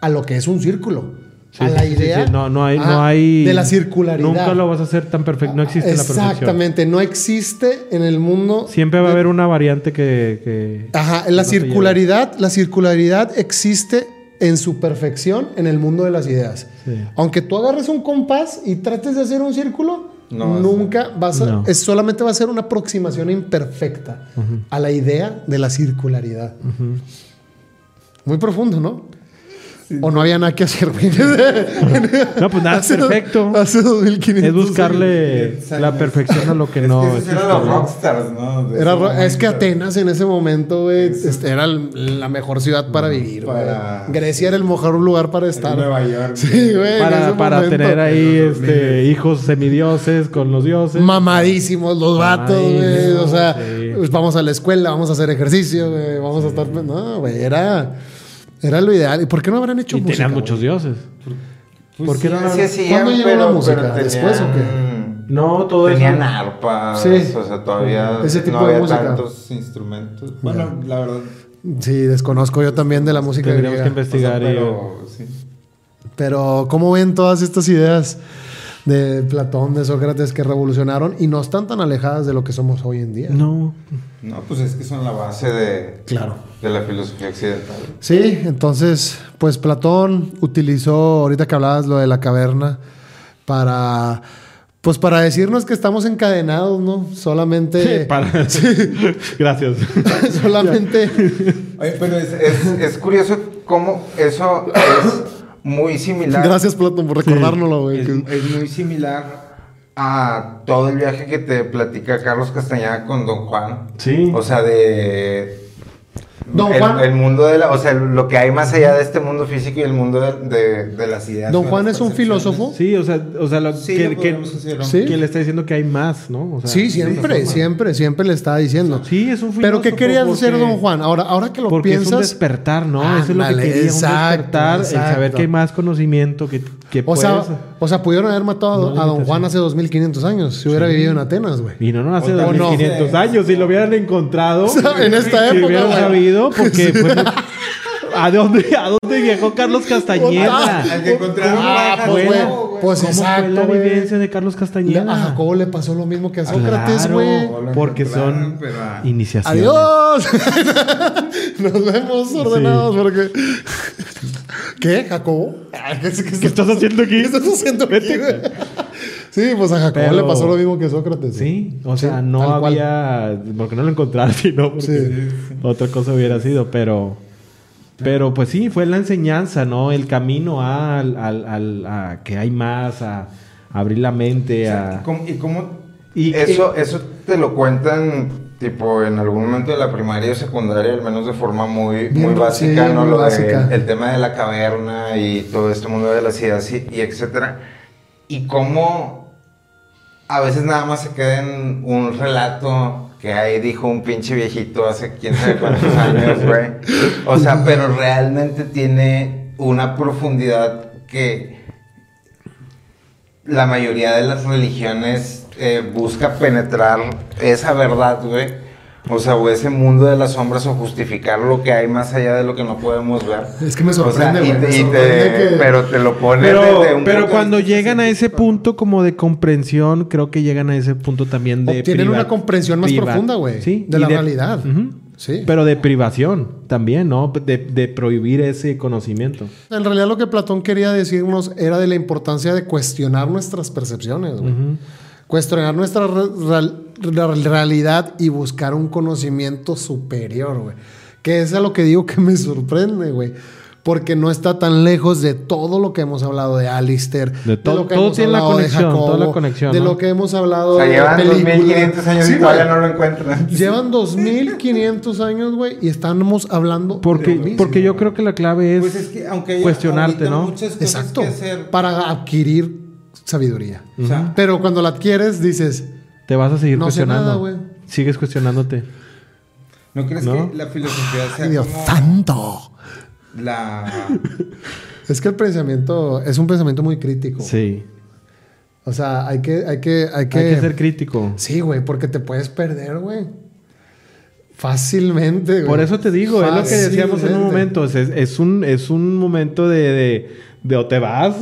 Speaker 1: a lo que es un círculo.
Speaker 2: Sí,
Speaker 1: a la
Speaker 2: sí,
Speaker 1: idea
Speaker 2: sí. No, no hay,
Speaker 1: ajá,
Speaker 2: no hay.
Speaker 1: de la circularidad.
Speaker 2: Nunca lo vas a hacer tan perfecto. No existe la perfección.
Speaker 1: Exactamente, no existe en el mundo.
Speaker 2: Siempre va a haber una variante que. que-
Speaker 1: Ajá, la
Speaker 2: no
Speaker 1: circularidad, la circularidad existe en su perfección en el mundo de las ideas.
Speaker 2: Sí.
Speaker 1: Aunque tú agarres un compás y trates de hacer un círculo,
Speaker 4: No vas a-
Speaker 1: nunca vas a,
Speaker 2: No.
Speaker 1: es solamente va a ser una aproximación imperfecta a la idea de la circularidad. Muy profundo, ¿no? O no había nada que hacer, güey.
Speaker 2: No, pues nada es
Speaker 1: Hace-
Speaker 2: perfecto.
Speaker 1: Hace 2500
Speaker 2: Es buscarle la perfección a lo que
Speaker 4: Es
Speaker 2: no.
Speaker 4: que esos
Speaker 2: existe,
Speaker 4: eran los
Speaker 2: ¿no?
Speaker 4: rockstars, ¿no? De
Speaker 1: Era es que. Atenas en ese momento, güey, este, era el- la mejor ciudad para vivir. güey.
Speaker 4: Para-
Speaker 1: Grecia era el mejor lugar para estar.
Speaker 4: Nueva York.
Speaker 1: Sí, güey.
Speaker 2: Para, para tener ahí este, hijos semidioses con los dioses.
Speaker 1: Mamadísimos los vatos, güey. O sea,
Speaker 2: sí.
Speaker 1: pues vamos a la escuela, vamos a hacer ejercicio, güey. Vamos a estar. No, güey, era, era lo ideal. ¿Y por qué no habrán hecho
Speaker 2: y
Speaker 1: música?
Speaker 2: tenían
Speaker 1: güey?
Speaker 2: muchos dioses.
Speaker 4: Pues
Speaker 2: ¿Por qué
Speaker 4: sí,
Speaker 2: no?
Speaker 3: Sí
Speaker 1: ¿Cuándo llegó
Speaker 3: pero,
Speaker 1: la música?
Speaker 3: tenían-
Speaker 1: ¿Después o qué?
Speaker 2: No, todo
Speaker 3: Tenían
Speaker 2: eso.
Speaker 3: arpas,
Speaker 1: Sí.
Speaker 3: o sea, todavía
Speaker 1: Ese tipo
Speaker 3: no
Speaker 1: de
Speaker 3: había
Speaker 1: música.
Speaker 3: tantos
Speaker 4: instrumentos. Bueno, la verdad.
Speaker 1: Sí, desconozco yo también de la música
Speaker 2: Tendríamos que investigar.
Speaker 4: o sea,
Speaker 2: y-
Speaker 4: pero sí.
Speaker 1: Pero, ¿cómo ven todas estas ideas de Platón, de Sócrates que revolucionaron y no están tan alejadas de lo que somos hoy en día?
Speaker 2: No.
Speaker 4: No, pues es que son la base
Speaker 3: de,
Speaker 1: Claro.
Speaker 3: De la filosofía occidental.
Speaker 1: Sí, entonces, pues Platón utilizó, ahorita que hablabas lo de la caverna, para, pues para decirnos que estamos encadenados, ¿no? Solamente,
Speaker 2: Para- Gracias.
Speaker 1: solamente,
Speaker 4: Oye, pero es,
Speaker 3: Es, es curioso cómo eso es muy similar.
Speaker 1: gracias Platón por recordárnoslo, güey.
Speaker 3: Es,
Speaker 1: que-
Speaker 3: es muy similar a todo el viaje que te platica Carlos Castañeda con Don Juan.
Speaker 2: Sí.
Speaker 3: O sea, de.
Speaker 1: Don
Speaker 3: el,
Speaker 1: Juan-
Speaker 3: el mundo de la. O sea, lo que hay más allá de este mundo físico y el mundo de, de- de las ideas.
Speaker 1: Don Juan es un filósofo.
Speaker 2: Sí, o sea, o sea lo
Speaker 4: Sí,
Speaker 2: que,
Speaker 4: lo
Speaker 2: que.
Speaker 1: Sí.
Speaker 2: que le está diciendo que hay más, ¿no? O sea,
Speaker 1: Sí, siempre, siempre, siempre le estaba diciendo.
Speaker 2: Sí, es un
Speaker 1: Pero ¿qué
Speaker 2: filósofo
Speaker 1: quería hacer Don Juan? Ahora, ahora que lo
Speaker 2: Porque es un
Speaker 1: piensas,
Speaker 2: despertar, ¿no? Eso es lo que quería,
Speaker 1: exacto,
Speaker 2: un despertar, el saber que hay más conocimiento, que, que
Speaker 1: o
Speaker 2: puedes...
Speaker 1: sea, o sea, pudieron haber matado
Speaker 2: No
Speaker 1: a Don. Juan hace 2500 años si hubiera vivido en Atenas, güey.
Speaker 2: y no, no, hace
Speaker 4: O tal-
Speaker 2: 2500
Speaker 4: no.
Speaker 2: años, si lo hubieran encontrado,
Speaker 1: sea, en esta
Speaker 2: si
Speaker 1: época,
Speaker 2: porque fue muy- ¿A dónde, ¿A dónde viajó Carlos Castañeda?
Speaker 4: Al que encontraron
Speaker 1: Ah,
Speaker 4: bajas,
Speaker 1: pues,
Speaker 2: güey.
Speaker 1: güey. Pues
Speaker 2: ¿Cómo
Speaker 1: exacto,
Speaker 2: fue la
Speaker 1: güey.
Speaker 2: vivencia de Carlos Castañeda?
Speaker 1: A Jacobo le pasó lo mismo que a Sócrates,
Speaker 2: Claro,
Speaker 1: güey.
Speaker 2: Porque son
Speaker 4: pero, ah,
Speaker 2: iniciaciones.
Speaker 1: Adiós. Nos vemos ordenados porque. ¿Qué, Jacobo? ¿Qué,
Speaker 2: ¿Qué estás haciendo aquí?
Speaker 1: ¿Qué estás haciendo aquí, güey? Sí, pues a Jacobo
Speaker 2: Pero-
Speaker 1: le pasó lo mismo que a Sócrates.
Speaker 2: Sí, o sea,
Speaker 1: Sí,
Speaker 2: no
Speaker 1: tal cual.
Speaker 2: había. Porque no lo encontraron, sino porque
Speaker 1: Sí.
Speaker 2: otra cosa hubiera sido, pero. Pero pues sí, fue la enseñanza, ¿no? El camino a, al- al- a que hay más, a, abrir la mente,
Speaker 4: ¿Y
Speaker 2: a.
Speaker 4: cómo, y cómo-
Speaker 2: Y
Speaker 3: Eso, eso te lo cuentan, tipo, en algún momento de la primaria o secundaria, al menos de forma muy,
Speaker 1: Bien,
Speaker 3: muy básica,
Speaker 1: sí,
Speaker 3: ¿no?
Speaker 1: muy
Speaker 3: Lo de-
Speaker 1: básica.
Speaker 3: el tema de la caverna y todo este mundo de las ideas y, y etcétera. Y cómo a veces nada más se queda en un relato que ahí dijo un pinche viejito hace quién sabe cuántos años, güey. O sea, pero realmente tiene una profundidad que la mayoría de las religiones eh, busca penetrar esa verdad, güey. O sea, o ese mundo de las sombras o justificar lo que hay más allá de lo que no podemos ver.
Speaker 1: Es que me
Speaker 3: O sea,
Speaker 1: sorprende,
Speaker 3: y
Speaker 1: güey.
Speaker 3: te-
Speaker 1: me
Speaker 3: y te-
Speaker 1: sorprende que-
Speaker 3: Pero te lo pone
Speaker 2: Pero,
Speaker 3: desde un
Speaker 2: pero
Speaker 3: de
Speaker 2: cuando llegan a ese punto como de comprensión, creo que llegan a ese punto también de... Priva-
Speaker 1: una comprensión más
Speaker 2: priva-
Speaker 1: profunda, güey.
Speaker 2: Sí.
Speaker 1: De
Speaker 2: y
Speaker 1: la realidad. Sí.
Speaker 2: Pero de privación también, ¿no? De, de prohibir ese conocimiento.
Speaker 1: En realidad lo que Platón quería decirnos era de la importancia de cuestionar nuestras percepciones, güey. Cuestionar nuestra re- real- la realidad y buscar un conocimiento superior, güey. Que es a lo que digo que me sorprende, güey. Porque no está tan lejos de todo lo que hemos hablado de Alistair.
Speaker 2: De todo-
Speaker 1: lo que
Speaker 2: todo
Speaker 1: hemos
Speaker 2: tiene la
Speaker 1: hablado de
Speaker 2: conexión,
Speaker 1: Jacobo,
Speaker 2: toda la conexión,
Speaker 1: De
Speaker 2: ¿no?
Speaker 1: lo que hemos hablado
Speaker 3: O sea,
Speaker 1: de
Speaker 3: llevan
Speaker 1: películas.
Speaker 3: 2500 años
Speaker 1: Sí,
Speaker 3: y todavía
Speaker 1: güey.
Speaker 3: no lo encuentran.
Speaker 1: Llevan 2500 años, güey, y estamos hablando
Speaker 2: Porque,
Speaker 1: de lo mismo.
Speaker 2: porque yo creo que la clave es,
Speaker 4: Pues es que aunque
Speaker 2: cuestionarte, ¿no?
Speaker 4: muchas cosas
Speaker 1: Exacto.
Speaker 4: que hacer,
Speaker 1: Para adquirir sabiduría.
Speaker 4: o sea,
Speaker 1: Pero cuando la adquieres, dices,
Speaker 2: Te vas a seguir
Speaker 1: No sé
Speaker 2: cuestionando.
Speaker 1: nada, güey.
Speaker 2: Sigues cuestionándote.
Speaker 4: ¿no crees
Speaker 2: ¿No?
Speaker 4: que la filosofía sea
Speaker 1: ¡ay, Dios
Speaker 4: como
Speaker 1: santo!
Speaker 4: la
Speaker 1: Es que el pensamiento es un pensamiento muy crítico.
Speaker 2: Sí.
Speaker 1: O sea, hay que, hay que, hay que.
Speaker 2: Hay que ser crítico.
Speaker 1: Sí, güey, porque te puedes perder, güey. Fácilmente, güey.
Speaker 2: Por eso te digo, es lo que decíamos en un momento. Es, es un, es un momento de, de, de o te vas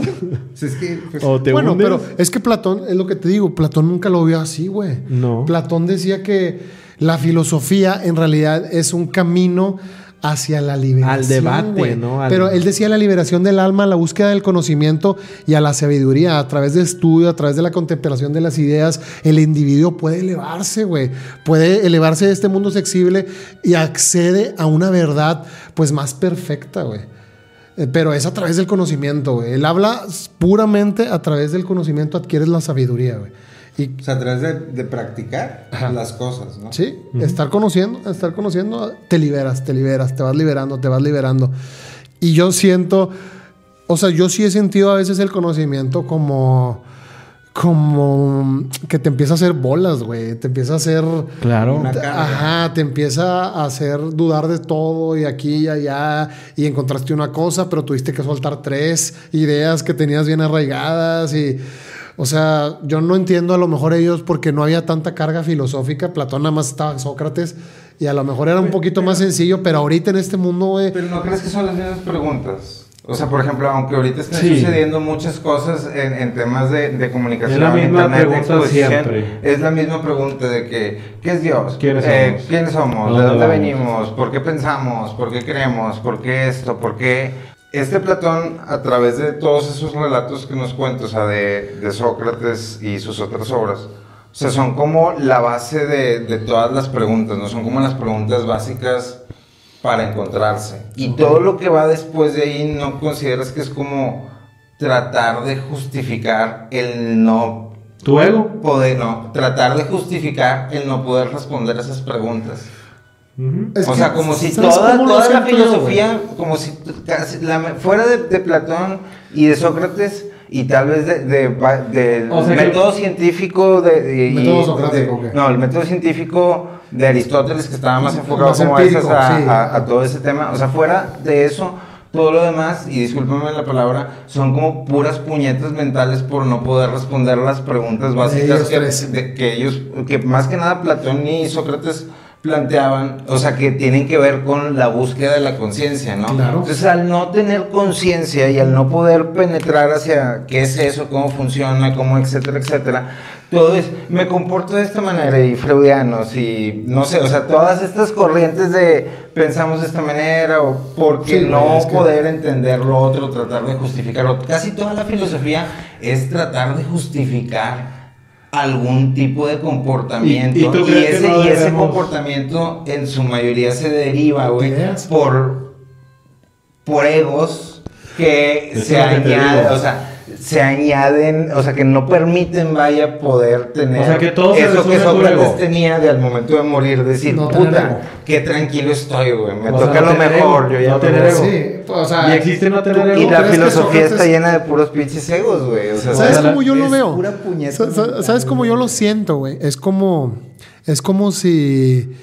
Speaker 4: es que pues,
Speaker 2: o te
Speaker 1: bueno,
Speaker 2: hundes.
Speaker 1: pero es que Platón, es lo que te digo, Platón nunca lo vio así, güey.
Speaker 2: No.
Speaker 1: Platón decía que la filosofía en realidad es un camino hacia la liberación.
Speaker 2: Al debate,
Speaker 1: güey.
Speaker 2: ¿no? Al-
Speaker 1: Pero él decía la liberación del alma, la búsqueda del conocimiento y a la sabiduría. A través de estudio, a través de la contemplación de las ideas, el individuo puede elevarse, güey. Puede elevarse de este mundo sensible y accede a una verdad, pues, más perfecta, güey. Eh, Pero es a través del conocimiento, güey. Él habla puramente a través del conocimiento adquieres la sabiduría, güey. Y
Speaker 4: o sea, a través de, de practicar
Speaker 1: Ajá.
Speaker 4: las cosas, ¿no?
Speaker 1: sí, estar conociendo, estar conociendo, te liberas, te liberas, te vas liberando, te vas liberando. Y yo siento, o sea, yo sí he sentido a veces el conocimiento como como que te empieza a hacer bolas, güey, te empieza a hacer
Speaker 2: Claro.
Speaker 1: Ajá, te empieza a hacer dudar de todo y aquí y allá y encontraste una cosa, pero tuviste que soltar tres ideas que tenías bien arraigadas y o sea, yo no entiendo a lo mejor ellos porque no había tanta carga filosófica, Platón nada más estaba Sócrates y a lo mejor era un poquito más sencillo, pero ahorita en este mundo, güey,
Speaker 3: Pero ¿no crees que son las mismas preguntas? O sea, por ejemplo, aunque ahorita estén
Speaker 2: Sí.
Speaker 3: sucediendo muchas cosas en, en temas de, de comunicación,
Speaker 2: Es la misma
Speaker 3: internet,
Speaker 2: pregunta siempre.
Speaker 3: es la misma pregunta de que, ¿qué es Dios?
Speaker 2: ¿Quiénes
Speaker 3: Eh,
Speaker 2: somos?
Speaker 3: ¿Quiénes somos?
Speaker 2: ¿A
Speaker 3: ¿De
Speaker 2: dónde
Speaker 3: venimos? ¿Por qué pensamos? ¿Por qué creemos? ¿Por qué esto? ¿Por qué...? Este Platón, a través de todos esos relatos que nos cuenta, o sea, de, de Sócrates y sus otras obras, o sea, son como la base de, de todas las preguntas, ¿no? Son como las preguntas básicas para encontrarse. Y todo lo que va después de ahí, ¿no consideras que es como tratar de justificar el no
Speaker 2: ¿Tu ego?
Speaker 3: poder, no, tratar de justificar el no poder responder a esas preguntas?
Speaker 1: es
Speaker 3: o sea, como si
Speaker 1: ¿sabes
Speaker 3: toda, toda la filosofía, como si fuera de, de Platón y de Sócrates y tal vez de, de, del
Speaker 2: O sea que-
Speaker 3: método científico de, de- y-
Speaker 1: Método socrático,
Speaker 3: de-
Speaker 1: ¿qué?
Speaker 3: no, el método científico de Aristóteles que estaba más enfocado
Speaker 1: Más
Speaker 3: como a,
Speaker 1: empírico,
Speaker 3: esas- a-
Speaker 1: sí.
Speaker 3: a- a todo ese tema, o sea, fuera de eso todo lo demás, y discúlpame la palabra, son como puras puñetas mentales por no poder responder las preguntas básicas
Speaker 1: ellos
Speaker 3: que, de- que ellos, que más que nada Platón y Sócrates planteaban, o sea, que tienen que ver con la búsqueda de la conciencia, ¿no?
Speaker 1: Claro.
Speaker 3: Entonces, al no tener conciencia y al no poder penetrar hacia qué es eso, cómo funciona, cómo, etcétera, etcétera, todo es, me comporto de esta manera y freudianos y no sé, o sea, todas estas corrientes de pensamos de esta manera o porque
Speaker 1: Sí,
Speaker 3: no
Speaker 1: güey, es que-
Speaker 3: poder entender lo otro, tratar de justificarlo. Casi toda la filosofía es tratar de justificar algún tipo de comportamiento
Speaker 2: ¿Y-
Speaker 3: ese,
Speaker 2: no
Speaker 3: y ese comportamiento en su mayoría se deriva, güey, por, por egos que se añaden, o sea, se añaden, o sea, que no permiten, vaya, poder tener
Speaker 2: O sea, que todo se
Speaker 3: eso que Sócrates tenía de al momento de morir, decir,
Speaker 1: No
Speaker 3: puta, qué tranquilo estoy, güey, me
Speaker 2: O sea,
Speaker 3: toca
Speaker 2: no
Speaker 3: lo
Speaker 2: tener
Speaker 3: mejor,
Speaker 2: ego,
Speaker 3: yo ya
Speaker 2: no tener
Speaker 3: voy".
Speaker 2: ego.
Speaker 1: Sí, o sea,
Speaker 2: y existe no tener
Speaker 3: Y
Speaker 2: ego.
Speaker 3: la filosofía está llena de puros pinches egos, güey. O sea,
Speaker 1: ¿Sabes
Speaker 2: o sea,
Speaker 1: cómo yo lo veo?
Speaker 3: pura puñeta
Speaker 1: ¿Sabes cómo yo lo siento, güey? Es como, es como si,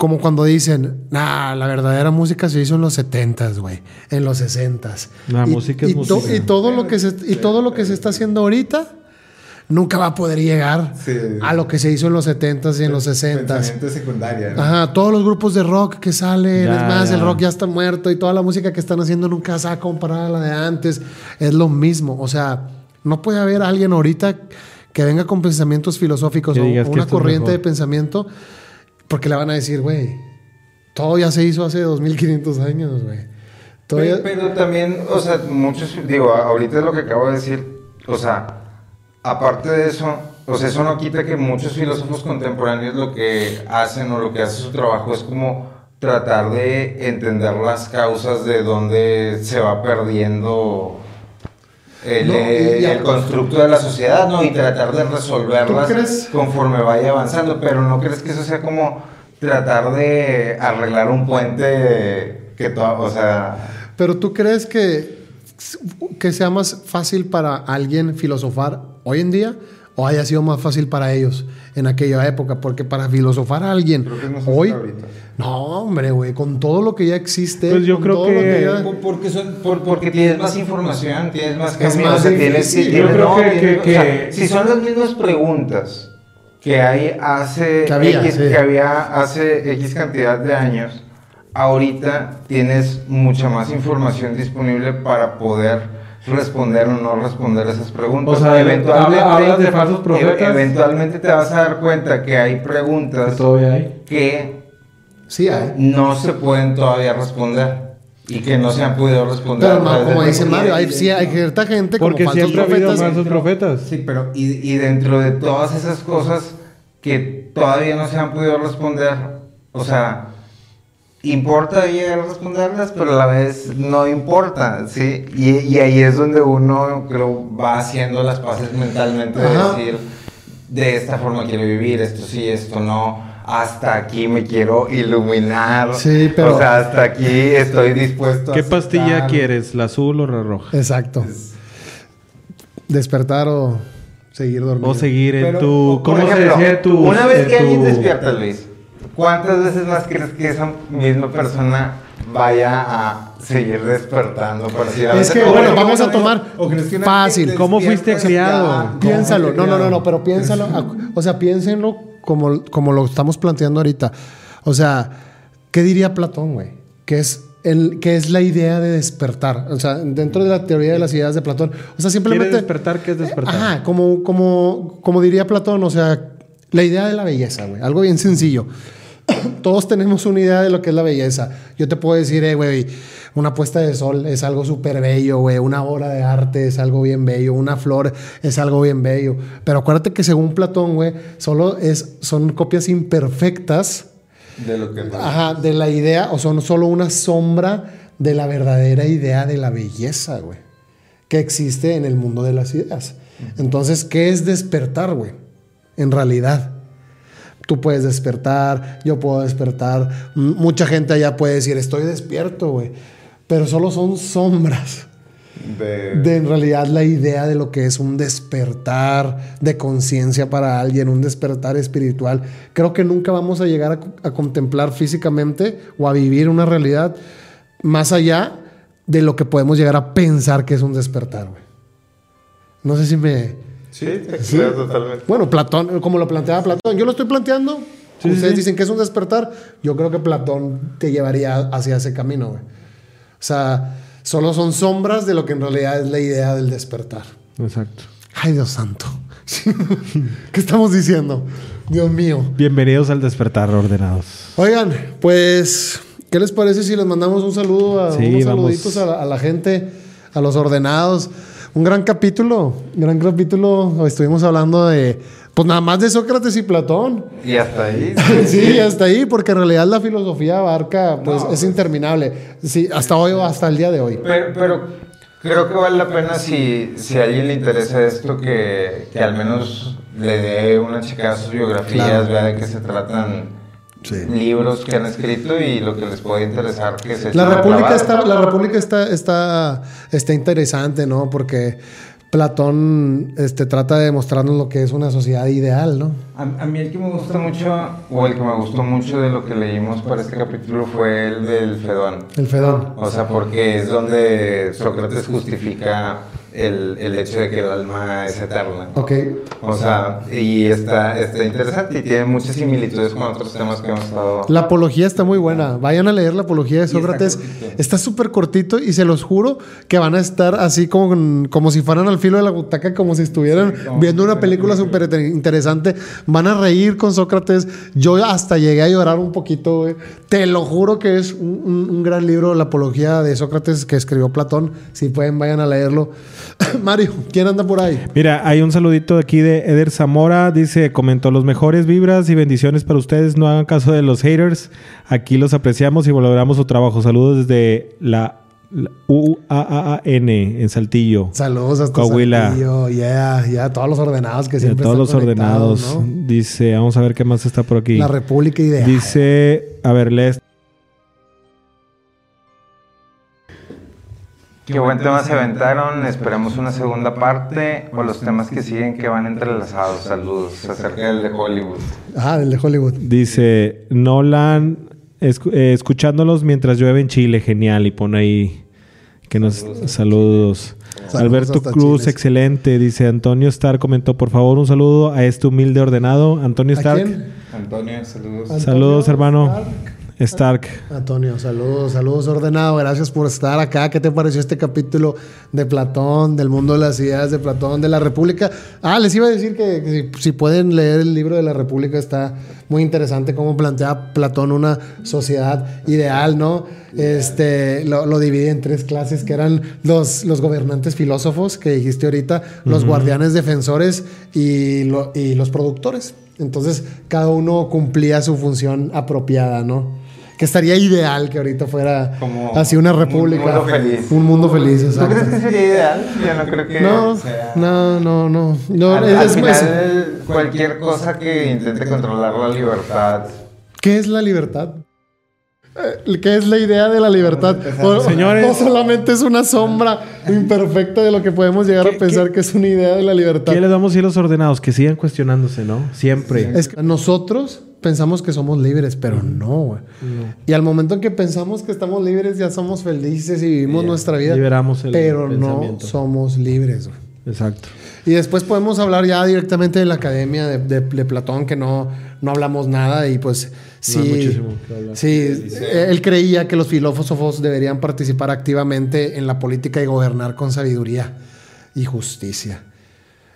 Speaker 1: como cuando dicen, nah, la verdadera música se hizo en los 70s, güey, en los 60s.
Speaker 2: La
Speaker 1: Y-
Speaker 2: música es
Speaker 1: y to-
Speaker 2: música.
Speaker 1: y todo lo que se, y todo lo que se está haciendo ahorita nunca va a poder llegar
Speaker 4: Sí.
Speaker 1: a lo que se hizo en los 70s y en los 60s.
Speaker 4: Pensamiento secundaria. ¿no?
Speaker 1: Ajá, todos los grupos de rock que salen,
Speaker 2: Ya,
Speaker 1: es más,
Speaker 2: ya.
Speaker 1: el rock ya está muerto y toda la música que están haciendo nunca se va a comparar a la de antes. Es lo mismo. O sea, no puede haber alguien ahorita que venga con pensamientos filosóficos o una corriente
Speaker 2: mejor.
Speaker 1: de pensamiento porque le van a decir, güey, todo ya se hizo hace 2500 años, güey.
Speaker 3: Pero, pero también, o sea, muchos, digo, ahorita es lo que acabo de decir, o sea, aparte de eso, o sea, eso no quita que muchos filósofos contemporáneos lo que hacen o lo que hace su trabajo es como tratar de entender las causas de dónde se va perdiendo el,
Speaker 1: No,
Speaker 3: eh, el constructo de la sociedad, ¿no? Y tratar de resolverlas conforme vaya avanzando, pero ¿no crees que eso sea como tratar de arreglar un puente que todo, o sea...
Speaker 1: Pero tú crees que, que sea más fácil para alguien filosofar hoy en día o haya sido más fácil para ellos en aquella época? Porque para filosofar a alguien
Speaker 4: que no
Speaker 1: hoy... No, hombre, güey, con todo lo que ya existe.
Speaker 2: Pues yo
Speaker 1: con
Speaker 2: creo
Speaker 1: todo
Speaker 2: que-
Speaker 1: lo ya-
Speaker 3: Por- Porque, son, por- porque tienes más información, tienes más
Speaker 1: Es
Speaker 3: camino,
Speaker 1: más
Speaker 3: o sea, tienes,
Speaker 1: difícil.
Speaker 3: tienes-
Speaker 2: Yo creo
Speaker 3: no,
Speaker 2: que-
Speaker 3: tienes-
Speaker 2: que-
Speaker 3: o sea,
Speaker 2: que-
Speaker 3: si son las mismas preguntas que hay hace
Speaker 1: Que había,
Speaker 3: X,
Speaker 1: sí.
Speaker 3: que había hace X cantidad de años, ahorita tienes mucha más información disponible para poder responder o no responder esas preguntas.
Speaker 2: O sea, habla- hablas de falsos
Speaker 3: e-
Speaker 2: profetas.
Speaker 3: eventualmente te vas a dar cuenta que hay preguntas
Speaker 2: Todavía hay.
Speaker 3: que
Speaker 1: Sí, hay.
Speaker 3: no se pueden todavía responder y que no se han podido responder.
Speaker 1: Pero no, como dice. Mario, hay, sí, hay cierta gente
Speaker 2: Porque
Speaker 1: como falsos
Speaker 2: siempre ha habido
Speaker 1: profetas.
Speaker 2: falsos profetas.
Speaker 3: Sí, pero y, y dentro de todas esas cosas que todavía no se han podido responder, o sea, importa llegar a responderlas, pero a la vez no importa, ¿sí? Y, y ahí es donde uno, creo, va haciendo las paces mentalmente de
Speaker 1: Ajá.
Speaker 3: decir, de esta forma quiero vivir, esto sí, esto no, hasta aquí me quiero iluminar.
Speaker 1: Sí, pero-
Speaker 3: O sea, hasta aquí estoy dispuesto a
Speaker 2: ¿Qué pastilla quieres? ¿La azul o la roja?
Speaker 1: Exacto. Despertar o seguir dormido.
Speaker 2: O seguir en
Speaker 3: Pero,
Speaker 2: tu. ¿Cómo se
Speaker 3: ejemplo,
Speaker 2: decía en tu.
Speaker 3: Una vez que alguien despierta, Luis, ¿cuántas veces más crees que esa misma persona vaya a seguir despertando? Por así
Speaker 1: Es que, bueno, vamos a tomar fácil.
Speaker 2: ¿Cómo fuiste criado?
Speaker 4: ¿cómo
Speaker 1: Piénsalo, no, no, no, no, pero piénsalo, a- o sea, piénsenlo como, como lo estamos planteando ahorita. O sea, ¿qué diría Platón, güey? Que es, el, que es la idea de despertar. O sea, dentro de la teoría de las ideas de Platón. O sea, simplemente...
Speaker 2: ¿Quieres despertar? ¿Qué es despertar?
Speaker 1: Ajá, como, como, como diría Platón, o sea, la idea de la belleza, güey. Algo bien sencillo. Todos tenemos una idea de lo que es la belleza. Yo te puedo decir, eh, güey, una puesta de sol es algo súper bello, güey. Una obra de arte es algo bien bello. Una flor es algo bien bello. Pero acuérdate que según Platón, güey, solo es, son copias imperfectas
Speaker 3: De lo que
Speaker 1: Ajá, de la idea, o son solo una sombra de la verdadera idea de la belleza, güey, que existe en el mundo de las ideas. Entonces, ¿qué es despertar, güey? En realidad. Tú puedes despertar, yo puedo despertar, m- mucha gente allá puede decir, estoy despierto, güey, pero solo son sombras
Speaker 4: De-
Speaker 1: de en realidad la idea de lo que es un despertar de conciencia para alguien, un despertar espiritual. Creo que nunca vamos a llegar a, a contemplar físicamente o a vivir una realidad más allá de lo que podemos llegar a pensar que es un despertar, güey. No sé si me...
Speaker 3: Sí, creo totalmente.
Speaker 1: Bueno, Platón, como lo planteaba Platón, yo lo estoy planteando
Speaker 2: Sí,
Speaker 1: Ustedes
Speaker 2: sí.
Speaker 1: dicen que es un despertar. Yo creo que Platón te llevaría hacia ese camino, güey. O sea, solo son sombras de lo que en realidad es la idea del despertar.
Speaker 2: Exacto.
Speaker 1: Ay, Dios santo. ¿Qué estamos diciendo? Dios mío.
Speaker 2: Bienvenidos al despertar ordenados.
Speaker 1: Oigan, pues, ¿qué les parece si les mandamos un saludo a
Speaker 2: Sí,
Speaker 1: unos
Speaker 2: vamos.
Speaker 1: saluditos a la, a la gente, a los ordenados? Un gran capítulo, gran capítulo. Estuvimos hablando de, pues nada más de Sócrates y Platón.
Speaker 3: Y hasta ahí.
Speaker 1: Sí, hasta ahí, porque en realidad la filosofía abarca, pues es interminable. Sí, hasta hoy o hasta el día de hoy.
Speaker 3: Pero, pero creo que vale la pena si, si a alguien le interesa esto que, que al menos le dé una checada a sus biografías,
Speaker 1: Claro.
Speaker 3: vea de qué se tratan libros que han escrito y lo que les puede interesar que se
Speaker 1: La República está, la República está, está, está interesante, ¿no? Porque Platón este, trata de mostrarnos lo que es una sociedad ideal, ¿no?
Speaker 3: A, a mí el que me gusta mucho, o el que me gustó mucho de lo que leímos para este capítulo fue el del Fedón.
Speaker 1: El Fedón.
Speaker 3: O sea, porque es donde Sócrates justifica el, el hecho de que el alma es eterna.
Speaker 1: Ok.
Speaker 3: O sea, y está, está interesante y tiene muchas similitudes con otros temas que hemos estado...
Speaker 1: La apología está muy buena. Vayan a leer la apología de Sócrates. Está súper cortito y se los juro que van a estar así como, como si fueran al filo de la butaca, como si estuvieran viendo una película súper interesante. Van a reír con Sócrates. Yo hasta llegué a llorar un poquito, güey. Te lo juro que es un, un- un gran libro, la apología de Sócrates que escribió Platón. Si pueden, vayan a leerlo. Mario, ¿quién anda por ahí?
Speaker 2: Mira, hay un saludito aquí de Eder Zamora. Dice, comentó los mejores vibras y bendiciones para ustedes. No hagan caso de los haters. Aquí los apreciamos y valoramos su trabajo. Saludos desde la, UAAN en Saltillo.
Speaker 1: Saludos hasta
Speaker 2: Coahuila.
Speaker 1: Saltillo. Yeah, ya todos los ordenados que siempre
Speaker 2: todos los
Speaker 1: están
Speaker 2: ordenados.
Speaker 1: ¿no?
Speaker 2: Dice, vamos a ver qué más está por aquí.
Speaker 1: La República Ideal.
Speaker 2: Dice, a ver, lees.
Speaker 3: Qué buen tema se aventaron, esperamos una segunda parte o los temas que siguen que van entrelazados. Saludos acerca del de Hollywood.
Speaker 1: Ah, del de Hollywood.
Speaker 2: Dice, Nolan, eh, escuchándolos mientras llueve en Chile, genial. Y pone ahí que nos saludos. Alberto Cruz,
Speaker 1: Chile.
Speaker 2: excelente. Dice Antonio Stark comentó, por favor, un saludo a este humilde ordenado. Antonio
Speaker 1: ¿A
Speaker 2: Stark.
Speaker 1: quién?
Speaker 3: Antonio, saludos.
Speaker 1: Antonio
Speaker 2: Saludos, hermano.
Speaker 1: Stark.
Speaker 2: Stark.
Speaker 1: Antonio, saludos, saludos ordenado. Gracias por estar acá. ¿Qué te pareció este capítulo de Platón, del mundo de las ideas de Platón, de la República? Ah, les iba a decir que, que si, si pueden leer el libro de la República está muy interesante cómo plantea Platón una sociedad ideal, ¿no? Este, lo, lo divide en tres clases que eran los, los gobernantes filósofos que dijiste ahorita, los guardianes defensores y, lo- y los productores. Entonces, cada uno cumplía su función apropiada, ¿no? Que estaría ideal que ahorita fuera
Speaker 3: Como
Speaker 1: así una
Speaker 3: un
Speaker 1: república.
Speaker 3: mundo feliz.
Speaker 1: Un mundo feliz,
Speaker 3: ¿Tú
Speaker 1: exacto.
Speaker 3: crees que sería ideal? Yo no creo que
Speaker 1: No,
Speaker 3: sea...
Speaker 1: no, no, no. no
Speaker 3: al,
Speaker 1: es-
Speaker 3: al
Speaker 1: es-
Speaker 3: final, cualquier cosa que intente controlar la libertad.
Speaker 1: ¿Qué es la libertad? Eh, ¿Qué es la idea de la libertad? O,
Speaker 2: Señores.
Speaker 1: o solamente es una sombra imperfecta de lo que podemos llegar a
Speaker 2: ¿Qué-
Speaker 1: pensar que es una idea de la libertad.
Speaker 2: ¿Qué les damos a decir a los ordenados? Que sigan cuestionándose, ¿no? Siempre.
Speaker 1: Es que nosotros pensamos que somos libres, pero no, güey. Y al momento en que pensamos que estamos libres, ya somos felices y vivimos nuestra vida.
Speaker 2: liberamos el
Speaker 1: pero no somos libres, güey.
Speaker 2: Exacto.
Speaker 1: Y después podemos hablar ya directamente de la academia de, de- de Platón, que no, no hablamos nada y pues sí,
Speaker 2: hay muchísimo que hablar.
Speaker 1: sí, él creía que los filósofos deberían participar activamente en la política y gobernar con sabiduría y justicia.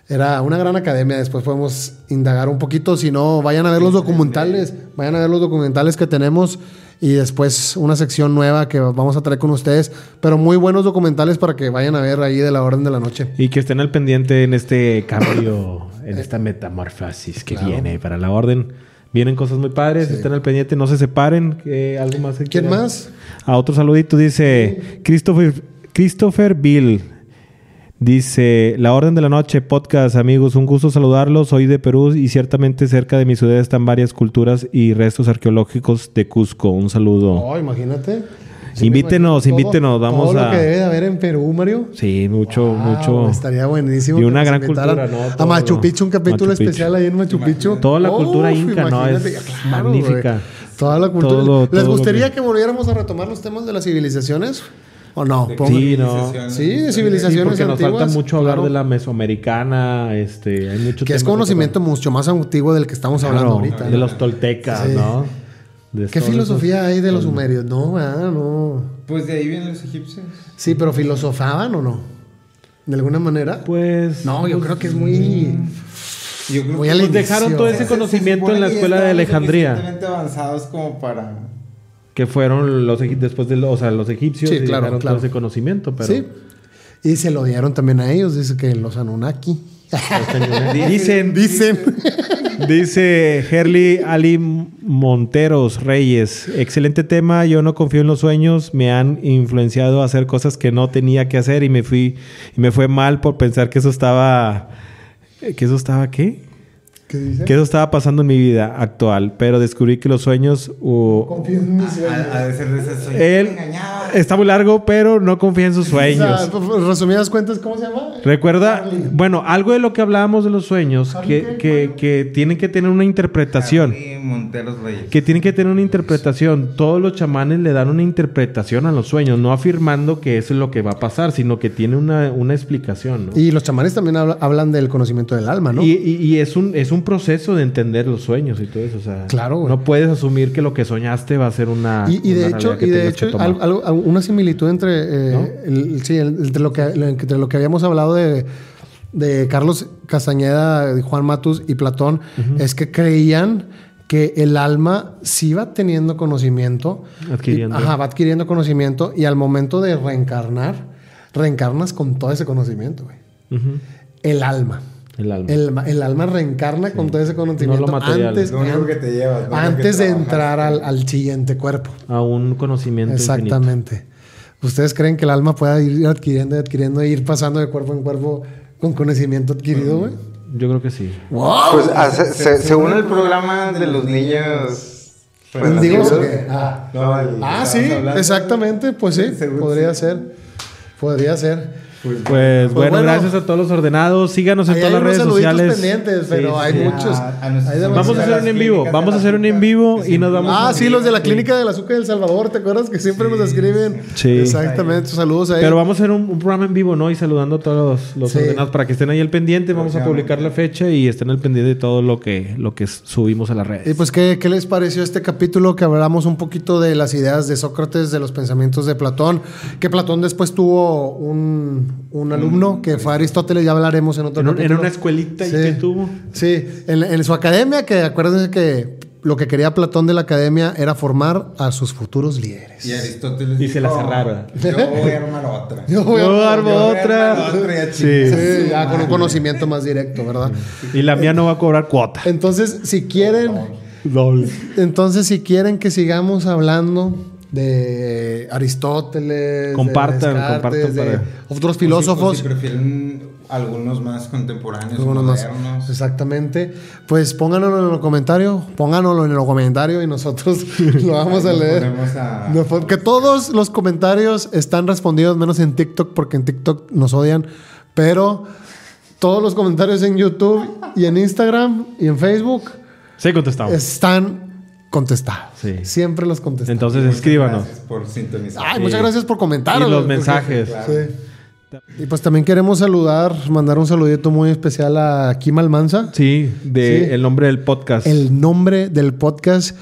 Speaker 1: Era una gran academia, después podemos indagar un poquito, si no, vayan a ver los documentales, vayan a ver los documentales que tenemos y después una sección nueva que vamos a traer con ustedes, pero muy buenos documentales para que vayan a ver ahí de la Orden de la Noche.
Speaker 2: Y que estén al pendiente en este cambio, en esta metamorfosis que
Speaker 1: Claro.
Speaker 2: viene para la orden. Vienen cosas muy padres, estén al pendiente, no se separen. que ¿Algo más? que
Speaker 1: ¿Quién más?
Speaker 2: A otro saludito dice Christopher, Christopher Bill. Dice, La Orden de la Noche, podcast, amigos, un gusto saludarlos. Soy de Perú y ciertamente cerca de mi ciudad están varias culturas y restos arqueológicos de Cusco. Un saludo.
Speaker 1: Oh, imagínate.
Speaker 2: Invítenos,
Speaker 1: imagino
Speaker 2: invítenos, vamos
Speaker 1: todo
Speaker 2: a-
Speaker 1: lo que debe de haber en Perú, Mario.
Speaker 2: Sí, mucho,
Speaker 1: Wow,
Speaker 2: mucho.
Speaker 1: Estaría buenísimo.
Speaker 2: Y una gran cultura, ¿no?
Speaker 1: A
Speaker 2: Todo
Speaker 1: Machu Picchu, un capítulo
Speaker 2: Machu
Speaker 1: especial ahí en Machu Picchu.
Speaker 2: Toda la cultura inca, ¿no? Es
Speaker 1: claro,
Speaker 2: magnífica.
Speaker 1: Toda la cultura.
Speaker 2: Todo-
Speaker 1: ¿Les
Speaker 2: todo
Speaker 1: gustaría
Speaker 2: que
Speaker 1: volviéramos a retomar los temas de las civilizaciones? ¿O no?
Speaker 4: De
Speaker 2: Sí, no.
Speaker 4: civilizaciones.
Speaker 1: Sí, de
Speaker 2: Sí,
Speaker 1: civilizaciones
Speaker 2: porque nos falta mucho hablar
Speaker 1: claro.
Speaker 2: de la mesoamericana, este, hay mucho
Speaker 1: Que es conocimiento mucho más antiguo del que estamos
Speaker 2: Claro,
Speaker 1: hablando ahorita.
Speaker 2: de
Speaker 1: ¿no?
Speaker 2: los toltecas,
Speaker 1: Sí.
Speaker 2: ¿no? De
Speaker 1: ¿Qué filosofía hay de los sumerios? No, ah, no.
Speaker 4: Pues de ahí vienen los egipcios.
Speaker 1: Sí, pero filosofaban o no? ¿De alguna manera?
Speaker 2: Pues
Speaker 1: No, yo creo que es muy.
Speaker 4: Yo creo
Speaker 1: Muy
Speaker 4: que
Speaker 1: al
Speaker 2: Nos dejaron todo
Speaker 4: se-
Speaker 2: ese
Speaker 4: se
Speaker 2: conocimiento en la escuela de Alejandría.
Speaker 4: suficientemente avanzados como para...
Speaker 2: que fueron los después de los, o sea, los egipcios
Speaker 1: Sí,
Speaker 2: y
Speaker 1: claro, claro.
Speaker 2: todo ese conocimiento, pero
Speaker 1: Sí. Y se lo dieron también a ellos, dice que los Anunnaki.
Speaker 2: dicen
Speaker 1: Dicen.
Speaker 2: Dice Herli Ali Monteros Reyes, excelente tema, yo no confío en los sueños, me han influenciado a hacer cosas que no tenía que hacer y me fui y me fue mal por pensar que eso estaba que eso estaba qué?
Speaker 1: ¿Qué dice?
Speaker 2: Que eso estaba pasando en mi vida actual, pero descubrí que los sueños uh,
Speaker 1: Confío en mis sueños.
Speaker 4: Ese sueño.
Speaker 2: él está muy largo, pero no confía en sus
Speaker 1: O
Speaker 2: sueños.
Speaker 1: sea, pues, resumidas cuentas, ¿cómo se llama?
Speaker 2: Recuerda, bueno, algo de lo que hablábamos de los sueños, que, que, que tienen que tener una interpretación.
Speaker 4: Monteros Reyes.
Speaker 2: Que tienen que tener una interpretación. Todos los chamanes le dan una interpretación a los sueños, no afirmando que eso es lo que va a pasar, sino que tiene una, una explicación. ¿no?
Speaker 1: Y los chamanes también habla- hablan del conocimiento del alma, ¿no?
Speaker 2: Y, y- y es, un, es un proceso de entender los sueños y todo eso. O sea,
Speaker 1: Claro, güey.
Speaker 2: no puedes asumir que lo que soñaste va a ser una.
Speaker 1: Y, y de
Speaker 2: una
Speaker 1: hecho, y de algo- una similitud entre, eh,
Speaker 2: ¿No?
Speaker 1: el- sí, el- entre, lo que, entre lo que habíamos hablado de, de Carlos Castañeda, de Juan Matus y Platón, es que creían que el alma sí va teniendo conocimiento.
Speaker 2: Adquiriendo.
Speaker 1: Y- ajá, va adquiriendo conocimiento y al momento de reencarnar, reencarnas con todo ese conocimiento, güey. El alma.
Speaker 2: El alma.
Speaker 1: El, ma- el alma reencarna con todo ese conocimiento antes,
Speaker 4: Lo único que te llevas. ¿no? Lo que
Speaker 1: antes de entrar al, al siguiente cuerpo.
Speaker 2: A un conocimiento infinito.
Speaker 1: Exactamente. ¿Ustedes creen que el alma pueda ir adquiriendo, adquiriendo e ir pasando de cuerpo en cuerpo con conocimiento adquirido, güey?
Speaker 2: Yo creo que sí.
Speaker 3: Pues ah, se- se- según el programa de los niños. pues,
Speaker 1: Digo,
Speaker 3: nacidos,
Speaker 1: que- ah,
Speaker 4: No, el-
Speaker 1: Ah, sí,
Speaker 4: hablando.
Speaker 1: exactamente, pues sí,
Speaker 4: Según
Speaker 1: podría
Speaker 4: sí.
Speaker 1: ser. Podría ser.
Speaker 4: Pues,
Speaker 2: Pues, bueno,
Speaker 1: bueno.
Speaker 2: gracias a todos los ordenados. Síganos en todas las redes sociales.
Speaker 1: pendientes, pero
Speaker 2: Sí,
Speaker 1: hay
Speaker 2: sí.
Speaker 1: muchos.
Speaker 4: A- a
Speaker 1: Hay.
Speaker 2: Vamos a hacer un en vivo. Vamos a hacer un en vivo y nos vamos
Speaker 1: Ah,
Speaker 2: a-
Speaker 1: sí, los de la
Speaker 2: Sí.
Speaker 1: clínica del azúcar del Salvador, ¿te acuerdas? Que siempre nos escriben.
Speaker 2: Sí.
Speaker 1: Exactamente, saludos ahí.
Speaker 2: Pero vamos a hacer un, un programa en vivo, ¿no? Y saludando a todos los, los
Speaker 1: Sí.
Speaker 2: ordenados para que estén ahí al pendiente. Vamos a publicar la fecha y estén al pendiente de todo lo que, lo que subimos a las redes.
Speaker 1: Y pues, ¿qué, ¿qué les pareció este capítulo? Que hablamos un poquito de las ideas de Sócrates, de los pensamientos de Platón. Que Platón después tuvo un, un alumno que fue Aristóteles, ya hablaremos en otro
Speaker 2: en, un- en una escuelita y que tuvo.
Speaker 1: Sí, en, en su academia, que acuérdense que lo que quería Platón de la academia era formar a sus futuros líderes.
Speaker 4: Y Aristóteles
Speaker 2: Y se la cerraron.
Speaker 4: Yo voy a armar otra.
Speaker 1: Yo voy a-
Speaker 2: otra.
Speaker 4: armar otra
Speaker 2: Sí.
Speaker 1: ya con un conocimiento más directo, ¿verdad?
Speaker 2: Y la mía no va a cobrar cuota.
Speaker 1: Entonces, si quieren,
Speaker 2: Doble.
Speaker 1: entonces si quieren que sigamos hablando de Aristóteles,
Speaker 2: Compartan,
Speaker 1: de Descartes,
Speaker 2: compartan
Speaker 1: de
Speaker 2: para-
Speaker 1: otros
Speaker 4: O si-
Speaker 1: filósofos,
Speaker 4: o Si, prefieren algunos más contemporáneos,
Speaker 1: algunos más.
Speaker 4: modernos.
Speaker 1: exactamente, pues pónganlo en los comentarios, pónganlo en los comentarios y nosotros lo vamos a leer.
Speaker 4: a-
Speaker 1: porque todos los comentarios están respondidos, menos en TikTok, porque en TikTok nos odian. Pero todos los comentarios en YouTube y en Instagram y en Facebook
Speaker 2: Sí, contestamos.
Speaker 1: están contestados.
Speaker 2: Sí.
Speaker 1: Siempre los contestamos.
Speaker 2: Entonces
Speaker 4: Muchas
Speaker 2: escríbanos.
Speaker 4: gracias por sintonizar.
Speaker 1: Ay, muchas gracias por comentar.
Speaker 2: Y los mensajes.
Speaker 1: Sí. Y pues también queremos saludar, mandar un saludito muy especial a Kim Almanza.
Speaker 2: Sí, de
Speaker 1: Sí.
Speaker 2: el nombre del podcast.
Speaker 1: El nombre del podcast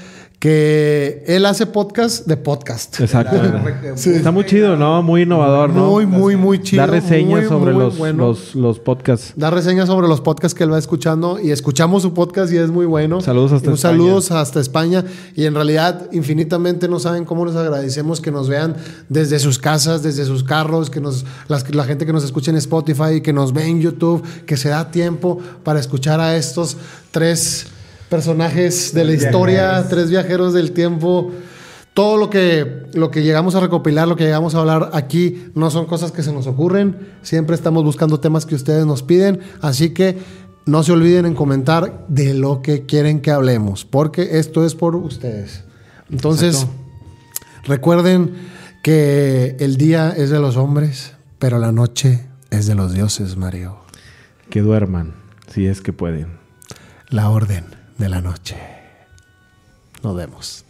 Speaker 1: que él hace podcast de podcast.
Speaker 2: Exacto.
Speaker 1: Sí.
Speaker 2: Está muy chido, ¿no? Muy innovador, ¿no?
Speaker 1: Muy, muy, muy chido.
Speaker 2: Da reseñas
Speaker 1: muy,
Speaker 2: sobre
Speaker 1: muy
Speaker 2: los,
Speaker 1: bueno.
Speaker 2: los, los podcasts.
Speaker 1: Da reseñas sobre los podcasts que él va escuchando y escuchamos su podcast y es muy bueno.
Speaker 2: Saludos hasta
Speaker 1: Un
Speaker 2: España.
Speaker 1: Saludos hasta España y en realidad infinitamente no saben cómo les agradecemos que nos vean desde sus casas, desde sus carros, que nos las- la gente que nos escucha en Spotify, que nos ve en YouTube, que se da tiempo para escuchar a estos tres personajes de la historia, tres viajeros del tiempo. Todo lo que, lo que llegamos a recopilar, lo que llegamos a hablar aquí, no son cosas que se nos ocurren. Siempre estamos buscando temas que ustedes nos piden. Así que no se olviden en comentar de lo que quieren que hablemos, porque esto es por ustedes. Entonces,
Speaker 2: Exacto.
Speaker 1: recuerden que el día es de los hombres, pero la noche es de los dioses, Mario.
Speaker 2: Que duerman, si es que pueden.
Speaker 1: La orden de la noche. Nos vemos.